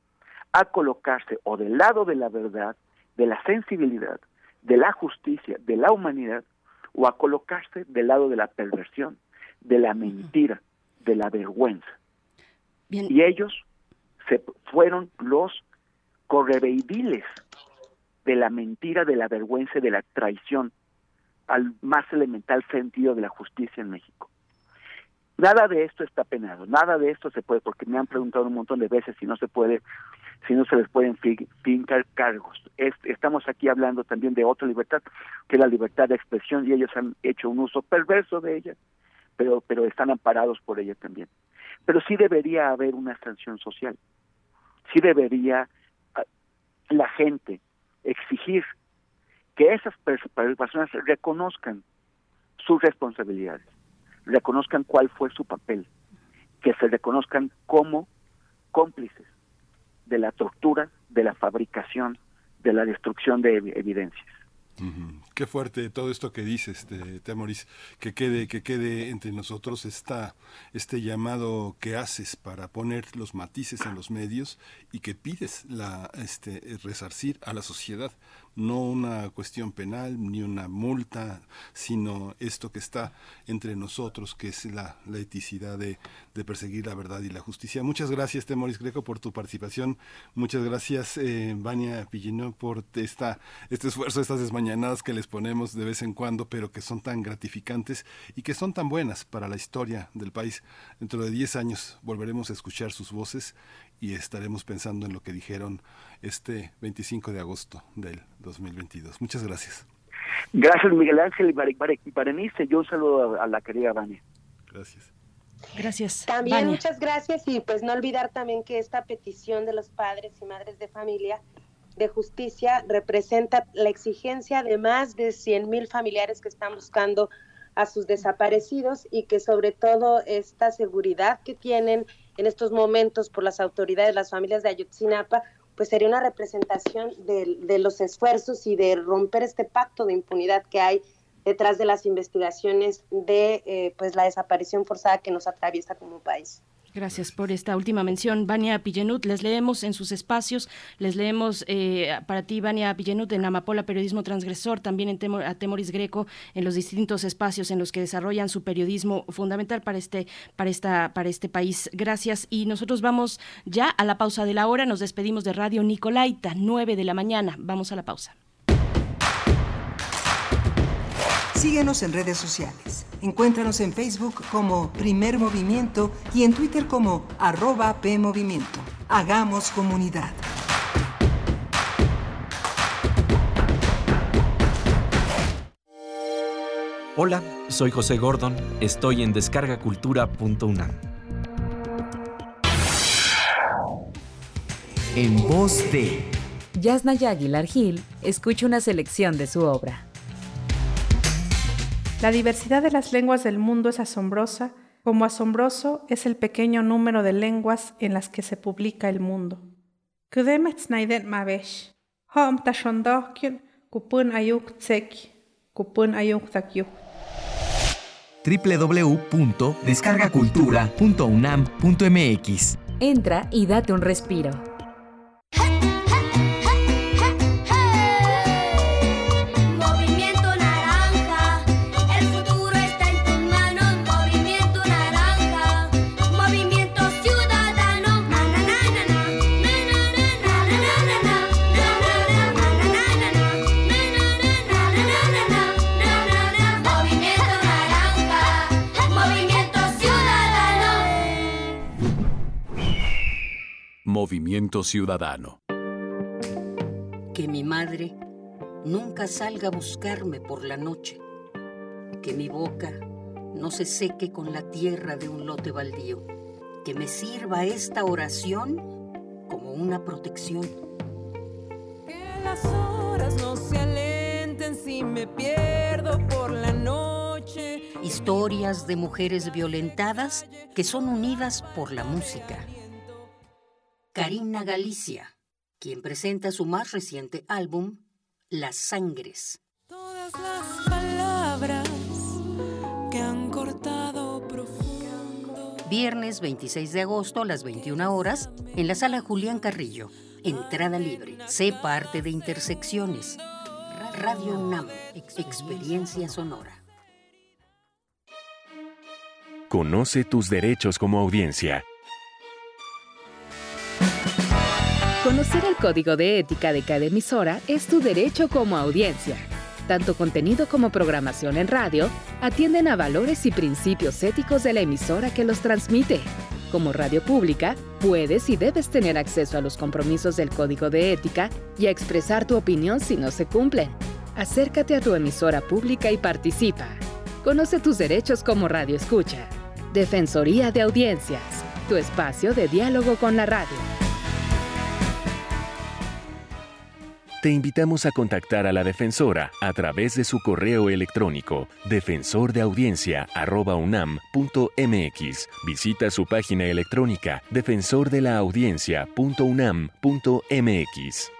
a colocarse o del lado de la verdad, de la sensibilidad, de la justicia, de la humanidad, o a colocarse del lado de la perversión, de la mentira, de la vergüenza. Y ellos se fueron los correveidiles de la mentira, de la vergüenza y de la traición al más elemental sentido de la justicia en México. Nada de esto está penado, nada de esto se puede, porque me han preguntado un montón de veces si no se puede si no se les pueden fincar cargos. estamos aquí hablando también de otra libertad, que es la libertad de expresión, y ellos han hecho un uso perverso de ella, pero, pero están amparados por ella también. Pero sí debería haber una sanción social, sí debería la gente exigir que esas personas reconozcan sus responsabilidades, reconozcan cuál fue su papel, que se reconozcan como cómplices de la tortura, de la fabricación, de la destrucción de evidencias. Qué fuerte todo esto que dices, este, Temoris, que quede, que quede entre nosotros esta, este llamado que haces para poner los matices en los medios y que pides la, este, resarcir a la sociedad no una cuestión penal ni una multa, sino esto que está entre nosotros, que es la, la eticidad de, perseguir la verdad y la justicia. Muchas gracias, Temoris Greco, por tu participación. Muchas gracias, eh, Vania Pillino, por esta, este esfuerzo, estas desmañanadas que les ponemos de vez en cuando, pero que son tan gratificantes y que son tan buenas para la historia del país. Dentro de 10 años volveremos a escuchar sus voces y estaremos pensando en lo que dijeron este 25 de agosto del 2022. Muchas gracias. Gracias Miguel Ángel y Berenice. Yo un saludo a, la querida Vania. Gracias. Gracias. También muchas gracias y pues no olvidar también que esta petición de los padres y madres de familia de justicia representa la exigencia de más de 100 mil familiares que están buscando a sus desaparecidos y que sobre todo esta seguridad que tienen en estos momentos por las autoridades, las familias de Ayotzinapa, pues sería una representación de, los esfuerzos y de romper este pacto de impunidad que hay detrás de las investigaciones de eh, pues la desaparición forzada que nos atraviesa como país. Gracias por esta última mención, Vania Pillenut. Les leemos en sus espacios, les leemos eh, para ti, Vania Pillenut, en Amapola Periodismo Transgresor, también en a Temoris Greco, en los distintos espacios en los que desarrollan su periodismo fundamental para este, para esta, para este país. Gracias. Y nosotros vamos ya a la pausa de la hora. Nos despedimos de Radio Nicolaita, 9 de la mañana. Vamos a la pausa. Síguenos en redes sociales. Encuéntranos en Facebook como Primer Movimiento y en Twitter como arroba PMovimiento. Hagamos comunidad. Hola, soy José Gordon. Estoy en descargacultura.unam. En voz de Yasnaya Aguilar Gil, escucha una selección de su obra. La diversidad de las lenguas del mundo es asombrosa, como asombroso es el pequeño número de lenguas en las que se publica el mundo. www.descargacultura.unam.mx Entra y date un respiro. Movimiento Ciudadano. Que mi madre nunca salga a buscarme por la noche. Que mi boca no se seque con la tierra de un lote baldío. Que me sirva esta oración como una protección. Que las horas no se alenten si me pierdo por la noche. Historias de mujeres violentadas que son unidas por la música Karina Galicia, quien presenta su más reciente álbum, Las Sangres. Todas las palabras que han cortado profundo. Viernes 26 de agosto a las 21 horas en la sala Julián Carrillo. Entrada libre. Sé parte de Intersecciones. Radio NAM. Experiencia sonora. Conoce tus derechos como audiencia. Conocer el código de ética de cada emisora es tu derecho como audiencia. Tanto contenido como programación en radio atienden a valores y principios éticos de la emisora que los transmite. Como radio pública, puedes y debes tener acceso a los compromisos del código de ética y a expresar tu opinión si no se cumplen. Acércate a tu emisora pública y participa. Conoce tus derechos como Radio Escucha. Defensoría de Audiencias, tu espacio de diálogo con la radio. Te invitamos a contactar a la defensora a través de su correo electrónico defensordeaudiencia.unam.mx. Visita su página electrónica defensordelaudiencia.unam.mx.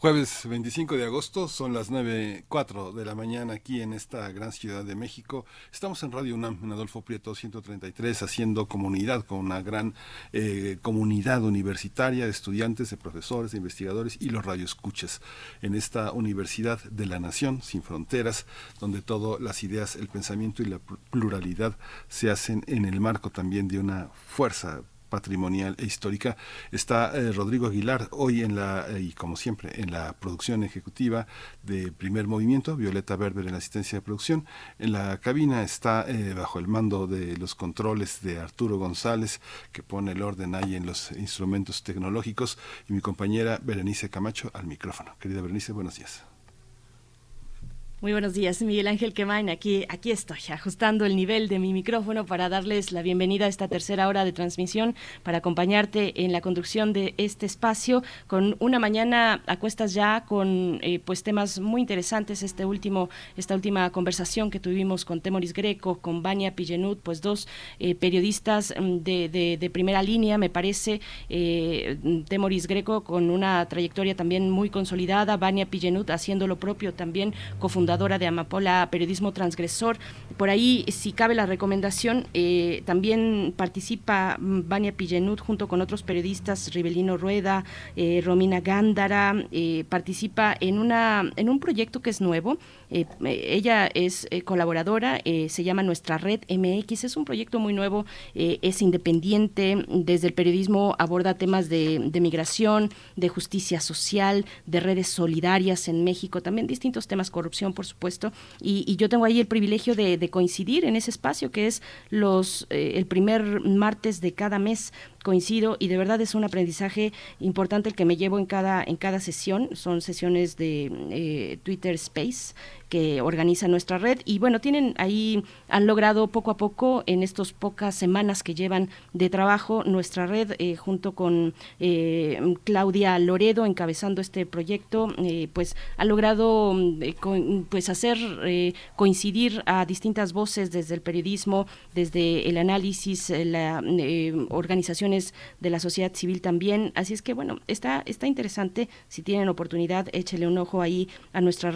Jueves 25 de agosto, son las 9.04 de la mañana aquí en esta gran ciudad de México. Estamos en Radio UNAM, en Adolfo Prieto 133, haciendo comunidad con una gran eh, comunidad universitaria de estudiantes, de profesores, de investigadores y los radioescuchas en esta Universidad de la Nación, sin fronteras, donde todas las ideas, el pensamiento y la pluralidad se hacen en el marco también de una fuerza patrimonial e histórica. Está eh, Rodrigo Aguilar hoy en la, eh, y como siempre, en la producción ejecutiva de Primer Movimiento, Violeta Berber en la asistencia de producción. En la cabina está eh, bajo el mando de los controles de Arturo González, que pone el orden ahí en los instrumentos tecnológicos, y mi compañera Berenice Camacho al micrófono. Querida Berenice, buenos días. Muy buenos días, Miguel Ángel Quemain. Aquí, aquí estoy, ajustando el nivel de mi micrófono para darles la bienvenida a esta tercera hora de transmisión, para acompañarte en la conducción de este espacio con una mañana a cuestas ya con eh, pues temas muy interesantes. Este último, esta última conversación que tuvimos con Temoris Greco, con Vania Pillenut, pues dos eh, periodistas mm, de, de, primera línea, me parece. Eh, Temoris Greco con una trayectoria también muy consolidada, Vania Pillenut haciendo lo propio también, cofundadora de Amapola Periodismo Transgresor. Por ahí, si cabe la recomendación, eh, también participa Vania Pillenud junto con otros periodistas, Rivelino Rueda, eh, Romina Gándara, eh, participa en, una, en un proyecto que es nuevo. Ella es colaboradora, se llama Nuestra Red MX, es un proyecto muy nuevo, es independiente, desde el periodismo aborda temas de, de migración, de justicia social, de redes solidarias en México, también distintos temas, corrupción, por supuesto, y, yo tengo ahí el privilegio de, coincidir en ese espacio que es los eh, el primer martes de cada mes coincido y de verdad es un aprendizaje importante el que me llevo en cada en cada sesión son sesiones de eh, Twitter Space que organiza nuestra red y bueno tienen ahí han logrado poco a poco en estas pocas semanas que llevan de trabajo nuestra red eh, junto con eh, Claudia Loredo encabezando este proyecto pues ha logrado pues hacer coincidir a distintas voces desde el periodismo desde el análisis la organización de la sociedad civil también. Así es que, bueno, está, está interesante. Si tienen oportunidad, échele un ojo ahí a nuestra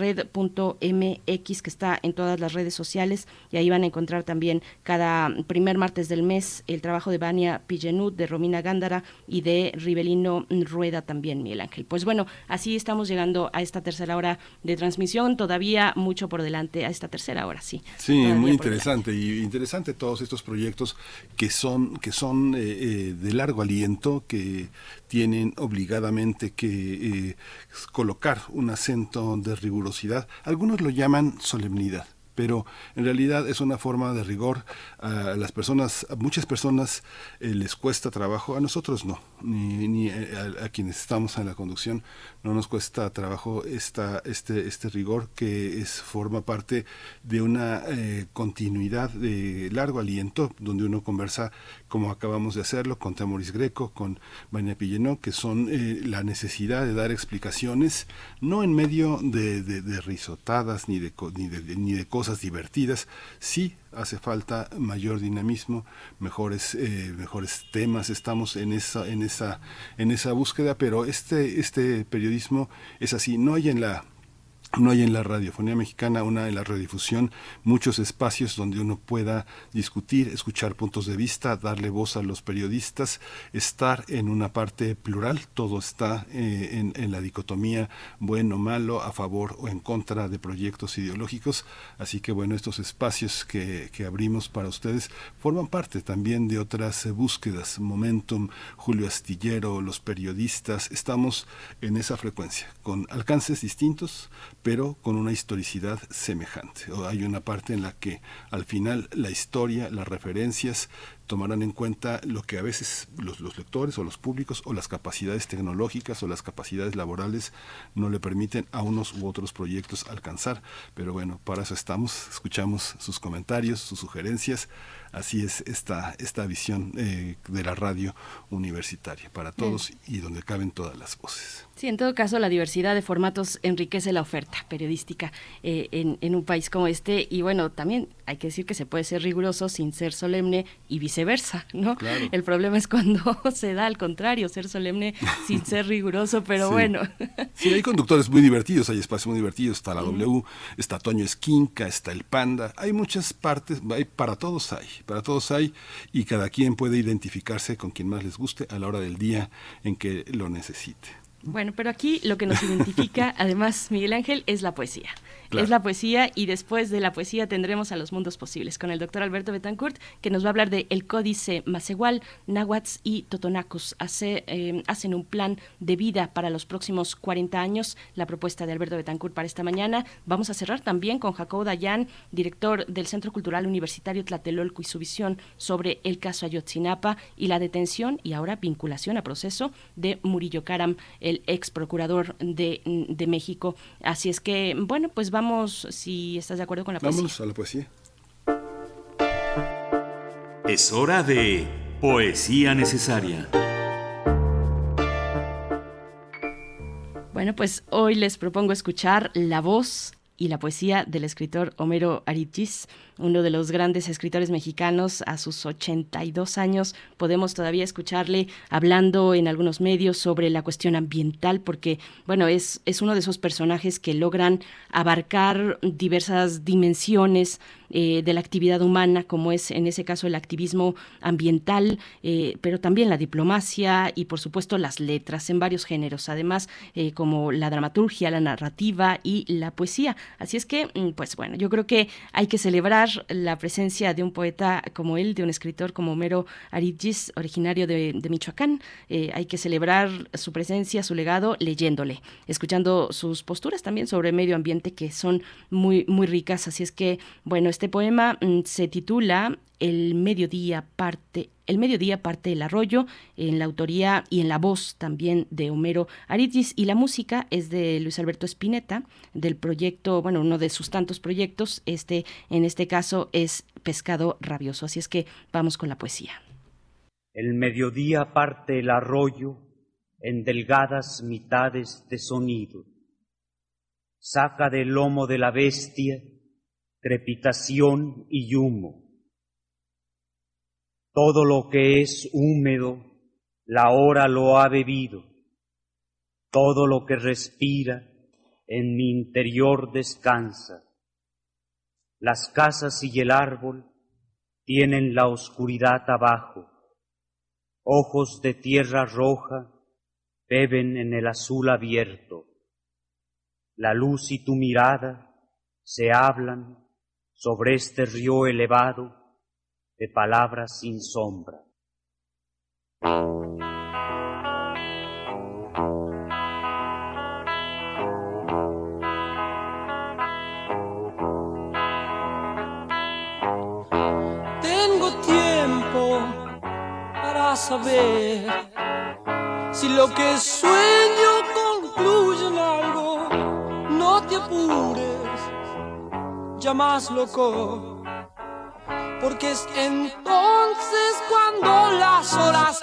red.mx que está en todas las redes sociales y ahí van a encontrar también cada primer martes del mes el trabajo de Vania Pillenud, de Romina Gándara y de Rivelino Rueda también, Miguel Ángel. Pues bueno, así estamos llegando a esta tercera hora de transmisión. Todavía mucho por delante a esta tercera hora, sí. Sí, muy interesante y interesante todos estos proyectos que son que son eh, eh, de largo aliento que tienen obligadamente que eh, colocar un acento de rigurosidad. Algunos lo llaman solemnidad pero en realidad es una forma de rigor. A las personas, a muchas personas eh, les cuesta trabajo, a nosotros no, ni, ni eh, a, quienes estamos en la conducción no nos cuesta trabajo esta, este, este rigor que es, forma parte de una eh, continuidad de largo aliento, donde uno conversa como acabamos de hacerlo con Temoris Greco, con Vania Pillenó, que son la necesidad de dar explicaciones, no en medio de, de, risotadas ni de, ni de, ni de cosas divertidas, sí hace falta mayor dinamismo, mejores, eh, mejores temas, estamos en esa, en esa, en esa búsqueda, pero este, este periodismo es así, no hay en la no hay en la radiofonía mexicana, una en la radiodifusión, muchos espacios donde uno pueda discutir, escuchar puntos de vista, darle voz a los periodistas, estar en una parte plural, todo está eh, en, la dicotomía bueno, malo, a favor o en contra de proyectos ideológicos. Así que bueno, estos espacios que, abrimos para ustedes forman parte también de otras búsquedas, Momentum, Julio Astillero, los periodistas, estamos en esa frecuencia, con alcances distintos, pero con una historicidad semejante. hay una parte en la que al final la historia, las referencias tomarán en cuenta lo que a veces los, lectores o los públicos o las capacidades tecnológicas o las capacidades laborales no le permiten a unos u otros proyectos alcanzar. Pero bueno, para eso estamos, escuchamos sus comentarios, sus sugerencias. Así es esta, esta visión eh, de la radio universitaria para todos y donde caben todas las voces. Sí, en todo caso, la diversidad de formatos enriquece la oferta periodística eh, en, en, un país como este. Y bueno, también hay que decir que se puede ser riguroso sin ser solemne y viceversa, ¿no? El problema es cuando se da al contrario, ser solemne sin ser riguroso, pero bueno. Sí, hay conductores muy divertidos, hay espacios muy divertidos. Está la W, está Toño Esquinca, está el Panda. Hay muchas partes, hay, para todos hay, para todos hay. Y cada quien puede identificarse con quien más les guste a la hora del día en que lo necesite. Bueno, pero aquí lo que nos identifica, además, Miguel Ángel, es la poesía. Es la poesía y después de la poesía tendremos a los mundos posibles con el doctor Alberto Betancourt, que nos va a hablar de el códice Macehual, Nahuatl y Totonacos. Hace, eh, hacen un plan de vida para los próximos 40 años, la propuesta de Alberto Betancourt para esta mañana. Vamos a cerrar también con Jacobo Dayan, director del Centro Cultural Universitario Tlatelolco y su visión sobre el caso Ayotzinapa y la detención y ahora vinculación a proceso de Murillo Karam, el ex procurador de, de México. Así es que, bueno, pues vamos, si estás de acuerdo con la poesía. Vamos a la poesía. Es hora de Poesía Necesaria. Bueno, pues hoy les propongo escuchar la voz y la poesía del escritor Homero Aritis uno de los grandes escritores mexicanos a sus 82 años. Podemos todavía escucharle hablando en algunos medios sobre la cuestión ambiental porque, bueno, es, es uno de esos personajes que logran abarcar diversas dimensiones eh, de la actividad humana, como es en ese caso el activismo ambiental, eh, pero también la diplomacia y por supuesto las letras en varios géneros, además eh, como la dramaturgia, la narrativa y la poesía. Así es que, mm, pues bueno, yo creo que hay que celebrar la presencia de un poeta como él, de un escritor como Homero Aridgis, originario de, Michoacán. hay que celebrar su presencia, su legado, leyéndole, escuchando sus posturas también sobre medio ambiente que son muy, muy ricas. Así es que, bueno, este poema mm, se titula El mediodía parte el mediodía parte del arroyo, en la autoría y en la voz también de Homero Aridgis, y la música es de Luis Alberto Spinetta, del proyecto, bueno, uno de sus tantos proyectos, este, en este caso es Pescado Rabioso. Así es que vamos con la poesía. El mediodía parte el arroyo en delgadas mitades de sonido. Saca del lomo de la bestia crepitación y humo. Todo lo que es húmedo, la hora lo ha bebido. Todo lo que respira, en mi interior descansa. Las casas y el árbol tienen la oscuridad abajo. Ojos de tierra roja beben en el azul abierto. La luz y tu mirada se hablan sobre este río elevado de palabras sin sombra. Tengo tiempo para saber si lo que sueño concluye en algo. No te apures ya más loco. Porque es entonces cuando las horas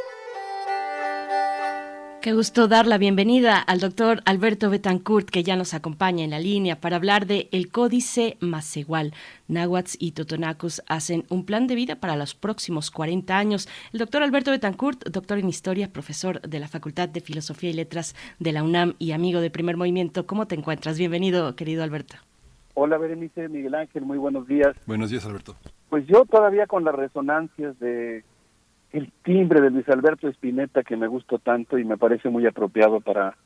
Qué gusto dar la bienvenida al doctor Alberto Betancourt, que ya nos acompaña en la línea para hablar de el Códice Macehual. Nahuatl y Totonacus hacen un plan de vida para los próximos 40 años. El doctor Alberto Betancourt, doctor en Historia, profesor de la Facultad de Filosofía y Letras de la UNAM y amigo de Primer Movimiento. ¿Cómo te encuentras? Bienvenido, querido Alberto. Hola, Berenice, Miguel Ángel, muy buenos días. Buenos días, Alberto. Pues yo todavía con las resonancias de el timbre de Luis Alberto Spinetta que me gustó tanto y me parece muy apropiado para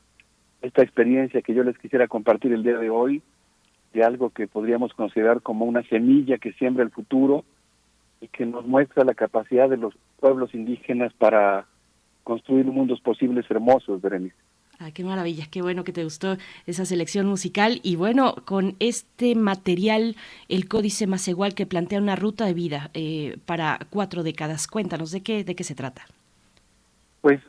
esta experiencia que yo les quisiera compartir el día de hoy, de algo que podríamos considerar como una semilla que siembra el futuro y que nos muestra la capacidad de los pueblos indígenas para construir mundos posibles hermosos, Berenice. Ah, qué maravilla, qué bueno que te gustó esa selección musical. Y bueno, con este material, el Códice Más Igual, que plantea una ruta de vida eh, para cuatro décadas. Cuéntanos, ¿de qué, ¿de qué se trata? Pues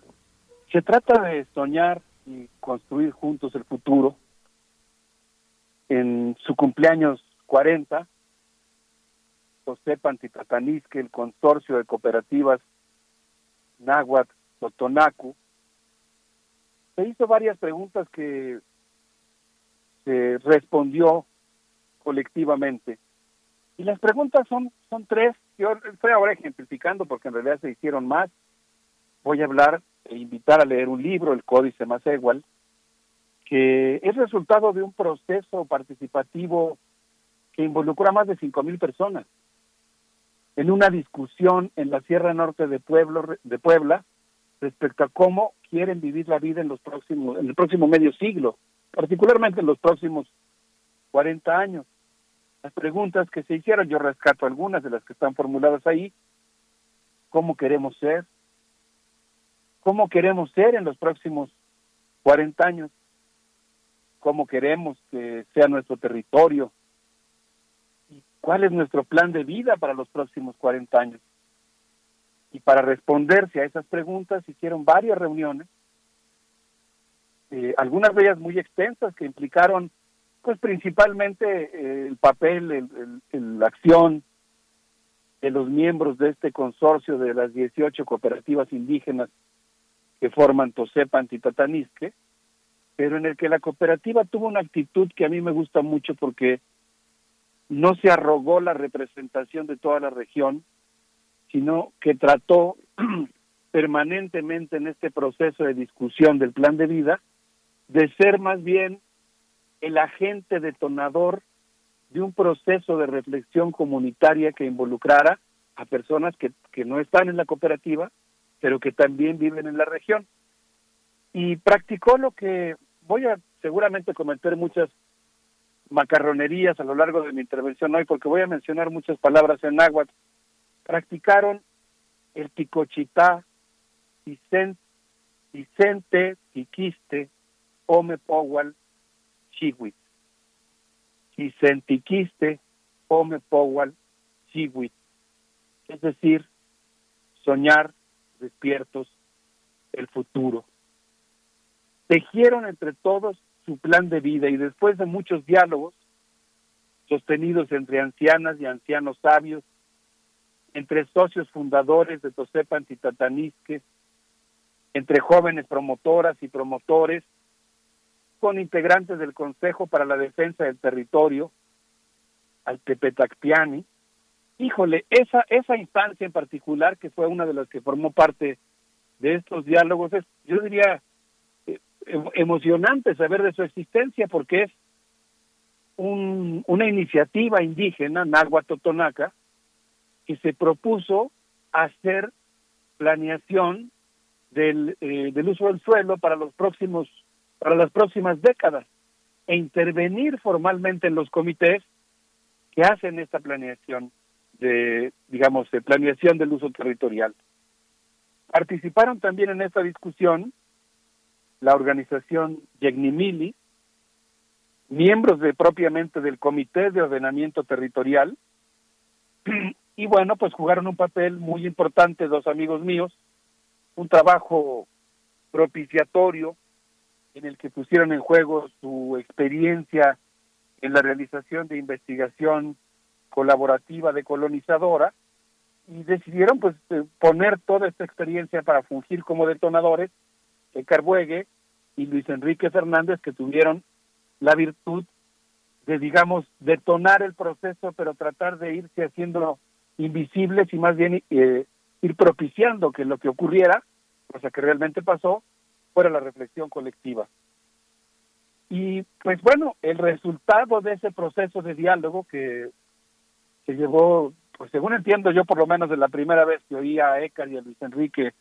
se trata de soñar y construir juntos el futuro. En su cumpleaños 40, José Pantitatanisque, el consorcio de cooperativas Náhuatl Totonacu, se hizo varias preguntas que se respondió colectivamente. Y las preguntas son, son tres. Yo estoy ahora ejemplificando porque en realidad se hicieron más. Voy a hablar e invitar a leer un libro, El Códice Más Igual, que es resultado de un proceso participativo que involucró a más de 5.000 personas en una discusión en la Sierra Norte de, Pueblo, de Puebla respecto a cómo quieren vivir la vida en los próximos en el próximo medio siglo, particularmente en los próximos 40 años. Las preguntas que se hicieron, yo rescato algunas de las que están formuladas ahí. ¿Cómo queremos ser? ¿Cómo queremos ser en los próximos 40 años? ¿Cómo queremos que sea nuestro territorio? ¿Y cuál es nuestro plan de vida para los próximos 40 años? Y para responderse a esas preguntas hicieron varias reuniones, eh, algunas de ellas muy extensas que implicaron pues principalmente eh, el papel, el, la acción de los miembros de este consorcio de las 18 cooperativas indígenas que forman Tosepa Antitatanisque, pero en el que la cooperativa tuvo una actitud que a mí me gusta mucho porque no se arrogó la representación de toda la región, sino que trató permanentemente en este proceso de discusión del plan de vida de ser más bien el agente detonador de un proceso de reflexión comunitaria que involucrara a personas que, que no están en la cooperativa, pero que también viven en la región. Y practicó lo que voy a seguramente cometer muchas macarronerías a lo largo de mi intervención hoy, porque voy a mencionar muchas palabras en náhuatl. Practicaron el picochitá, Vicente, Tiquiste, Ome Powal, Chihuit. Vicentiquiste, Ome Powal, Chihuit. Es decir, soñar despiertos el futuro. Tejieron entre todos su plan de vida y después de muchos diálogos sostenidos entre ancianas y ancianos sabios, entre socios fundadores de Tosepa Antitatanisque, entre jóvenes promotoras y promotores, con integrantes del Consejo para la Defensa del Territorio, al Tepetacpiani. Híjole, esa, esa instancia en particular, que fue una de las que formó parte de estos diálogos, es, yo diría, eh, emocionante saber de su existencia porque es un, una iniciativa indígena, Náhuatl Totonaca, que se propuso hacer planeación del, eh, del uso del suelo para los próximos para las próximas décadas e intervenir formalmente en los comités que hacen esta planeación de digamos de planeación del uso territorial. Participaron también en esta discusión la organización Yegnimili miembros de propiamente del comité de ordenamiento territorial Y bueno, pues jugaron un papel muy importante dos amigos míos, un trabajo propiciatorio en el que pusieron en juego su experiencia en la realización de investigación colaborativa decolonizadora y decidieron pues eh, poner toda esta experiencia para fungir como detonadores de Carbuegue y Luis Enrique Fernández que tuvieron la virtud de digamos detonar el proceso pero tratar de irse haciendo invisibles y más bien eh, ir propiciando que lo que ocurriera, cosa que realmente pasó, fuera la reflexión colectiva. Y pues bueno, el resultado de ese proceso de diálogo que se llevó, pues según entiendo yo por lo menos de la primera vez que oí a Écar y a Luis Enrique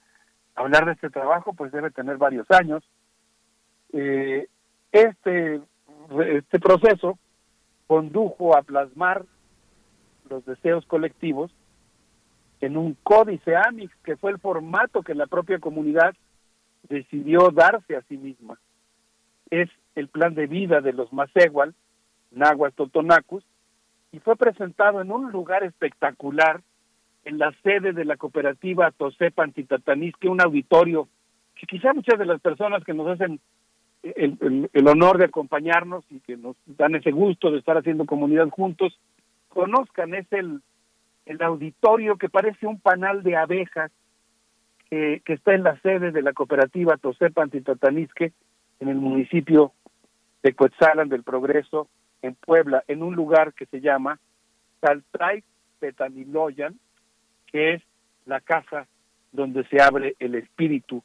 hablar de este trabajo, pues debe tener varios años. Eh, este, este proceso condujo a plasmar los deseos colectivos en un códice AMIX, que fue el formato que la propia comunidad decidió darse a sí misma. Es el plan de vida de los Macehual, Nahuas Totonacus, y fue presentado en un lugar espectacular, en la sede de la cooperativa Tosepa Antitatanisque, un auditorio que quizá muchas de las personas que nos hacen el, el honor de acompañarnos y que nos dan ese gusto de estar haciendo comunidad juntos, conozcan, es el, el auditorio que parece un panal de abejas que, está en la sede de la cooperativa Tosepa Antitatanisque en el municipio de Coetzalan del Progreso, en Puebla, en un lugar que se llama Saltray Petaniloyan, que es la casa donde se abre el espíritu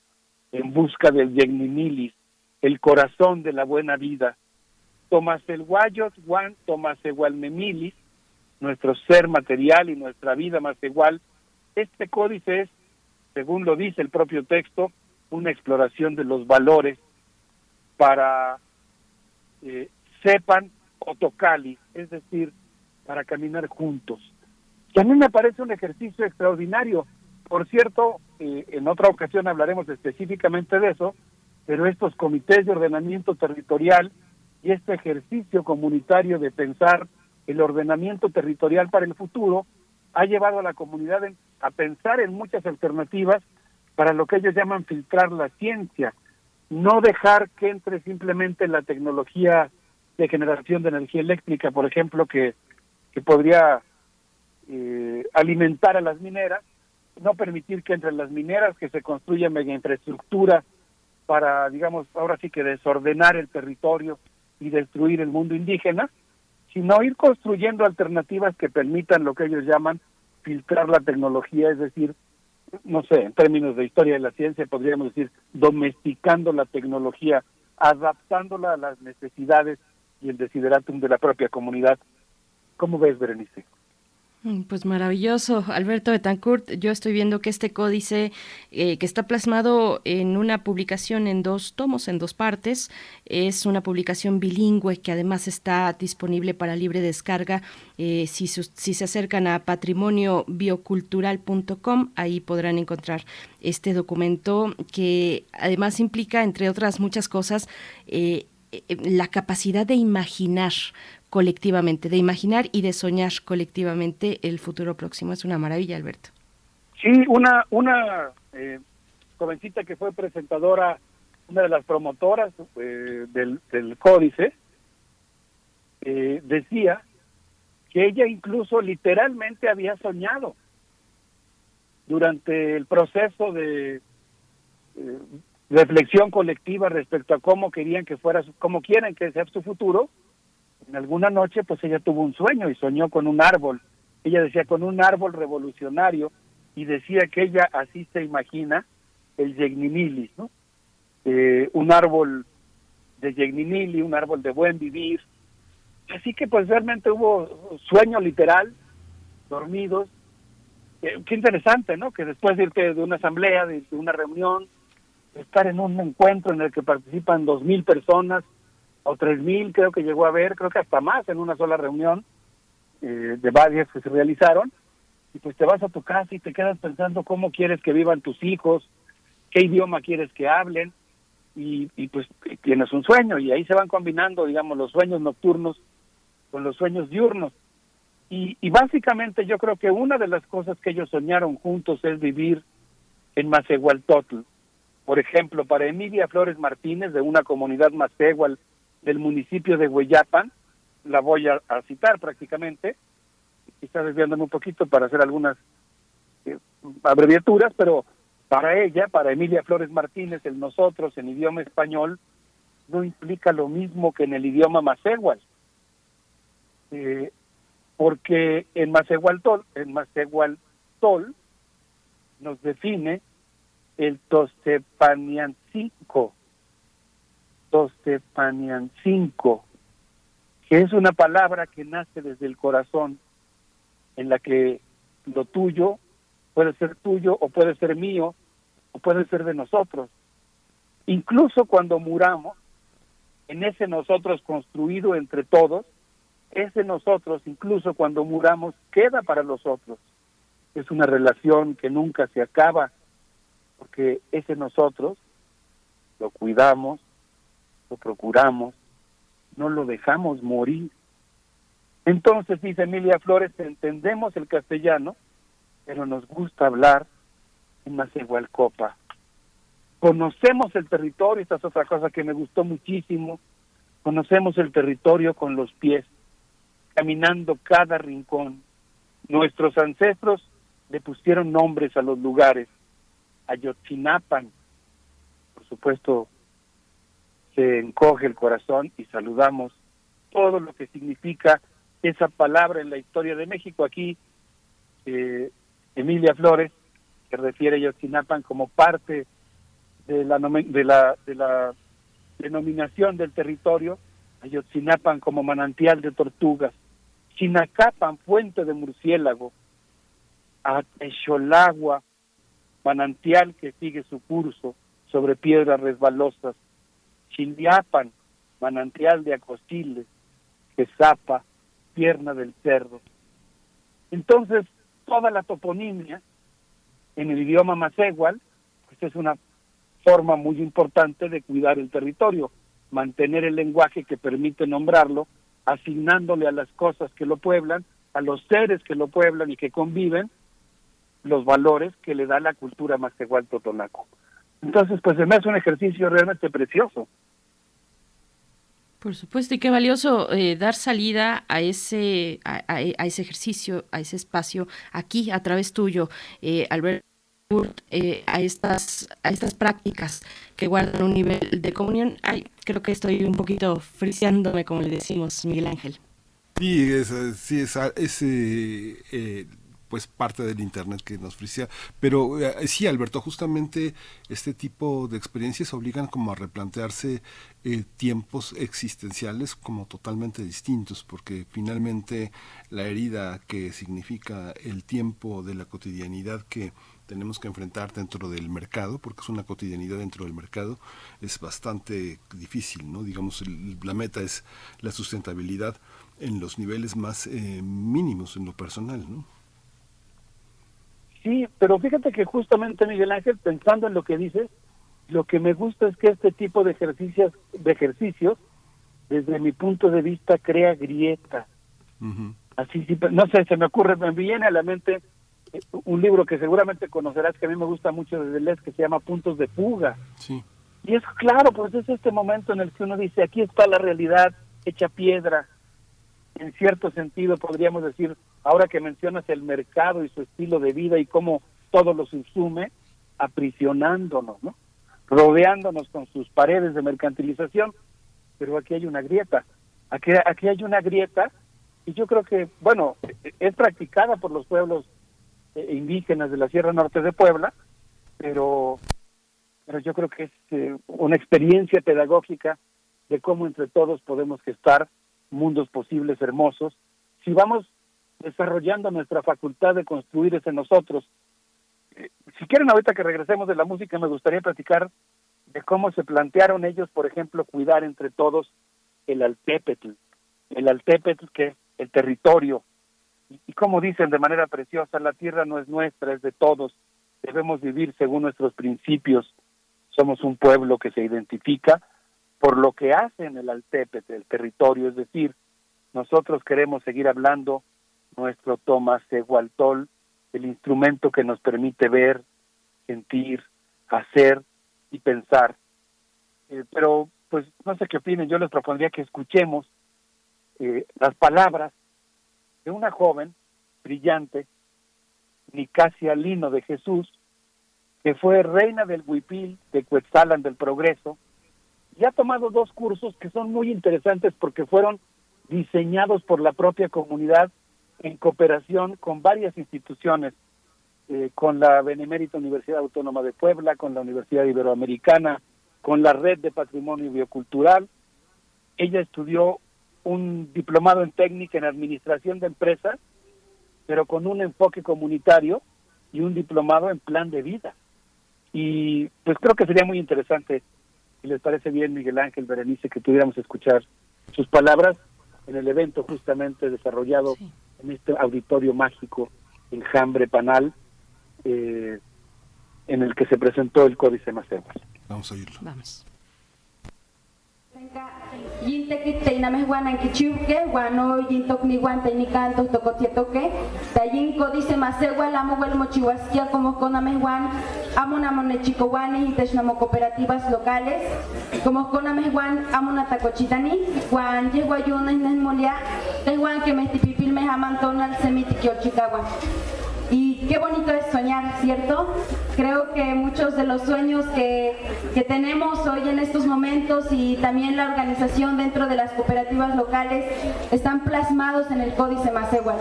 en busca del Yegninilis, el corazón de la buena vida. Tomás el Guayos, Juan Tomás Memilis, nuestro ser material y nuestra vida más igual. Este códice es, según lo dice el propio texto, una exploración de los valores para eh, sepan otocali, es decir, para caminar juntos. Y a mí me parece un ejercicio extraordinario. Por cierto, eh, en otra ocasión hablaremos específicamente de eso, pero estos comités de ordenamiento territorial y este ejercicio comunitario de pensar el ordenamiento territorial para el futuro ha llevado a la comunidad a pensar en muchas alternativas para lo que ellos llaman filtrar la ciencia, no dejar que entre simplemente la tecnología de generación de energía eléctrica, por ejemplo, que, que podría eh, alimentar a las mineras, no permitir que entre las mineras que se construya mega infraestructura para, digamos, ahora sí que desordenar el territorio y destruir el mundo indígena, sino ir construyendo alternativas que permitan lo que ellos llaman filtrar la tecnología, es decir, no sé, en términos de historia de la ciencia podríamos decir domesticando la tecnología, adaptándola a las necesidades y el desideratum de la propia comunidad. ¿Cómo ves, Berenice? Mm, pues maravilloso, Alberto Betancourt. Yo estoy viendo que este códice eh, que está plasmado en una publicación en dos tomos, en dos partes, es una publicación bilingüe que además está disponible para libre descarga. Eh, si, se acercan a patrimoniobiocultural.com, ahí podrán encontrar este documento que además implica, entre otras muchas cosas, eh, la capacidad de imaginar colectivamente, de imaginar y de soñar colectivamente el futuro próximo. Es una maravilla, Alberto. Sí, una, una eh, jovencita que fue presentadora, una de las promotoras eh, del, del, códice, eh, decía que ella incluso literalmente había soñado durante el proceso de reflexión colectiva respecto a cómo querían que fuera, cómo quieren que sea su futuro, en alguna noche pues ella tuvo un sueño y soñó con un árbol. Ella decía con un árbol revolucionario y decía que ella así se imagina el Yegninilis, ¿no? Eh, un árbol de Yegnimili, un árbol de buen vivir. Así que pues realmente hubo sueño literal, dormidos. Eh, qué interesante, ¿no? Que después de irte de una asamblea, de una reunión, estar en un encuentro en el que participan dos mil personas, o tres mil creo que llegó a ver, creo que hasta más en una sola reunión eh, de varias que se realizaron, y pues te vas a tu casa y te quedas pensando cómo quieres que vivan tus hijos, qué idioma quieres que hablen, y, pues tienes un sueño, y ahí se van combinando, digamos, los sueños nocturnos con los sueños diurnos. Y, y básicamente yo creo que una de las cosas que ellos soñaron juntos es vivir en Macehualtotl. Por ejemplo, para Emilia Flores Martínez, de una comunidad Macehual del municipio de Hueyapan, la voy a, citar prácticamente, quizás desviándome un poquito para hacer algunas eh, abreviaturas, pero para ella, para Emilia Flores Martínez, el nosotros en idioma español no implica lo mismo que en el idioma macehual. Eh, porque en Macehualtol, en Macehualtol nos define el Tostepaniancinco, Tostepaniancinco, que es una palabra que nace desde el corazón, en la que lo tuyo puede ser tuyo o puede ser mío o puede ser de nosotros. Incluso cuando muramos, en ese nosotros construido entre todos, ese nosotros, incluso cuando muramos, queda para los otros. Es una relación que nunca se acaba, porque ese nosotros lo cuidamos, lo procuramos, no lo dejamos morir. Entonces, dice Emilia Flores, entendemos el castellano, pero nos gusta hablar en Macehualcopa. Conocemos el territorio, esta es otra cosa que me gustó muchísimo, conocemos el territorio con los pies, caminando cada rincón. Nuestros ancestros le pusieron nombres a los lugares. Ayotzinapan, por supuesto, encoge el corazón y saludamos todo lo que significa esa palabra en la historia de México. Aquí eh, Emilia Flores, que refiere a Ayotzinapan como parte de la, de la, de la denominación del territorio, Ayotzinapan como manantial de tortugas, Chinacapan, fuente de murciélago, Atecholagua, manantial que sigue su curso sobre piedras resbalosas, Chiliapan, manantial de acostiles, que zapa, pierna del cerdo. Entonces, toda la toponimia en el idioma macehual, pues es una forma muy importante de cuidar el territorio, mantener el lenguaje que permite nombrarlo, asignándole a las cosas que lo pueblan, a los seres que lo pueblan y que conviven, los valores que le da la cultura macehual totonaco. Entonces, pues se me hace un ejercicio realmente precioso. Por supuesto, y qué valioso eh, dar salida a ese, a, a, ese ejercicio, a ese espacio aquí a través tuyo, eh, Alberto. Eh, a estas a estas prácticas que guardan un nivel de comunión. Ay, creo que estoy un poquito friseándome, como le decimos, Miguel Ángel. Sí, es, sí, es, es eh, pues parte del internet que nos frisea. Pero eh, sí, Alberto, justamente este tipo de experiencias obligan como a replantearse eh, tiempos existenciales como totalmente distintos, porque finalmente la herida que significa el tiempo de la cotidianidad que tenemos que enfrentar dentro del mercado, porque es una cotidianidad dentro del mercado, es bastante difícil, ¿no? Digamos, el, la meta es la sustentabilidad en los niveles más eh, mínimos en lo personal, ¿no? Sí, pero fíjate que justamente Miguel Ángel, pensando en lo que dices, lo que me gusta es que este tipo de ejercicios, de ejercicios, desde mi punto de vista, crea grieta. Uh -huh. Así, no sé, se me ocurre, me viene a la mente un libro que seguramente conocerás que a mí me gusta mucho desde Les que se llama Puntos de Fuga. Sí. Y es claro, pues es este momento en el que uno dice, aquí está la realidad hecha piedra. En cierto sentido podríamos decir, ahora que mencionas el mercado y su estilo de vida y cómo todo lo subsume, aprisionándonos, ¿no? rodeándonos con sus paredes de mercantilización, pero aquí hay una grieta. Aquí, aquí hay una grieta y yo creo que, bueno, es practicada por los pueblos indígenas de la Sierra Norte de Puebla, pero, pero yo creo que es eh, una experiencia pedagógica de cómo entre todos podemos gestar mundos posibles hermosos. Si vamos desarrollando nuestra facultad de construir ese nosotros, eh, si quieren ahorita que regresemos de la música, me gustaría platicar de cómo se plantearon ellos, por ejemplo, cuidar entre todos el altépetl, el altépetl que es el territorio, y como dicen de manera preciosa, la tierra no es nuestra, es de todos. Debemos vivir según nuestros principios. Somos un pueblo que se identifica por lo que hace en el Altépetl, el territorio, es decir, nosotros queremos seguir hablando nuestro Tomás Egualtol, el instrumento que nos permite ver, sentir, hacer y pensar. Eh, pero, pues, no sé qué opinen, yo les propondría que escuchemos eh, las palabras de una joven brillante, Nicasia Lino de Jesús, que fue reina del Huipil de Cuetzalan del Progreso, y ha tomado dos cursos que son muy interesantes porque fueron diseñados por la propia comunidad en cooperación con varias instituciones, eh, con la Benemérita Universidad Autónoma de Puebla, con la Universidad Iberoamericana, con la Red de Patrimonio Biocultural. Ella estudió un diplomado en técnica en administración de empresas, pero con un enfoque comunitario y un diplomado en plan de vida. Y pues creo que sería muy interesante, si les parece bien, Miguel Ángel Berenice, que pudiéramos escuchar sus palabras en el evento justamente desarrollado en este auditorio mágico, Enjambre Panal, eh, en el que se presentó el Códice Macebas. Vamos a oírlo. Vamos. Yintekit wan no yintokni wan teinikantos tokotietoke tayin códice masegua amo wel mochihuasquia como conameh wan amo namonechicowani itech namo cooperativas locales. Como conameh wan amo natacochitani wan yehua yunes nesmolia tehuan que mestipipilmeh amantonal semitiquiolchicahuan y qué bonito es soñar, ¿cierto? Creo que muchos de los sueños que, que, tenemos hoy en estos momentos y también la organización dentro de las cooperativas locales están plasmados en el Códice Macehual.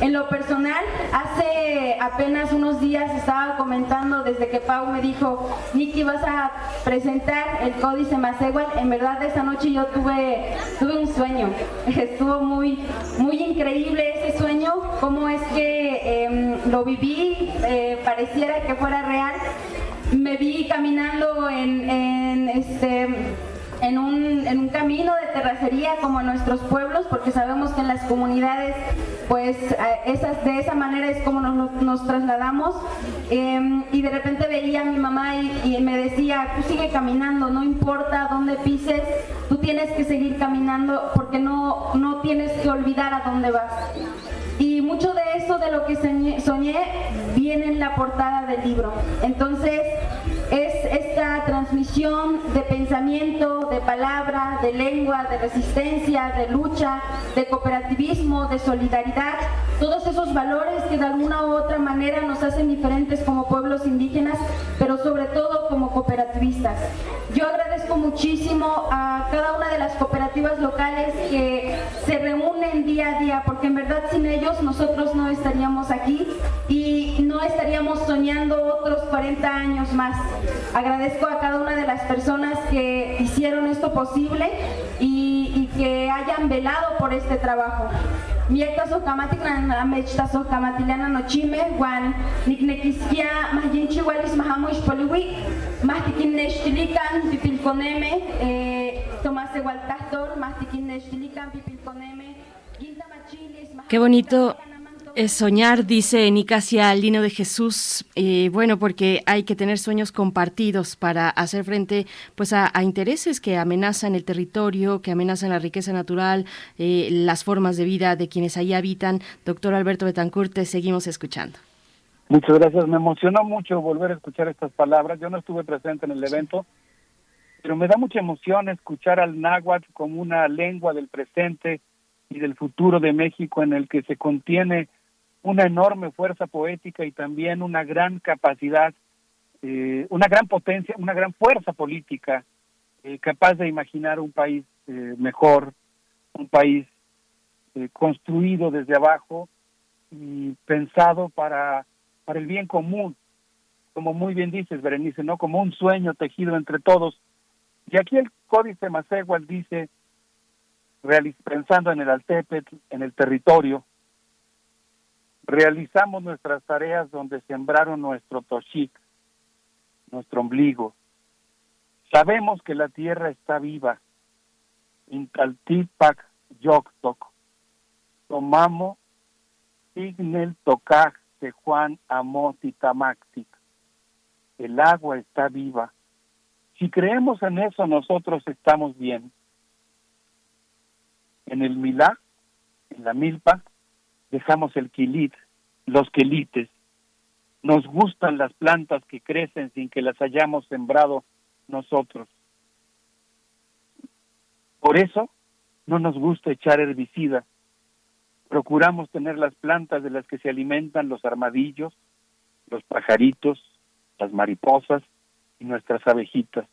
En lo personal, hace apenas unos días estaba comentando desde que Pau me dijo, Niki, vas a presentar el Códice Macehual. En verdad, esa noche yo tuve, tuve un sueño. Estuvo muy, muy increíble ese sueño, cómo es que... Eh, lo viví, eh, pareciera que fuera real. Me vi caminando en, este en un, en un, camino de terracería como en nuestros pueblos, porque sabemos que en las comunidades, pues esas, de esa manera es como nos, trasladamos. Eh, y de repente veía a mi mamá y, y, me decía, tú sigue caminando, no importa dónde pises, tú tienes que seguir caminando porque no, no tienes que olvidar a dónde vas. Mucho de eso de lo que soñé viene en la portada del libro. Entonces, es esta transmisión de pensamiento, de palabra, de lengua, de resistencia, de lucha, de cooperativismo, de solidaridad, todos esos valores que de alguna u otra manera nos hacen diferentes como pueblos indígenas, pero sobre todo como cooperativistas. Yo agradezco muchísimo a cada una de las cooperativas locales que se reúnen día a día, porque en verdad sin ellos nosotros no estaríamos aquí y no estaríamos soñando otros 40 años más. Agradezco a cada una de las personas que hicieron esto posible y, que hayan velado por este trabajo. Miekta sohkamatikna amechta sohkamatilana nochime wan niknekiskia mahjinchi walis mahamush poliwi mahtikinnextilikan pipilkoneme eh, tomase waltahtor mahtikinnextilikan pipilkoneme Qué bonito es soñar, dice Nicasia Lino de Jesús, eh, bueno, porque hay que tener sueños compartidos para hacer frente pues a, intereses que amenazan el territorio, que amenazan la riqueza natural, eh, las formas de vida de quienes ahí habitan. Doctor Alberto Betancourt, te seguimos escuchando. Muchas gracias, me emocionó mucho volver a escuchar estas palabras. Yo no estuve presente en el evento, pero me da mucha emoción escuchar al náhuatl como una lengua del presente y del futuro de México en el que se contiene una enorme fuerza poética y también una gran capacidad, eh, una gran potencia, una gran fuerza política eh, capaz de imaginar un país eh, mejor, un país construido desde abajo y pensado para, para el bien común, como muy bien dices, Berenice, ¿no? Como un sueño tejido entre todos. Y aquí el Códice Macehual dice, pensando en el Altepetl, en el territorio, realizamos nuestras tareas donde sembraron nuestro toshik, nuestro ombligo. Sabemos que la tierra está viva. Intaltipac yoctoc. Tomamo ignel tocaj de Juan Amotitamactic. El agua está viva. Si creemos en eso, nosotros estamos bien. En el Milá, en la milpa, dejamos el quilit, los quelites. Nos gustan las plantas que crecen sin que las hayamos sembrado nosotros. Por eso no nos gusta echar herbicida. Procuramos tener las plantas de las que se alimentan los armadillos, los pajaritos, las mariposas y nuestras abejitas.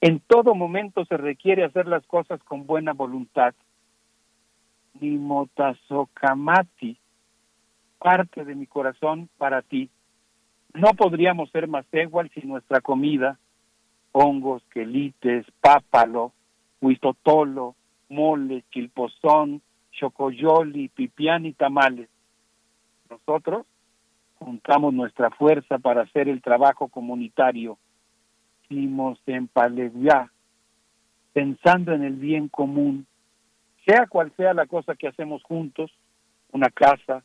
En todo momento se requiere hacer las cosas con buena voluntad. Nimotazocamati, parte de mi corazón para ti. No podríamos ser más igual sin nuestra comida, hongos, quelites, pápalo, huitotolo, mole, chilpozón, chocoyoli, pipián y tamales. Nosotros juntamos nuestra fuerza para hacer el trabajo comunitario. Hicimos en Paleguá, pensando en el bien común, sea cual sea la cosa que hacemos juntos, una casa,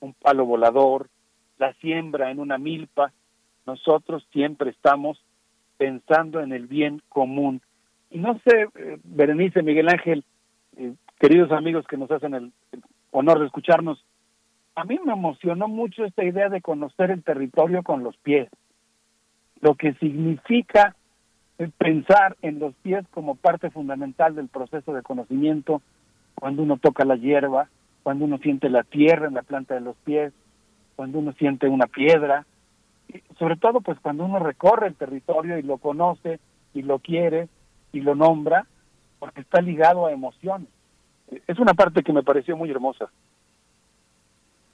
un palo volador, la siembra en una milpa, nosotros siempre estamos pensando en el bien común. Y no sé, eh, Berenice, Miguel Ángel, eh, queridos amigos que nos hacen el, el honor de escucharnos, a mí me emocionó mucho esta idea de conocer el territorio con los pies, lo que significa eh, pensar en los pies como parte fundamental del proceso de conocimiento, cuando uno toca la hierba, cuando uno siente la tierra en la planta de los pies, cuando uno siente una piedra, y sobre todo pues cuando uno recorre el territorio y lo conoce y lo quiere y lo nombra, porque está ligado a emociones. Es una parte que me pareció muy hermosa.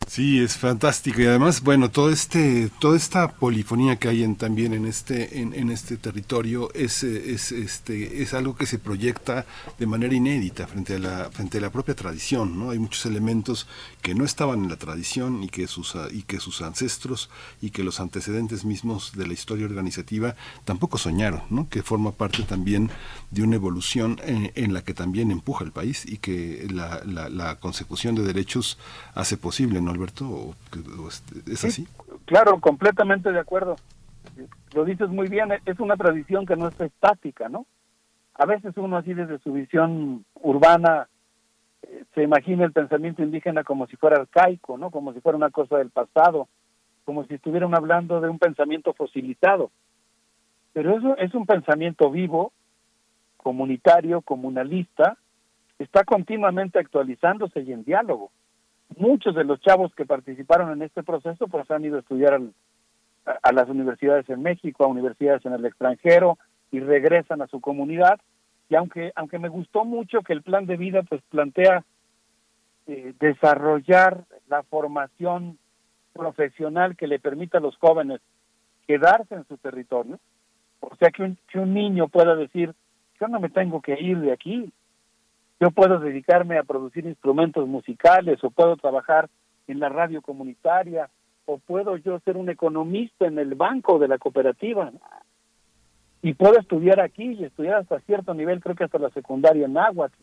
Sí, es fantástico y además, bueno, todo este, toda esta polifonía que hay en, también en este, en, este territorio es, eh, es, este, es algo que se proyecta de manera inédita frente a la, frente a la propia tradición, ¿no? Hay muchos elementos que no estaban en la tradición y que sus, y que sus ancestros y que los antecedentes mismos de la historia organizativa tampoco soñaron, ¿no? Que forma parte también de una evolución en, en la que también empuja el país y que la, la, la consecución de derechos hace posible, ¿no, Alberto? ¿O, o es, así? Claro, completamente de acuerdo. Lo dices muy bien, es una tradición que no es estática, ¿no? A veces uno así desde su visión urbana eh, se imagina el pensamiento indígena como si fuera arcaico, ¿no? Como si fuera una cosa del pasado, como si estuvieran hablando de un pensamiento fosilizado. Pero eso es un pensamiento vivo, comunitario, comunalista, está continuamente actualizándose y en diálogo muchos de los chavos que participaron en este proceso pues han ido a estudiar al, a, las universidades en México, a universidades en el extranjero y regresan a su comunidad. Y aunque aunque me gustó mucho que el plan de vida pues plantea eh, desarrollar la formación profesional que le permita a los jóvenes quedarse en su territorio, o sea que un, que un niño pueda decir yo no me tengo que ir de aquí, yo puedo dedicarme a producir instrumentos musicales o puedo trabajar en la radio comunitaria o puedo yo ser un economista en el banco de la cooperativa y puedo estudiar aquí y estudiar hasta cierto nivel, creo que hasta la secundaria en Náhuatl.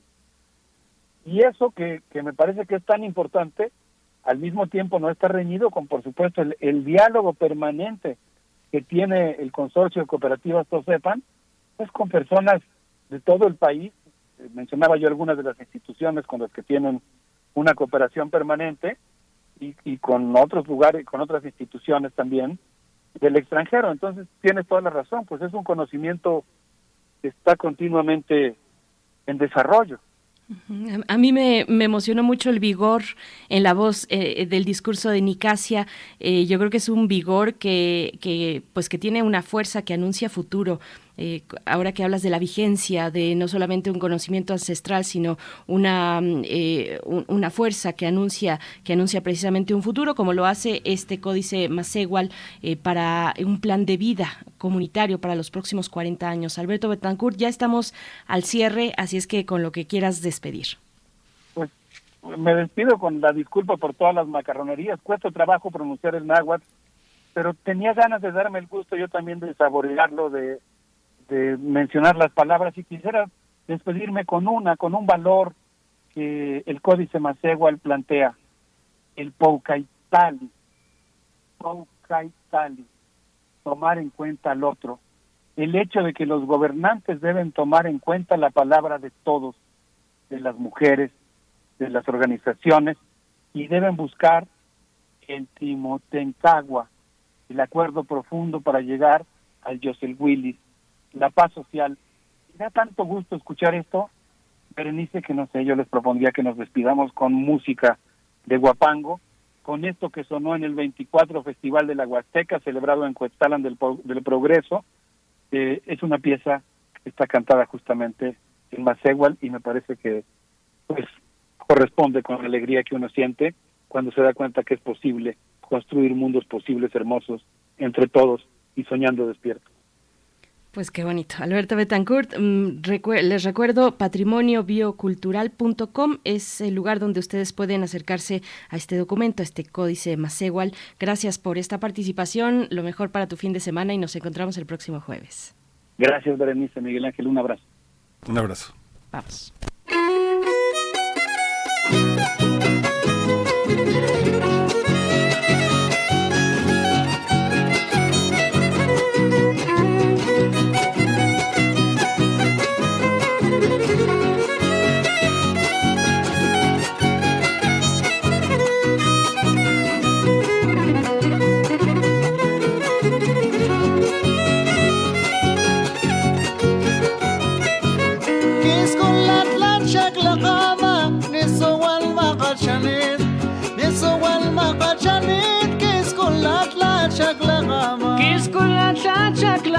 Y eso que, que me parece que es tan importante, al mismo tiempo no está reñido con, por supuesto, el, el diálogo permanente que tiene el consorcio de cooperativas Tosepan, pues con personas de todo el país mencionaba yo algunas de las instituciones con las que tienen una cooperación permanente y, y con otros lugares, con otras instituciones también del extranjero. Entonces, tienes toda la razón, pues es un conocimiento que está continuamente en desarrollo. A mí me, me, emocionó mucho el vigor en la voz eh, del discurso de Nicasia. Eh, yo creo que es un vigor que, que, pues que tiene una fuerza que anuncia futuro. Eh, ahora que hablas de la vigencia de no solamente un conocimiento ancestral, sino una, eh, una fuerza que anuncia, que anuncia precisamente un futuro, como lo hace este códice Masegual eh, para un plan de vida comunitario para los próximos 40 años. Alberto Betancourt, ya estamos al cierre, así es que con lo que quieras despedir. Pues me despido con la disculpa por todas las macarronerías. Cuesta trabajo pronunciar el náhuatl, pero tenía ganas de darme el gusto yo también de saborearlo, de de mencionar las palabras y quisiera despedirme con una, con un valor que el Códice Macegual plantea, el Poucaitali, Poucaitali, tomar en cuenta al otro, el hecho de que los gobernantes deben tomar en cuenta la palabra de todos, de las mujeres, de las organizaciones, y deben buscar el Timotencagua, el acuerdo profundo para llegar al Josel Willis, la paz social. Me da tanto gusto escuchar esto, Berenice, que no sé, yo les propondría que nos despidamos con música de Guapango, con esto que sonó en el 24 Festival de la Huasteca, celebrado en Cuetzalan del, Pro- del Progreso. Eh, es una pieza que está cantada justamente en Macehual y me parece que pues corresponde con la alegría que uno siente cuando se da cuenta que es posible construir mundos posibles hermosos entre todos y soñando despiertos. Pues qué bonito. Alberto Betancourt, mm, les recuerdo, patrimoniobiocultural.com es el lugar donde ustedes pueden acercarse a este documento, a este códice Macehual. Gracias por esta participación, lo mejor para tu fin de semana y nos encontramos el próximo jueves. Gracias, Berenice, Miguel Ángel, un abrazo. Un abrazo. Vamos.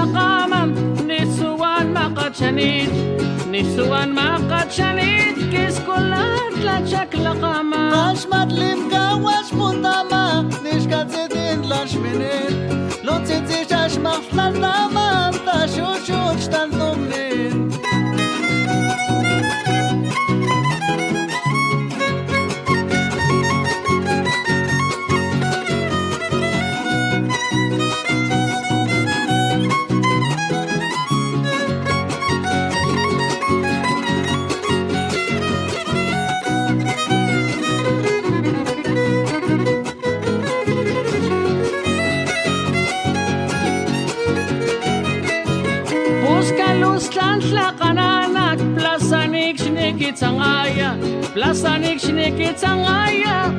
أطلال شكل قامة نسوان ما قد شنيد نسوان ما قد شنيد كيس كل أطلال شكل قامة قشمت لي مكوش مطامة نشكت زيدين لاشمنين لو تزيد شاش مخلال ناما تشو luz tan tlaqananak Plazanik shniki tzangaya Plazanik shniki tzangaya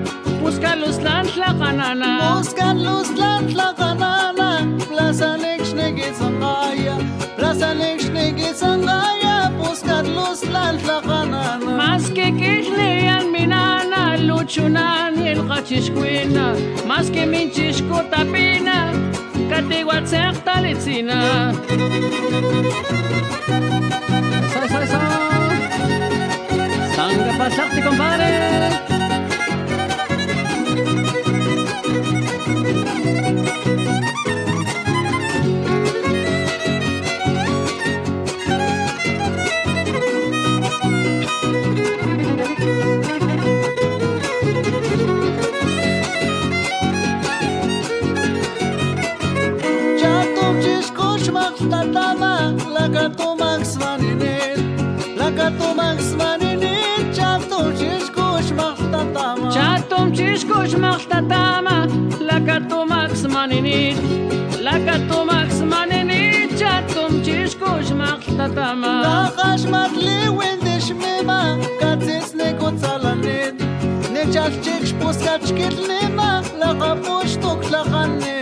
Busca luz tan tlaqananak Busca luz tan tlaqananak Plazanik shniki tzangaya Plazanik shniki tzangaya Busca luz tan tlaqananak Más que kishliyan minana Luchunan yelqachishkwina Más que minchishku tapina Katiwatseq talitzina Eso, eso, eso. Sanga pasarte, compadre. zmanenit Laka tomak zmanenit Čatom čiškuš mahta tama Čatom čiškuš mahta tama Laka tomak zmanenit Laka tomak zmanenit Čatom čiškuš mahta tama Nahaš matli ne mima Kacis neko calanit Nečak čikš puskač kitlina Laka poštuk lakanit.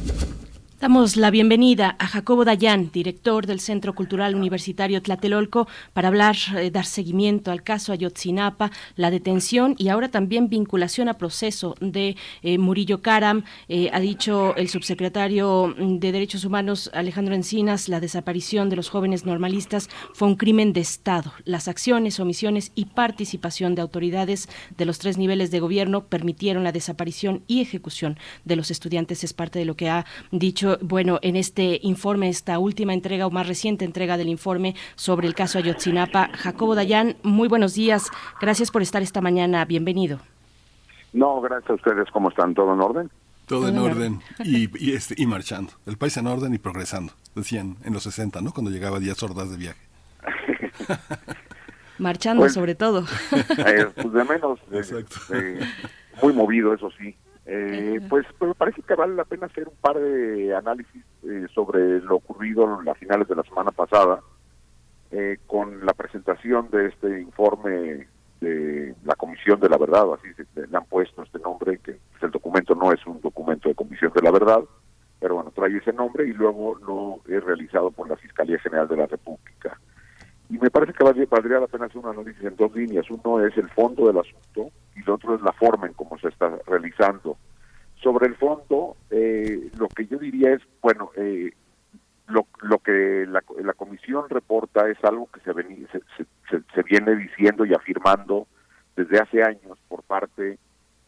Damos la bienvenida a Jacobo Dayan, director del Centro Cultural Universitario Tlatelolco, para hablar, eh, dar seguimiento al caso Ayotzinapa, la detención y ahora también vinculación a proceso de eh, Murillo Karam. Eh, ha dicho el subsecretario de Derechos Humanos Alejandro Encinas, la desaparición de los jóvenes normalistas fue un crimen de Estado. Las acciones, omisiones y participación de autoridades de los tres niveles de gobierno permitieron la desaparición y ejecución de los estudiantes. Es parte de lo que ha dicho bueno, en este informe, esta última entrega o más reciente entrega del informe sobre el caso Ayotzinapa. Jacobo Dayan, muy buenos días. Gracias por estar esta mañana. Bienvenido. No, gracias a ustedes. ¿Cómo están? ¿Todo en orden? Todo en orden y, y, este, y marchando. El país en orden y progresando, decían en los 60, ¿no? Cuando llegaba Díaz Ordaz de viaje. Marchando Pues, sobre todo. Eh, pues de menos. eh, eh, muy movido, eso sí. Eh, pues, pues me parece que vale la pena hacer un par de análisis eh, sobre lo ocurrido a finales de la semana pasada eh, con la presentación de este informe de la Comisión de la Verdad, o así se, le han puesto este nombre, que pues, el documento no es un documento de Comisión de la Verdad, pero bueno, trae ese nombre y luego lo es realizado por la Fiscalía General de la República. Y me parece que valdría, la pena hacer un análisis en dos líneas. Uno es el fondo del asunto y el otro es la forma en cómo se está realizando. Sobre el fondo, eh, lo que yo diría es, bueno, eh, lo, lo que la, la comisión reporta es algo que se, veni- se, se- se- viene diciendo y afirmando desde hace años por parte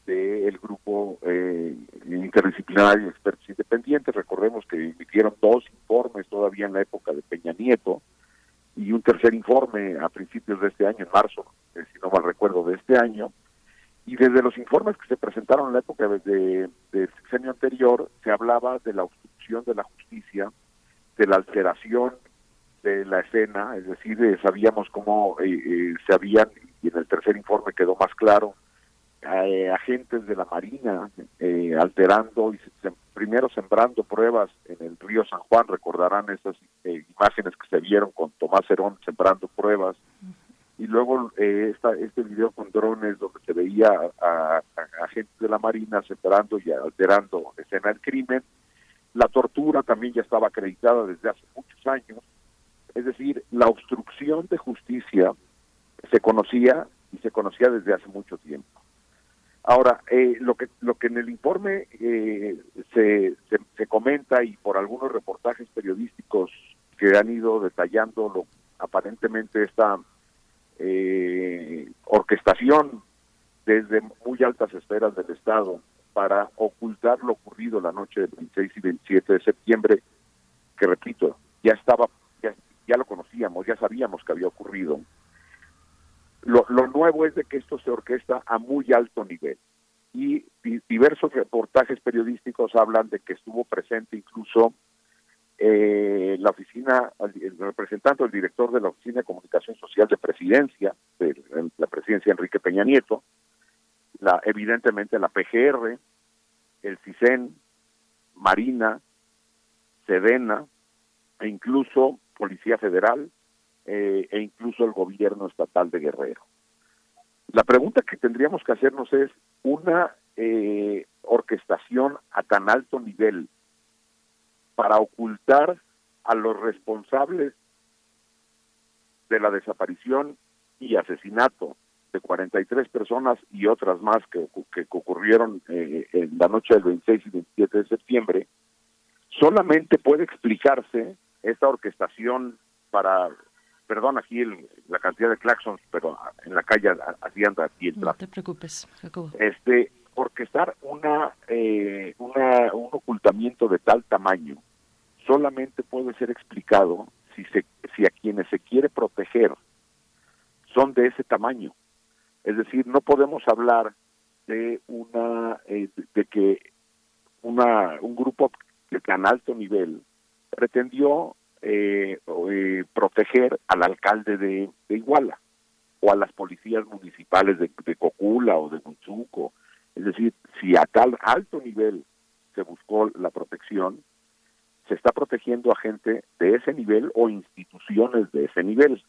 del grupo eh, interdisciplinario de expertos independientes. Recordemos que emitieron dos informes todavía en la época de Peña Nieto y un tercer informe a principios de este año, en marzo, eh, si no mal recuerdo, de este año. Y desde los informes que se presentaron en la época de, de- del sexenio anterior, se hablaba de la obstrucción de la justicia, de la alteración de la escena, es decir, eh, sabíamos cómo eh, eh, se habían, y en el tercer informe quedó más claro, eh, agentes de la Marina eh, alterando y se- primero sembrando pruebas en el río San Juan, recordarán esas eh, imágenes que se vieron con Tomás Herón sembrando pruebas, y luego eh, esta, este video con drones donde se veía a, agentes de la Marina sembrando y alterando escena del crimen, la tortura también ya estaba acreditada desde hace muchos años, es decir, la obstrucción de justicia se conocía y se conocía desde hace mucho tiempo. Ahora, eh, lo que lo que en el informe eh, se, se, comenta y por algunos reportajes periodísticos que han ido detallando lo aparentemente esta eh, orquestación desde muy altas esferas del Estado para ocultar lo ocurrido la noche del 26 y 27 de septiembre, que repito, ya estaba, ya, ya lo conocíamos, ya sabíamos que había ocurrido. Lo, lo nuevo es de que esto se orquesta a muy alto nivel. Y di- diversos reportajes periodísticos hablan de que estuvo presente incluso eh, la oficina, el representante, el director de la Oficina de Comunicación Social de Presidencia, de la presidencia Enrique Peña Nieto, la, evidentemente la PGR, el CISEN, Marina, Sedena, e incluso Policía Federal, eh, e incluso el gobierno estatal de Guerrero. La pregunta que tendríamos que hacernos es una eh, orquestación a tan alto nivel para ocultar a los responsables de la desaparición y asesinato de 43 personas y otras más que, que ocurrieron eh, en la noche del 26 y 27 de septiembre, solamente puede explicarse esta orquestación para, perdón aquí el- la cantidad de claxons, pero en la calle así anda aquí el No tráfico te preocupes, Jacobo. este orquestar una, eh, una un ocultamiento de tal tamaño solamente puede ser explicado si se si a quienes se quiere proteger son de ese tamaño es decir no podemos hablar de una eh, de que una un grupo de tan alto nivel pretendió eh, eh, proteger al alcalde de, de Iguala o a las policías municipales de, de Cocula o de Munchuco. Es decir, si a tal alto nivel se buscó la protección, se está protegiendo a gente de ese nivel o instituciones de ese nivel.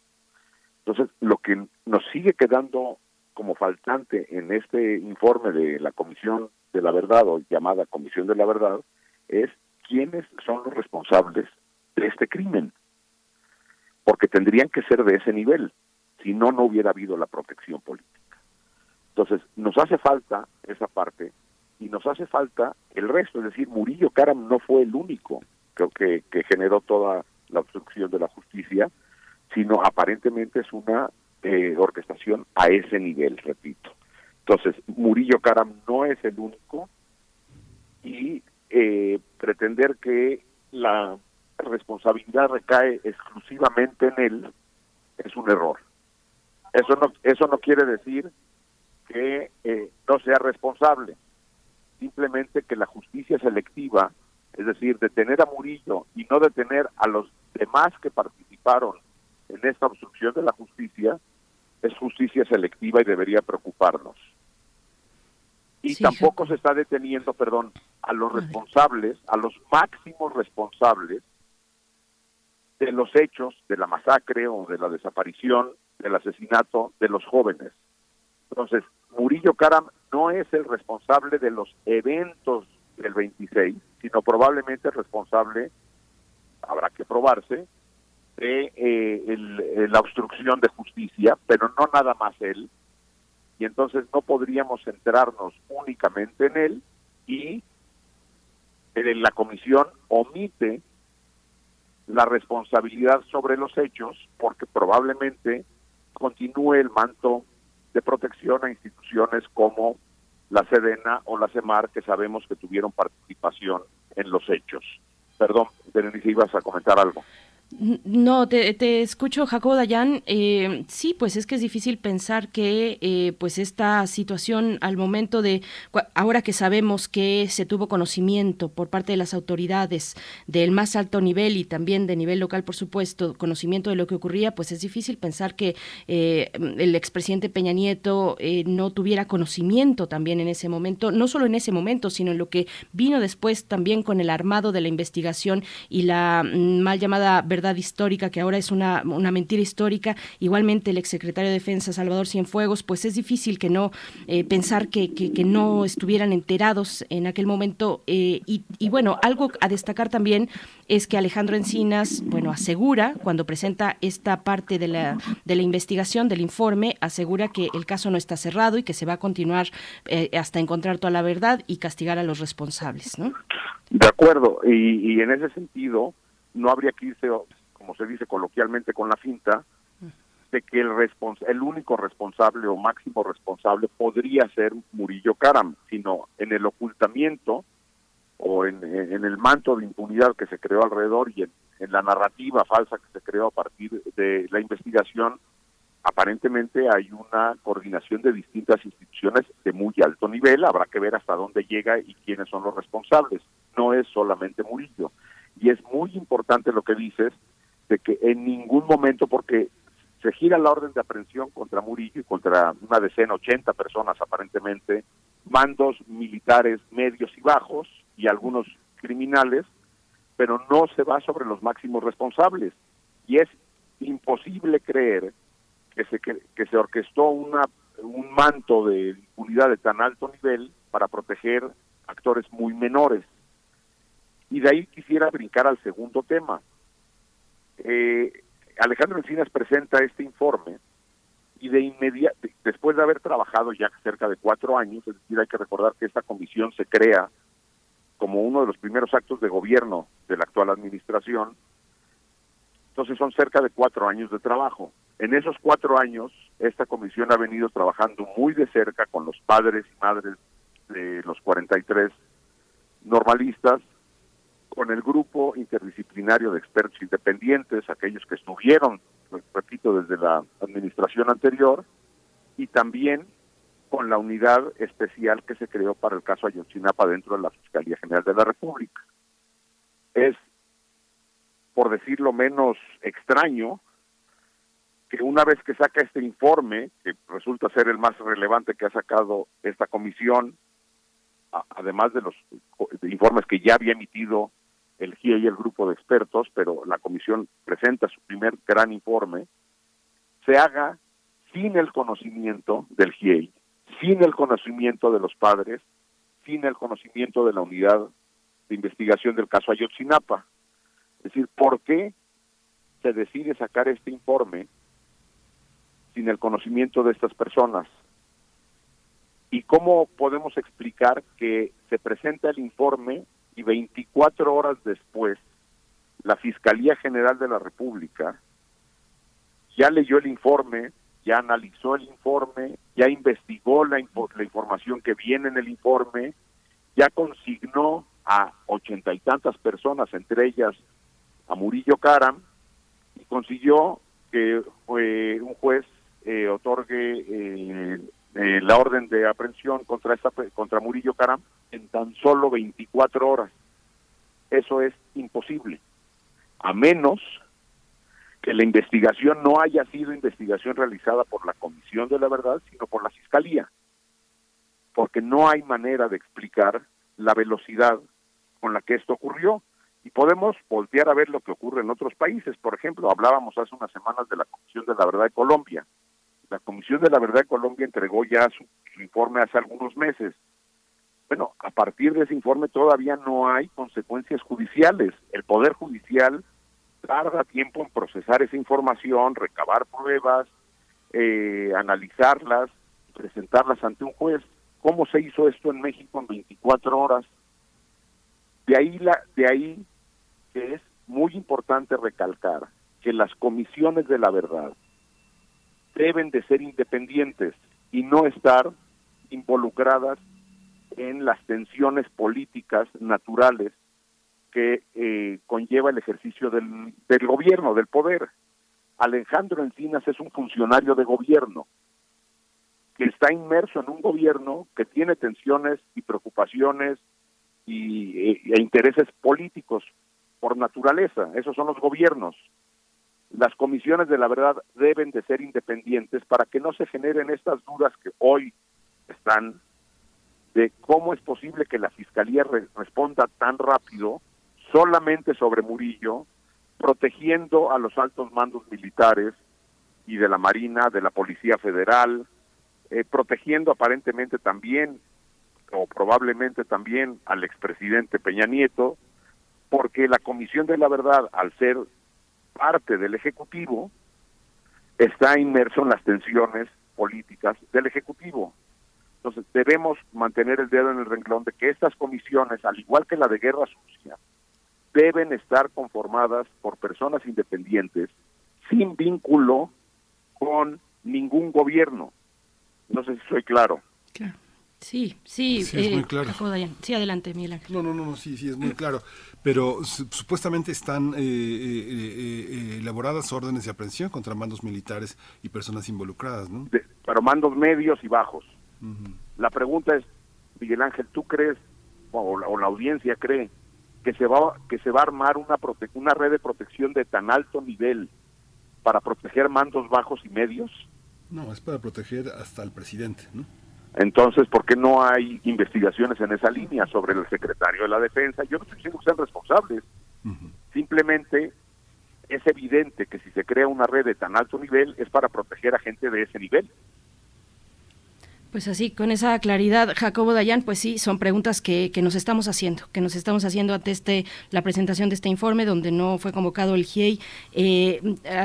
Entonces, lo que nos sigue quedando como faltante en este informe de la Comisión de la Verdad o llamada Comisión de la Verdad es quiénes son los responsables de este crimen. Porque tendrían que ser de ese nivel, si no, no hubiera habido la protección política. Entonces, nos hace falta esa parte y nos hace falta el resto, es decir, Murillo Karam no fue el único que, que, que generó toda la obstrucción de la justicia, sino aparentemente es una eh, orquestación a ese nivel, repito. Entonces, Murillo Karam no es el único y eh, pretender que la responsabilidad recae exclusivamente en él es un error. Eso no, eso no quiere decir que eh, no sea responsable, simplemente que la justicia selectiva, es decir, detener a Murillo y no detener a los demás que participaron en esta obstrucción de la justicia, es justicia selectiva y debería preocuparnos. Y tampoco se está deteniendo, perdón, a los responsables, a los máximos responsables de los hechos de la masacre o de la desaparición, del asesinato de los jóvenes. Entonces, Murillo Karam no es el responsable de los eventos del 26, sino probablemente el responsable, habrá que probarse, de eh, el- la obstrucción de justicia, pero no nada más él. Y entonces no podríamos centrarnos únicamente en él y eh, la comisión omite la responsabilidad sobre los hechos porque probablemente continúe el manto de protección a instituciones como la Sedena o la CEMAR que sabemos que tuvieron participación en los hechos. Perdón, Berenice, ibas a comentar algo. No, te, te escucho, Jacobo Dayan. Eh, sí, pues es que es difícil pensar que eh, pues esta situación al momento de, ahora que sabemos que se tuvo conocimiento por parte de las autoridades del más alto nivel y también de nivel local, por supuesto, conocimiento de lo que ocurría, pues es difícil pensar que eh, el expresidente Peña Nieto eh, no tuviera conocimiento también en ese momento, no solo en ese momento, sino en lo que vino después también con el armado de la investigación y la mm, mal llamada verdad histórica, que ahora es una, una mentira histórica. Igualmente el exsecretario de Defensa, Salvador Cienfuegos, pues es difícil que no eh, pensar que, que, que no estuvieran enterados en aquel momento. eh, y, y bueno, algo a destacar también es que Alejandro Encinas, bueno, asegura, cuando presenta esta parte de la, de la investigación, del informe, asegura que el caso no está cerrado y que se va a continuar eh, hasta encontrar toda la verdad y castigar a los responsables, ¿no? De acuerdo, y, y en ese sentido no habría que irse, como se dice coloquialmente, con la finta de que el, el único responsable o máximo responsable podría ser Murillo Karam, sino en el ocultamiento o en, en el manto de impunidad que se creó alrededor y en, en la narrativa falsa que se creó a partir de la investigación, aparentemente hay una coordinación de distintas instituciones de muy alto nivel, habrá que ver hasta dónde llega y quiénes son los responsables, no es solamente Murillo. Y es muy importante lo que dices, de que en ningún momento, porque se gira la orden de aprehensión contra Murillo y contra una decena, 80 personas aparentemente, mandos militares medios y bajos y algunos criminales, pero no se va sobre los máximos responsables. Y es imposible creer que se, que, se orquestó una, un manto de impunidad de tan alto nivel para proteger actores muy menores. Y de ahí quisiera brincar al segundo tema. Eh, Alejandro Encinas presenta este informe y de inmediato, después de haber trabajado ya cerca de cuatro años, es decir, hay que recordar que esta comisión se crea como uno de los primeros actos de gobierno de la actual administración, entonces son cerca de cuatro años de trabajo. En esos cuatro años, esta comisión ha venido trabajando muy de cerca con los padres y madres de los 43 normalistas, con el grupo interdisciplinario de expertos independientes, aquellos que estuvieron, repito, desde la administración anterior, y también con la unidad especial que se creó para el caso Ayotzinapa dentro de la Fiscalía General de la República. Es, por decirlo menos extraño, que una vez que saca este informe, que resulta ser el más relevante que ha sacado esta comisión, además de los informes que ya había emitido el GIE y el grupo de expertos, pero la comisión presenta su primer gran informe, se haga sin el conocimiento del GIE, sin el conocimiento de los padres, sin el conocimiento de la unidad de investigación del caso Ayotzinapa. Es decir, ¿por qué se decide sacar este informe sin el conocimiento de estas personas? ¿Y cómo podemos explicar que se presenta el informe y 24 horas después la Fiscalía General de la República ya leyó el informe, ya analizó el informe, ya investigó la, info- la información que viene en el informe, ya consignó a ochenta y tantas personas, entre ellas a Murillo Karam, y consiguió que fue un juez eh, otorgue eh, eh, la orden de aprehensión contra esta contra Murillo Karam en tan solo 24 horas. Eso es imposible, a menos que la investigación no haya sido investigación realizada por la Comisión de la Verdad, sino por la Fiscalía, porque no hay manera de explicar la velocidad con la que esto ocurrió. Y podemos voltear a ver lo que ocurre en otros países. Por ejemplo, hablábamos hace unas semanas de la Comisión de la Verdad de Colombia. La Comisión de la Verdad de Colombia entregó ya su, informe hace algunos meses. Bueno, a partir de ese informe todavía no hay consecuencias judiciales. El Poder Judicial tarda tiempo en procesar esa información, recabar pruebas, eh, analizarlas, presentarlas ante un juez. ¿Cómo se hizo esto en México en 24 horas? De ahí, la, de ahí que es muy importante recalcar que las comisiones de la verdad deben de ser independientes y no estar involucradas en las tensiones políticas naturales que eh, conlleva el ejercicio del, del gobierno, del poder. Alejandro Encinas es un funcionario de gobierno que está inmerso en un gobierno que tiene tensiones y preocupaciones y, e, e intereses políticos por naturaleza. Esos son los gobiernos las comisiones de la verdad deben de ser independientes para que no se generen estas dudas que hoy están de cómo es posible que la fiscalía responda tan rápido solamente sobre Murillo, protegiendo a los altos mandos militares y de la Marina, de la Policía Federal, eh, protegiendo aparentemente también o probablemente también al expresidente Peña Nieto, porque la Comisión de la Verdad, al ser parte del Ejecutivo está inmerso en las tensiones políticas del Ejecutivo. Entonces debemos mantener el dedo en el renglón de que estas comisiones, al igual que la de guerra sucia, deben estar conformadas por personas independientes sin vínculo con ningún gobierno. No sé si soy claro. Sí, sí, sí es muy eh, claro. Sí, adelante, Miguel No, no, no, sí, sí, es muy claro. Pero supuestamente están eh, eh, elaboradas órdenes de aprehensión contra mandos militares y personas involucradas, ¿no? pero mandos medios y bajos. La pregunta es, Miguel Ángel, ¿tú crees, o la, audiencia cree, que se va que se va a armar una, una red de protección de tan alto nivel para proteger mandos bajos y medios? No, es para proteger hasta al presidente, ¿no? Entonces, ¿por qué no hay investigaciones en esa línea sobre el secretario de la Defensa? Yo no estoy diciendo que sean responsables. Simplemente es evidente que si se crea una red de tan alto nivel es para proteger a gente de ese nivel. Pues así, con esa claridad, Jacobo Dayan, pues sí, son preguntas que, que, nos estamos haciendo, que nos estamos haciendo ante este, la presentación de este informe, donde no fue convocado el GIEI. Eh,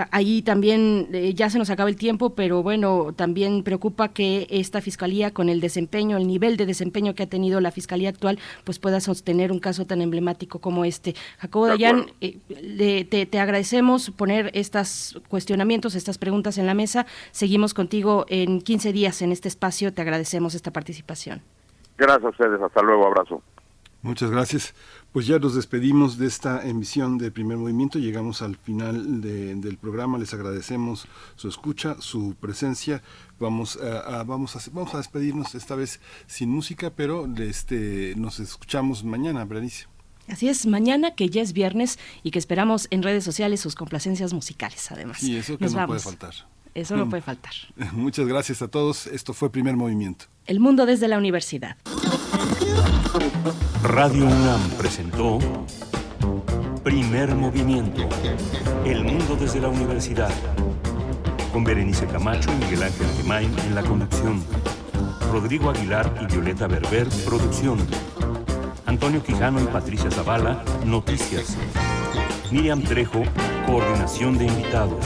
ahí también eh, ya se nos acaba el tiempo, pero bueno, también preocupa que esta fiscalía, con el desempeño, el nivel de desempeño que ha tenido la fiscalía actual, pues pueda sostener un caso tan emblemático como este. Jacobo Dayan, eh, te, te agradecemos poner estos cuestionamientos, estas preguntas en la mesa. Seguimos contigo en 15 días en este espacio agradecemos esta participación. Gracias a ustedes, hasta luego, abrazo. Muchas gracias. Pues ya nos despedimos de esta emisión de Primer Movimiento, llegamos al final del programa, les agradecemos su escucha, su presencia. Vamos a, vamos a, vamos a despedirnos esta vez sin música, pero este, nos escuchamos mañana, Berenice. Así es, mañana que ya es viernes y que esperamos en redes sociales sus complacencias musicales, además. Y eso que no puede faltar. Eso no puede faltar. Muchas gracias a todos. Esto fue Primer Movimiento. El mundo desde la universidad. Radio UNAM presentó Primer Movimiento. El mundo desde la universidad. Con Berenice Camacho y Miguel Ángel Gemain en la conducción. Rodrigo Aguilar y Violeta Berber, producción. Antonio Quijano y Patricia Zavala, noticias. Miriam Trejo, coordinación de invitados.